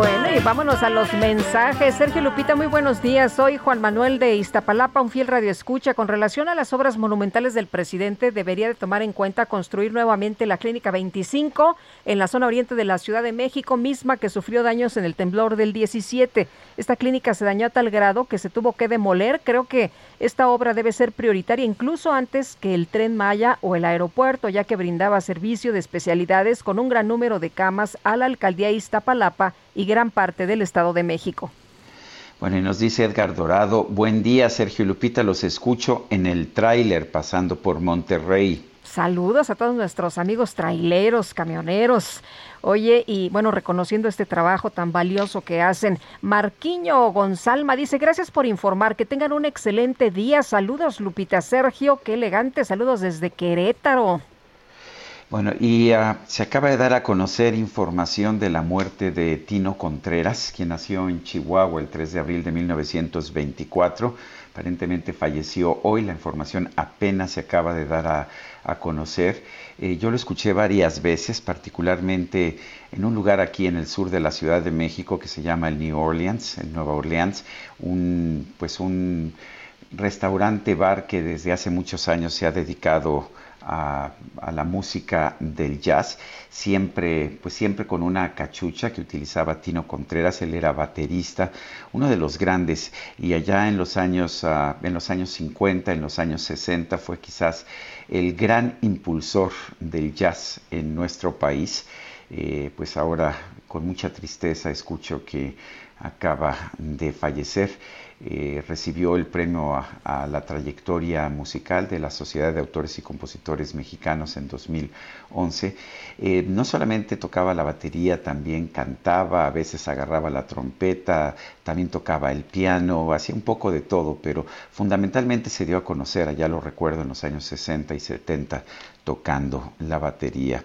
Hay en vámonos a los mensajes. Sergio Lupita, muy buenos días. Soy Juan Manuel de Iztapalapa, un fiel radioescucha. Con relación a las obras monumentales del presidente, debería de tomar en cuenta construir nuevamente la Clínica 25 en la zona oriente de la Ciudad de México, misma que sufrió daños en el temblor del 17. Esta clínica se dañó a tal grado que se tuvo que demoler. Creo que esta obra debe ser prioritaria incluso antes que el tren Maya o el aeropuerto, ya que brindaba servicio de especialidades con un gran número de camas a la alcaldía Iztapalapa y gran parte del Estado de México. Bueno, y nos dice Edgar Dorado, buen día Sergio Lupita, los escucho en el tráiler pasando por Monterrey. Saludos a todos nuestros amigos traileros, camioneros. Oye, y bueno, reconociendo este trabajo tan valioso que hacen, Marquiño Gonzalma dice, gracias por informar, que tengan un excelente día. Saludos, Lupita Sergio, qué elegante, saludos desde Querétaro. Bueno, y ah, se acaba de dar a conocer información de la muerte de Tino Contreras, quien nació en Chihuahua el 3 de abril de 1924. Aparentemente falleció hoy, la información apenas se acaba de dar a, conocer. Eh, yo lo escuché varias veces, particularmente en un lugar aquí en el sur de la Ciudad de México que se llama el New Orleans, el Nueva Orleans, un, pues un restaurante bar que desde hace muchos años se ha dedicado a, la música del jazz, siempre, pues siempre con una cachucha que utilizaba Tino Contreras, él era baterista, uno de los grandes, y allá en los años, ah, en los años 50, en los años 60, fue quizás el gran impulsor del jazz en nuestro país. Eh, pues ahora con mucha tristeza escucho que acaba de fallecer. Eh, recibió el premio a, la trayectoria musical de la Sociedad de Autores y Compositores Mexicanos en 2011. Eh, no solamente tocaba la batería, también cantaba, a veces agarraba la trompeta, también tocaba el piano, hacía un poco de todo, pero fundamentalmente se dio a conocer, allá lo recuerdo, en los años 60 y 70, tocando la batería.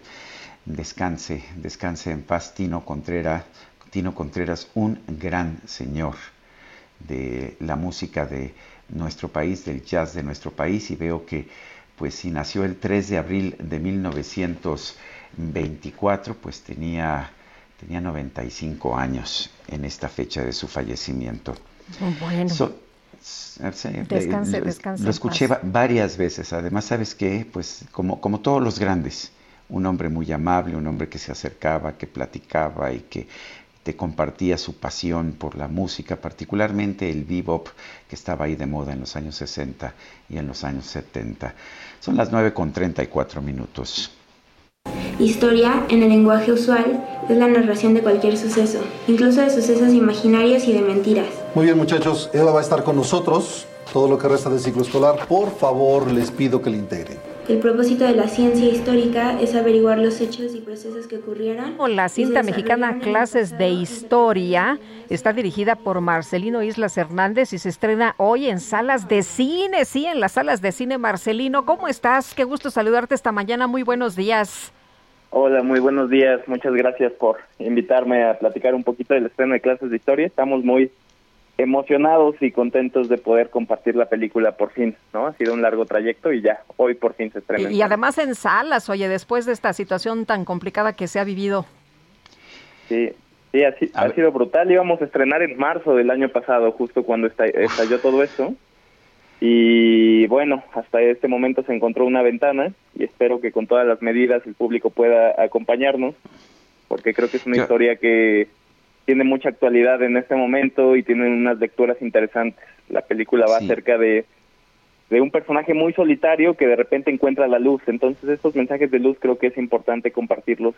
Descanse, descanse en paz, Tino Contreras, Tino Contreras, un gran señor de la música de nuestro país, del jazz de nuestro país, y veo que pues si nació el 3 de abril de 1924, pues tenía, tenía 95 años en esta fecha de su fallecimiento. Bueno. descanse, descanse. Lo escuché varias veces. Además, ¿sabes qué? Pues como, como todos los grandes, un hombre muy amable, un hombre que se acercaba, que platicaba y que te compartía su pasión por la música, particularmente el bebop que estaba ahí de moda en los años 60 y en los años 70. Son las 9 con 34 minutos. Historia, en el lenguaje usual, es la narración de cualquier suceso, incluso de sucesos imaginarios y de mentiras. Muy bien muchachos, Eva va a estar con nosotros todo lo que resta del ciclo escolar. Por favor, les pido que le integren. El propósito de la ciencia histórica es averiguar los hechos y procesos que ocurrieron. La cinta mexicana Clases de Historia está dirigida por Marcelino Islas Hernández y se estrena hoy en salas de cine, sí, en las salas de cine. Marcelino, ¿cómo estás? Qué gusto saludarte esta mañana. Muy buenos días. Hola, muy buenos días. Muchas gracias por invitarme a platicar un poquito del estreno de Clases de Historia. Estamos muy emocionados y contentos de poder compartir la película por fin, ¿no? Ha sido un largo trayecto y ya, hoy por fin se estrena. Y, además en salas, oye, después de esta situación tan complicada que se ha vivido. Sí, sí, ha, ha sido brutal. Íbamos a estrenar en marzo del año pasado, justo cuando estalló todo esto. Y bueno, hasta este momento se encontró una ventana y espero que con todas las medidas el público pueda acompañarnos, porque creo que es una historia que tiene mucha actualidad en este momento y tiene unas lecturas interesantes. La película va acerca de, de un personaje muy solitario que de repente encuentra la luz. Entonces estos mensajes de luz creo que es importante compartirlos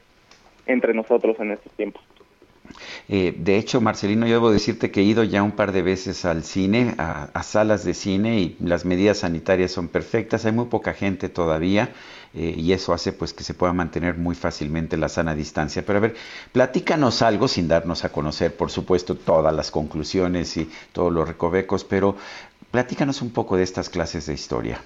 entre nosotros en estos tiempos. Eh, de hecho, Marcelino, yo debo decirte que he ido ya un par de veces al cine, a, salas de cine, y las medidas sanitarias son perfectas. Hay muy poca gente todavía eh, y eso hace pues que se pueda mantener muy fácilmente la sana distancia. Pero a ver, platícanos algo sin darnos a conocer, por supuesto, todas las conclusiones y todos los recovecos, pero platícanos un poco de estas clases de historia.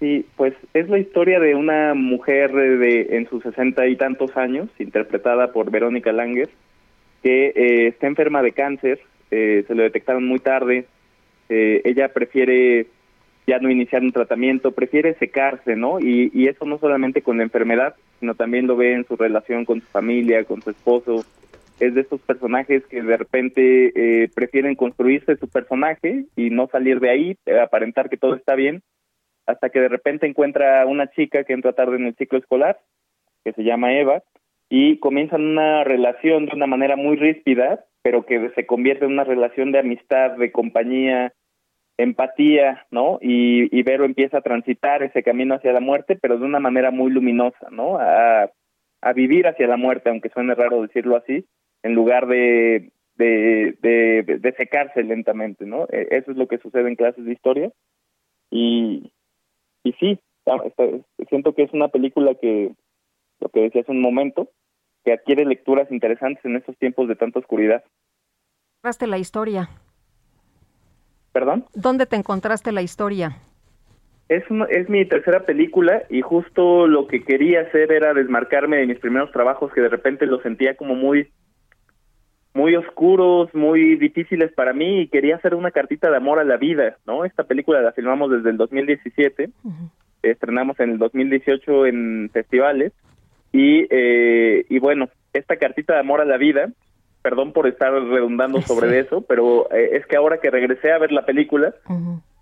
Sí, pues es la historia de una mujer de en sus sesenta y tantos años, interpretada por Verónica Langer, que eh, está enferma de cáncer, eh, se lo detectaron muy tarde, eh, ella prefiere ya no iniciar un tratamiento, prefiere secarse, ¿no? Y, y eso no solamente con la enfermedad, sino también lo ve en su relación con su familia, con su esposo, es de estos personajes que de repente eh, prefieren construirse su personaje y no salir de ahí, eh, aparentar que todo está bien, hasta que de repente encuentra una chica que entra tarde en el ciclo escolar, que se llama Eva, y comienzan una relación de una manera muy ríspida, pero que se convierte en una relación de amistad, de compañía, empatía, ¿no? Y, y Vero empieza a transitar ese camino hacia la muerte, pero de una manera muy luminosa, ¿no? A, a vivir hacia la muerte, aunque suene raro decirlo así, en lugar de, de, de, de secarse lentamente, ¿no? E, Eso es lo que sucede en clases de historia. Y, y sí, está- siento que es una película que, lo que decía hace un momento, que adquiere lecturas interesantes en estos tiempos de tanta oscuridad. ¿Encontraste la historia? ¿Perdón? ¿Dónde te encontraste la historia? Es, una- es mi tercera película y justo lo que quería hacer era desmarcarme de mis primeros trabajos que de repente los sentía como muy muy oscuros, muy difíciles para mí y quería hacer una cartita de amor a la vida, ¿no? Esta película la filmamos desde el 2017, estrenamos en el 2018 en festivales y, eh, y bueno, esta cartita de amor a la vida, perdón por estar redundando sobre eso, pero eh, es que ahora que regresé a ver la película,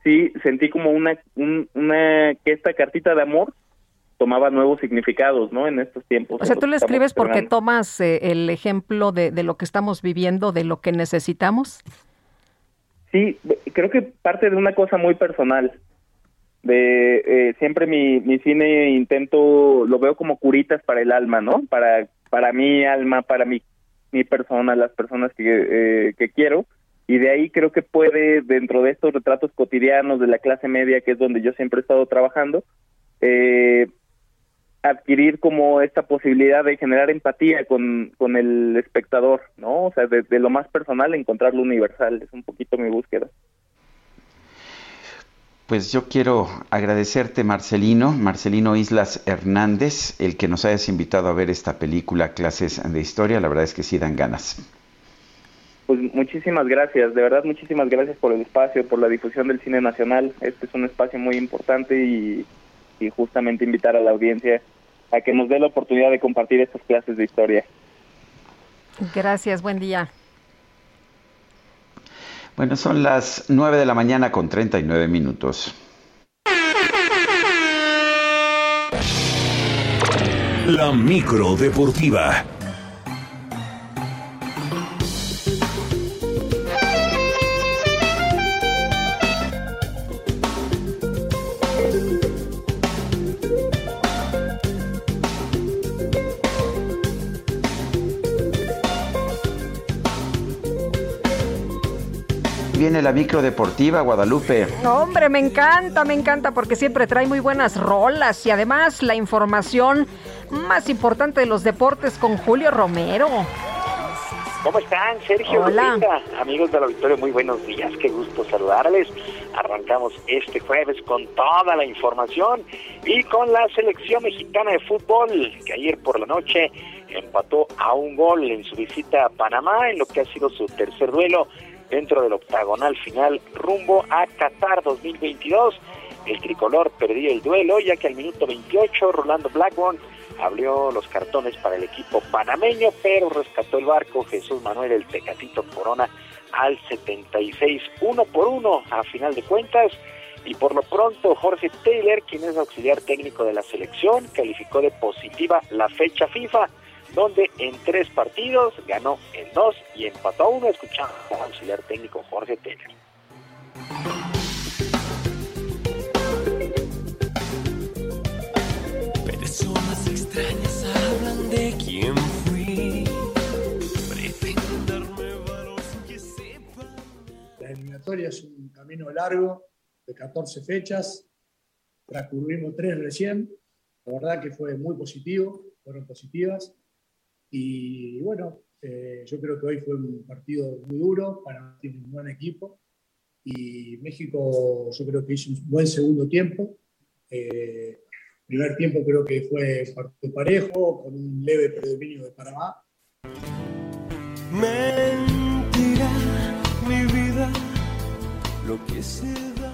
sí sentí como una, un- una que esta cartita de amor tomaba nuevos significados, ¿no? En estos tiempos. O sea, tú estamos escribes porque tomas eh, el ejemplo de, de lo que estamos viviendo, de lo que necesitamos. Sí, creo que parte de una cosa muy personal. De eh, siempre mi, mi cine intento lo veo como curitas para el alma, ¿no? Para para mi alma, para mi mi persona, las personas que eh, que quiero y de ahí creo que puede dentro de estos retratos cotidianos de la clase media que es donde yo siempre he estado trabajando eh, adquirir como esta posibilidad de generar empatía con, con el espectador, ¿no? O sea, de, de lo más personal encontrar lo universal, es un poquito mi búsqueda. Pues yo quiero agradecerte, Marcelino, Marcelino Islas Hernández, el que nos hayas invitado a ver esta película, Clases de Historia. La verdad es que sí dan ganas. Pues muchísimas gracias, de verdad muchísimas gracias por el espacio, por la difusión del cine nacional. Este es un espacio muy importante y, y justamente invitar a la audiencia a que nos dé la oportunidad de compartir estas clases de historia. Gracias, buen día. Bueno, son las 9 de la mañana con 39 minutos. La micro deportiva. Viene la micro deportiva, Guadalupe. No, hombre, me encanta, me encanta porque siempre trae muy buenas rolas y además la información más importante de los deportes con Julio Romero. ¿Cómo están, Sergio? Hola. Lupita? Amigos del auditorio, muy buenos días. Qué gusto saludarles. Arrancamos este jueves con toda la información y con la selección mexicana de fútbol que ayer por la noche empató a un gol en su visita a Panamá en lo que ha sido su tercer duelo dentro del octagonal final rumbo a Qatar 2022. El tricolor perdió el duelo ya que al minuto 28 Rolando Blackburn abrió los cartones para el equipo panameño, pero rescató el barco Jesús Manuel el Tecatito Corona al 76, uno por uno a final de cuentas. Y por lo pronto Jorge Taylor, quien es auxiliar técnico de la selección, calificó de positiva la fecha FIFA, donde en tres partidos ganó en dos y empató a uno. Escuchamos al auxiliar técnico Jorge Taylor. Personas extrañas hablan de quién fui. Pretenden darme valor sin que sepa. La eliminatoria es un camino largo de 14 fechas. Transcurrimos tres recién. La verdad que fue muy positivo, fueron positivas. Y bueno, eh, yo creo que hoy fue un partido muy duro. Para tiene un buen equipo. Y México, yo creo que hizo un buen segundo tiempo. Eh, primer tiempo creo que fue partido parejo, con un leve predominio de Panamá. Mentira, mi vida, lo que se da.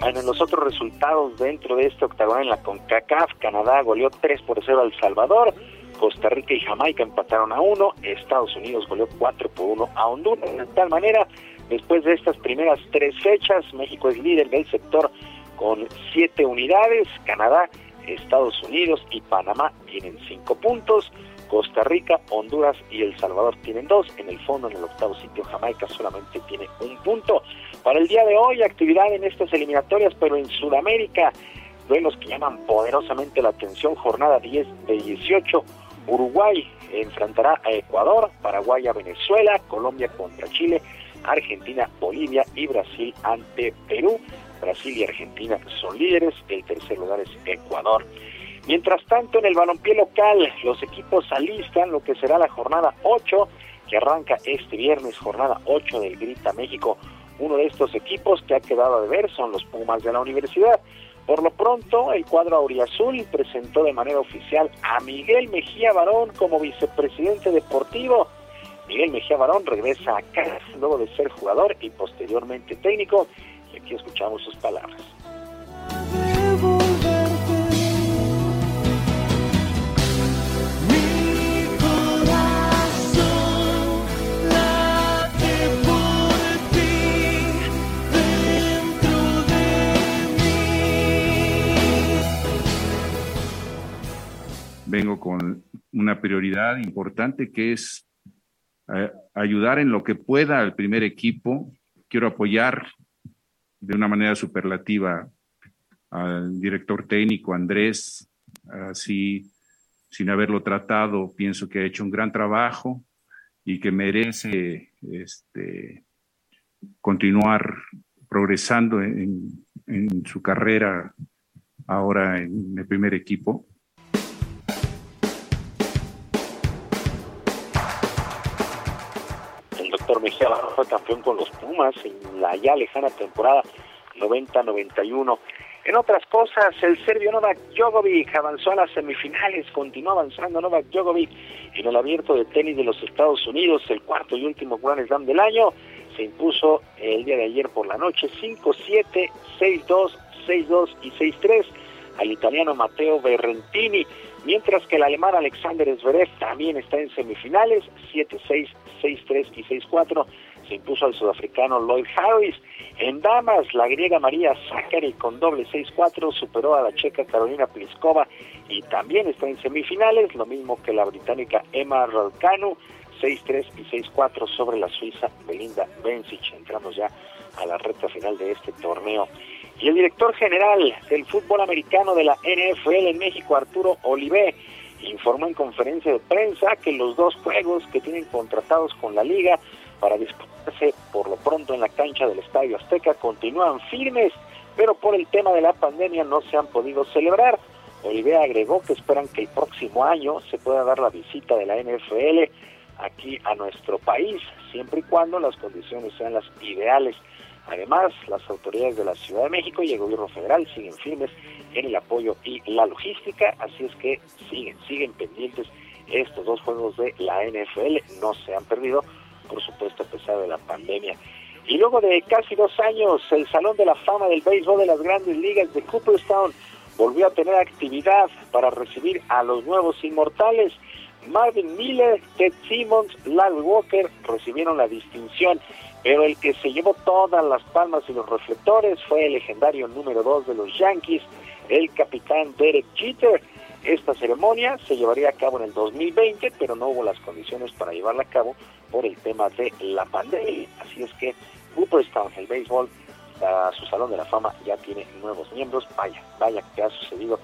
Bueno, en los otros resultados dentro de este octagonal en la CONCACAF, Canadá goleó 3 por 0 al Salvador, Costa Rica y Jamaica empataron a uno, Estados Unidos goleó 4 por 1 a Honduras. De tal manera, después de estas primeras tres fechas, México es líder del sector con siete unidades, Canadá, Estados Unidos y Panamá tienen cinco puntos, Costa Rica, Honduras y El Salvador tienen dos, en el fondo en el octavo sitio Jamaica solamente tiene un punto. Para el día de hoy, actividad en estas eliminatorias, pero en Sudamérica, duelos que llaman poderosamente la atención, jornada 10 de 18, Uruguay enfrentará a Ecuador, Paraguay a Venezuela, Colombia contra Chile, Argentina, Bolivia y Brasil ante Perú. Brasil y Argentina son líderes, el tercer lugar es Ecuador. Mientras tanto, en el balompié local, los equipos alistan lo que será la jornada 8, que arranca este viernes, jornada 8 del Grita México. Uno de estos equipos que ha quedado de ver son los Pumas de la universidad. Por lo pronto, el cuadro auriazul presentó de manera oficial a Miguel Mejía Barón como vicepresidente deportivo. Miguel Mejía Barón regresa a casa luego de ser jugador y posteriormente técnico. Y aquí escuchamos sus palabras. Vengo con una prioridad importante que es eh, ayudar en lo que pueda al primer equipo. Quiero apoyar de una manera superlativa al director técnico Andrés, así sin haberlo tratado, pienso que ha hecho un gran trabajo y que merece este, continuar progresando en, en su carrera ahora en el primer equipo. Fue campeón con los Pumas en la ya lejana temporada 90-91. En otras cosas, el serbio Novak Djokovic avanzó a las semifinales, continuó avanzando Novak Djokovic en el abierto de tenis de los Estados Unidos, el cuarto y último Grand Slam del año. Se impuso el día de ayer por la noche 5-7, 6-2, 6-2 y 6-3 al italiano Matteo Berrentini, mientras que el alemán Alexander Zverev también está en semifinales, 7-6, 6-3 y 6-4 se impuso al sudafricano Lloyd Harris. En damas, la griega María Zachary con doble 6-4 superó a la checa Carolina Pliskova y también está en semifinales, lo mismo que la británica Emma Raducanu, 6-3 y 6-4 sobre la suiza Belinda Bencic. Entramos ya a la recta final de este torneo. Y el director general del fútbol americano de la NFL en México, Arturo Olivé, informó en conferencia de prensa que los dos juegos que tienen contratados con la liga para disputarse por lo pronto en la cancha del Estadio Azteca continúan firmes, pero por el tema de la pandemia no se han podido celebrar. Oliver agregó que esperan que el próximo año se pueda dar la visita de la NFL aquí a nuestro país, siempre y cuando las condiciones sean las ideales. Además, las autoridades de la Ciudad de México y el gobierno federal siguen firmes en el apoyo y la logística, así es que siguen, siguen pendientes estos dos juegos de la NFL, no se han perdido, por supuesto a pesar de la pandemia. Y luego de casi dos años, el Salón de la Fama del Béisbol de las Grandes Ligas de Cooperstown volvió a tener actividad para recibir a los nuevos inmortales. Marvin Miller, Ted Simmons, Larry Walker recibieron la distinción, pero el que se llevó todas las palmas y los reflectores fue el legendario número dos de los Yankees, el capitán Derek Jeter. Esta ceremonia se llevaría a cabo en el 2020, pero no hubo las condiciones para llevarla a cabo por el tema de la pandemia. Así es que Cooperstown, el béisbol, su Salón de la Fama ya tiene nuevos miembros. Vaya, vaya que ha sucedido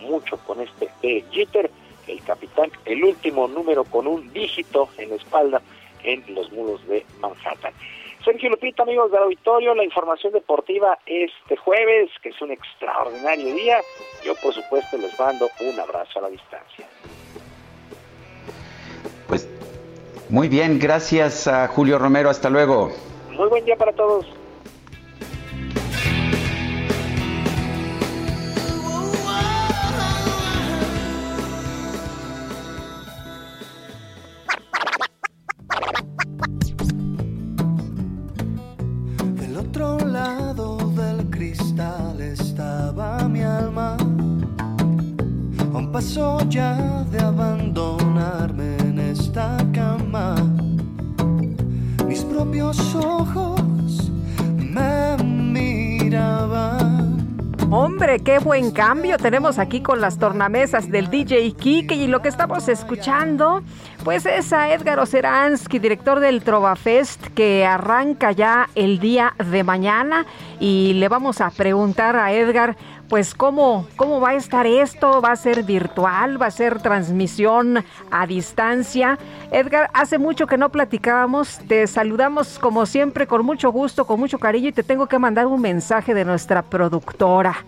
mucho con este Derek Jeter, el capitán, el último número con un dígito en la espalda en los muros de Manhattan. Sergio Lupita, amigos del auditorio, la información deportiva este jueves, que es un extraordinario día. Yo, por supuesto, les mando un abrazo a la distancia. Pues muy bien, gracias a Julio Romero, hasta luego. Muy buen día para todos. Qué buen cambio tenemos aquí con las tornamesas del DJ Kike y lo que estamos escuchando, pues es a Edgar Oceransky, director del Trova Fest, que arranca ya el día de mañana y le vamos a preguntar a Edgar, pues cómo, cómo va a estar esto, va a ser virtual, va a ser transmisión a distancia. Edgar, hace mucho que no platicábamos, te saludamos como siempre con mucho gusto, con mucho cariño y te tengo que mandar un mensaje de nuestra productora.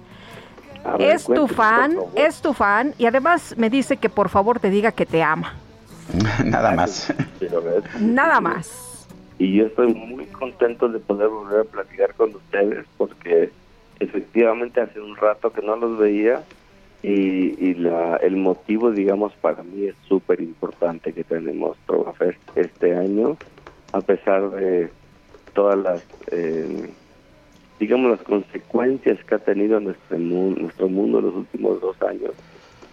Ver, es tu fan, es tu fan y además me dice que por favor te diga que te ama. Nada más. Nada más. Y yo estoy muy contento de poder volver a platicar con ustedes porque efectivamente hace un rato que no los veía y, y la, el motivo, digamos, para mí es súper importante que tenemos Trova Fest este año, a pesar de todas las, eh, digamos, las consecuencias que ha tenido nuestro, nuestro mundo en los últimos dos años.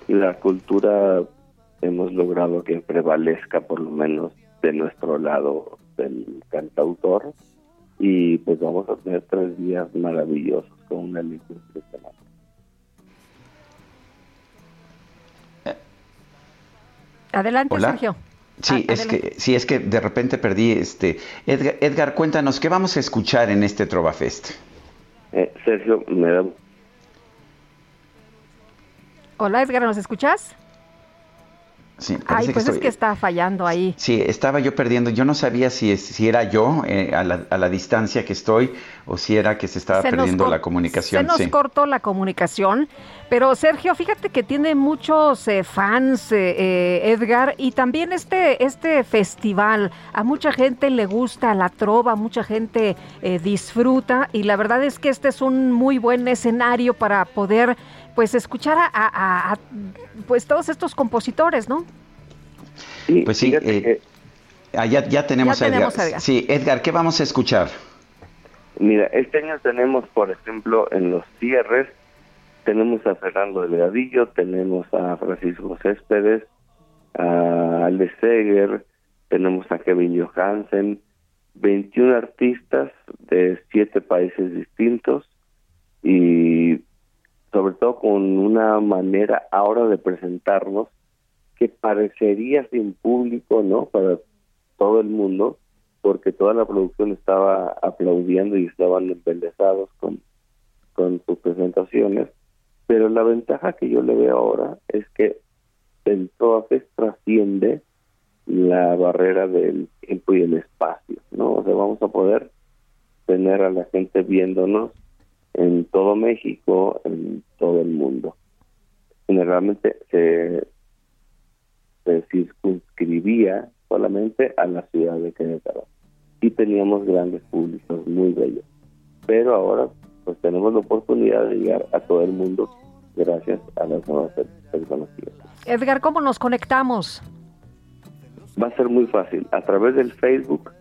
Y la cultura hemos logrado que prevalezca por lo menos de nuestro lado del cantautor y pues vamos a tener tres días maravillosos con una elección impresionante. Adelante, Hola. Sergio. Sí, Ah, es adelante. que, sí, es que de repente perdí este. Edgar, Edgar, cuéntanos, ¿qué vamos a escuchar en este Trova Fest? Eh, Sergio, me da Hola Edgar, ¿nos escuchas? Sí, Ay, pues que es que está fallando ahí. Sí, estaba yo perdiendo. Yo no sabía si, si era yo eh, a, la, a la distancia que estoy o si era que se estaba Se perdiendo la comunicación. Se nos sí. cortó la comunicación, pero Sergio, fíjate que tiene muchos eh, fans, eh, eh, Edgar, y también este, este festival. A mucha gente le gusta la trova, mucha gente eh, disfruta, y la verdad es que este es un muy buen escenario para poder pues escuchar a, a- a- pues todos estos compositores, ¿no? Pues sí, eh, ah, ya, ya tenemos, Ya a Edgar. tenemos a Edgar. Sí, Edgar, ¿qué vamos a escuchar? Mira, este año tenemos, por ejemplo, en los cierres, tenemos a Fernando Delgadillo, tenemos a Francisco Céspedes, a Alex Seger, tenemos a Kevin Johansen, 21 artistas de siete países distintos y sobre todo con una manera ahora de presentarnos que parecería sin público, ¿no? Para todo el mundo, porque toda la producción estaba aplaudiendo y estaban embelesados con, con sus presentaciones. Pero la ventaja que yo le veo ahora es que el Troafest trasciende la barrera del tiempo y el espacio, ¿no? O sea, vamos a poder tener a la gente viéndonos en todo México, en todo el mundo. Generalmente se, se circunscribía solamente a la ciudad de Querétaro y teníamos grandes públicos muy bellos. Pero ahora pues tenemos la oportunidad de llegar a todo el mundo gracias a las nuevas tecnologías. Edgar, ¿cómo nos conectamos? Va a ser muy fácil. A través del Facebook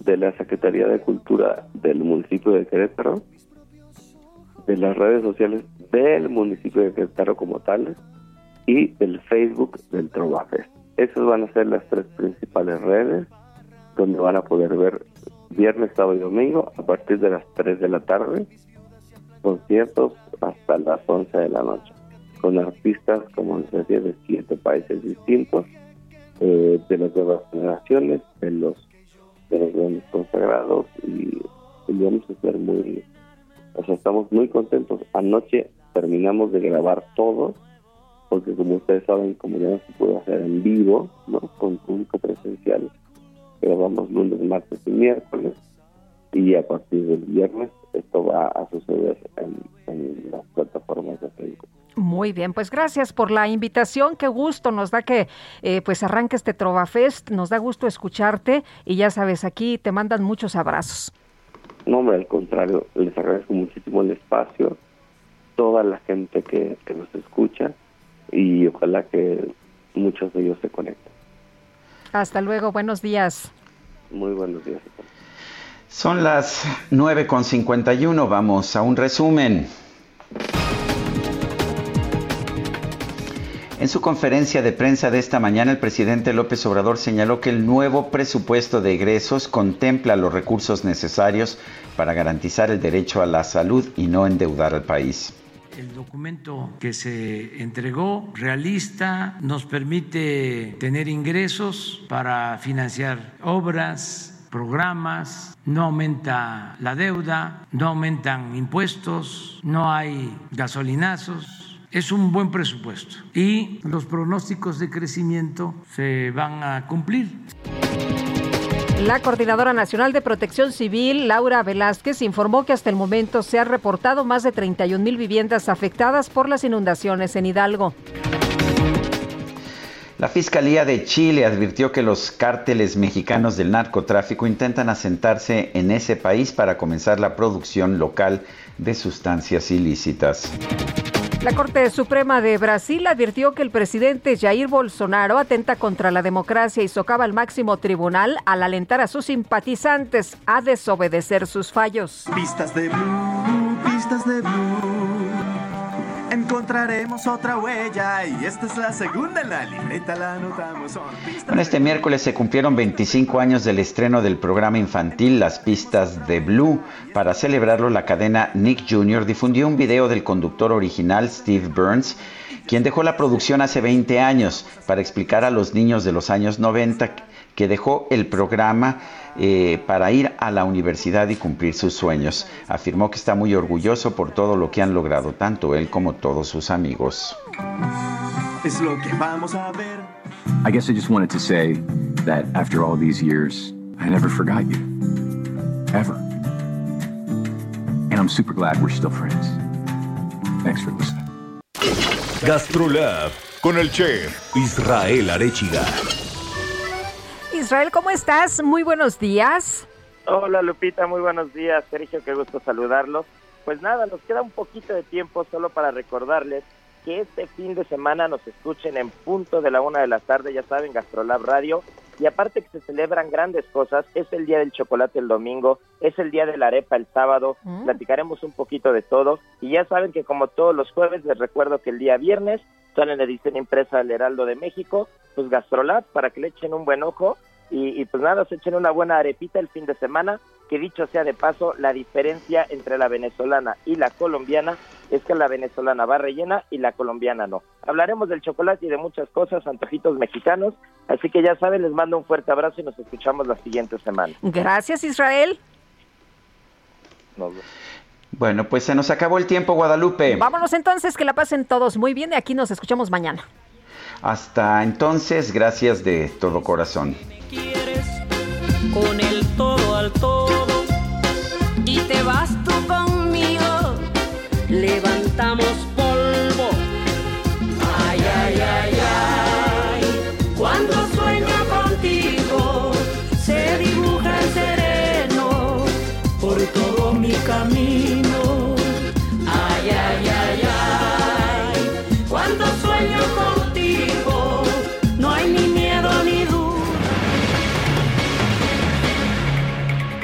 de la Secretaría de Cultura del municipio de Querétaro, de las redes sociales del municipio de Querétaro como tales y del Facebook del Trovafest. Esas van a ser las tres principales redes donde van a poder ver viernes, sábado y domingo a partir de las 3 de la tarde, conciertos hasta las 11 de la noche, con artistas, como les decía, de siete países distintos, eh, de las nuevas generaciones, de los de los consagrados y, y vamos a ser muy, o sea, estamos muy contentos. Anoche terminamos de grabar todo, porque como ustedes saben, como ya no se puede hacer en vivo, ¿no? Con público presencial, grabamos lunes, martes y miércoles, y a partir del viernes esto va a suceder en, las plataformas de Facebook. Muy bien, pues gracias por la invitación. Qué gusto nos da que eh, pues arranque este Trovafest. Nos da gusto escucharte y ya sabes, aquí te mandan muchos abrazos. No, hombre, al contrario, les agradezco muchísimo el espacio, toda la gente que, que nos escucha y ojalá que muchos de ellos se conecten. Hasta luego, buenos días. Muy buenos días. Son las 9.51, vamos a un resumen. En su conferencia de prensa de esta mañana, el presidente López Obrador señaló que el nuevo presupuesto de egresos contempla los recursos necesarios para garantizar el derecho a la salud y no endeudar al país. el documento que se entregó, realista, nos permite tener ingresos para financiar obras, programas, no aumenta la deuda, no aumentan impuestos, no hay gasolinazos. Es un buen presupuesto y los pronósticos de crecimiento se van a cumplir. La Coordinadora Nacional de Protección Civil, Laura Velázquez, informó que hasta el momento se han reportado más de 31 mil viviendas afectadas por las inundaciones en Hidalgo. La Fiscalía de Chile advirtió que los cárteles mexicanos del narcotráfico intentan asentarse en ese país para comenzar la producción local de sustancias ilícitas. La Corte Suprema de Brasil advirtió que el presidente Jair Bolsonaro atenta contra la democracia y socava al máximo tribunal al alentar a sus simpatizantes a desobedecer sus fallos. Pistas de blue, pistas de blue. Encontraremos otra huella y esta es la segunda en la libreta, la anotamos. Bueno, este miércoles se cumplieron 25 años del estreno del programa infantil Las Pistas de Blue. Para celebrarlo, la cadena Nick Jr. difundió un video del conductor original Steve Burns, quien dejó la producción hace 20 años para explicar a los niños de los años 90 que dejó el programa eh, para ir a la universidad y cumplir sus sueños. Afirmó que está muy orgulloso por todo lo que han logrado, tanto él como todos sus amigos. es lo que vamos a ver. I guess I just wanted to say that after all these years, I never forgot you. Ever. And I'm super glad we're still friends. Thanks for listening. Gastrolab con el chef Israel Arechiga. Israel, ¿cómo estás? Muy buenos días. Hola Lupita, muy buenos días. Sergio, qué gusto saludarlos. Pues nada, nos queda un poquito de tiempo solo para recordarles que este fin de semana nos escuchen en punto de la una de la tarde, ya saben, Gastrolab Radio. Y aparte que se celebran grandes cosas, es el día del chocolate el domingo, es el día de la arepa el sábado, Mm. platicaremos un poquito de todo. Y ya saben que como todos los jueves, les recuerdo que el día viernes sale en la edición impresa del Heraldo de México, pues Gastrolab, para que le echen un buen ojo. Y, y pues nada, se echen una buena arepita el fin de semana, que dicho sea de paso, la diferencia entre la venezolana y la colombiana es que la venezolana va rellena y la colombiana no. Hablaremos del chocolate y de muchas cosas, antojitos mexicanos, así que ya saben, les mando un fuerte abrazo y nos escuchamos la siguiente semana. Gracias, Israel. Nos vemos. Bueno, pues se nos acabó el tiempo, Guadalupe. Vámonos entonces, que la pasen todos muy bien y aquí nos escuchamos mañana. Hasta entonces, gracias de todo corazón. con el todo al todo y te vas tú conmigo levantamos polvo ay ay ay ay cuando sueño contigo se dibuja el sereno por todo mi camino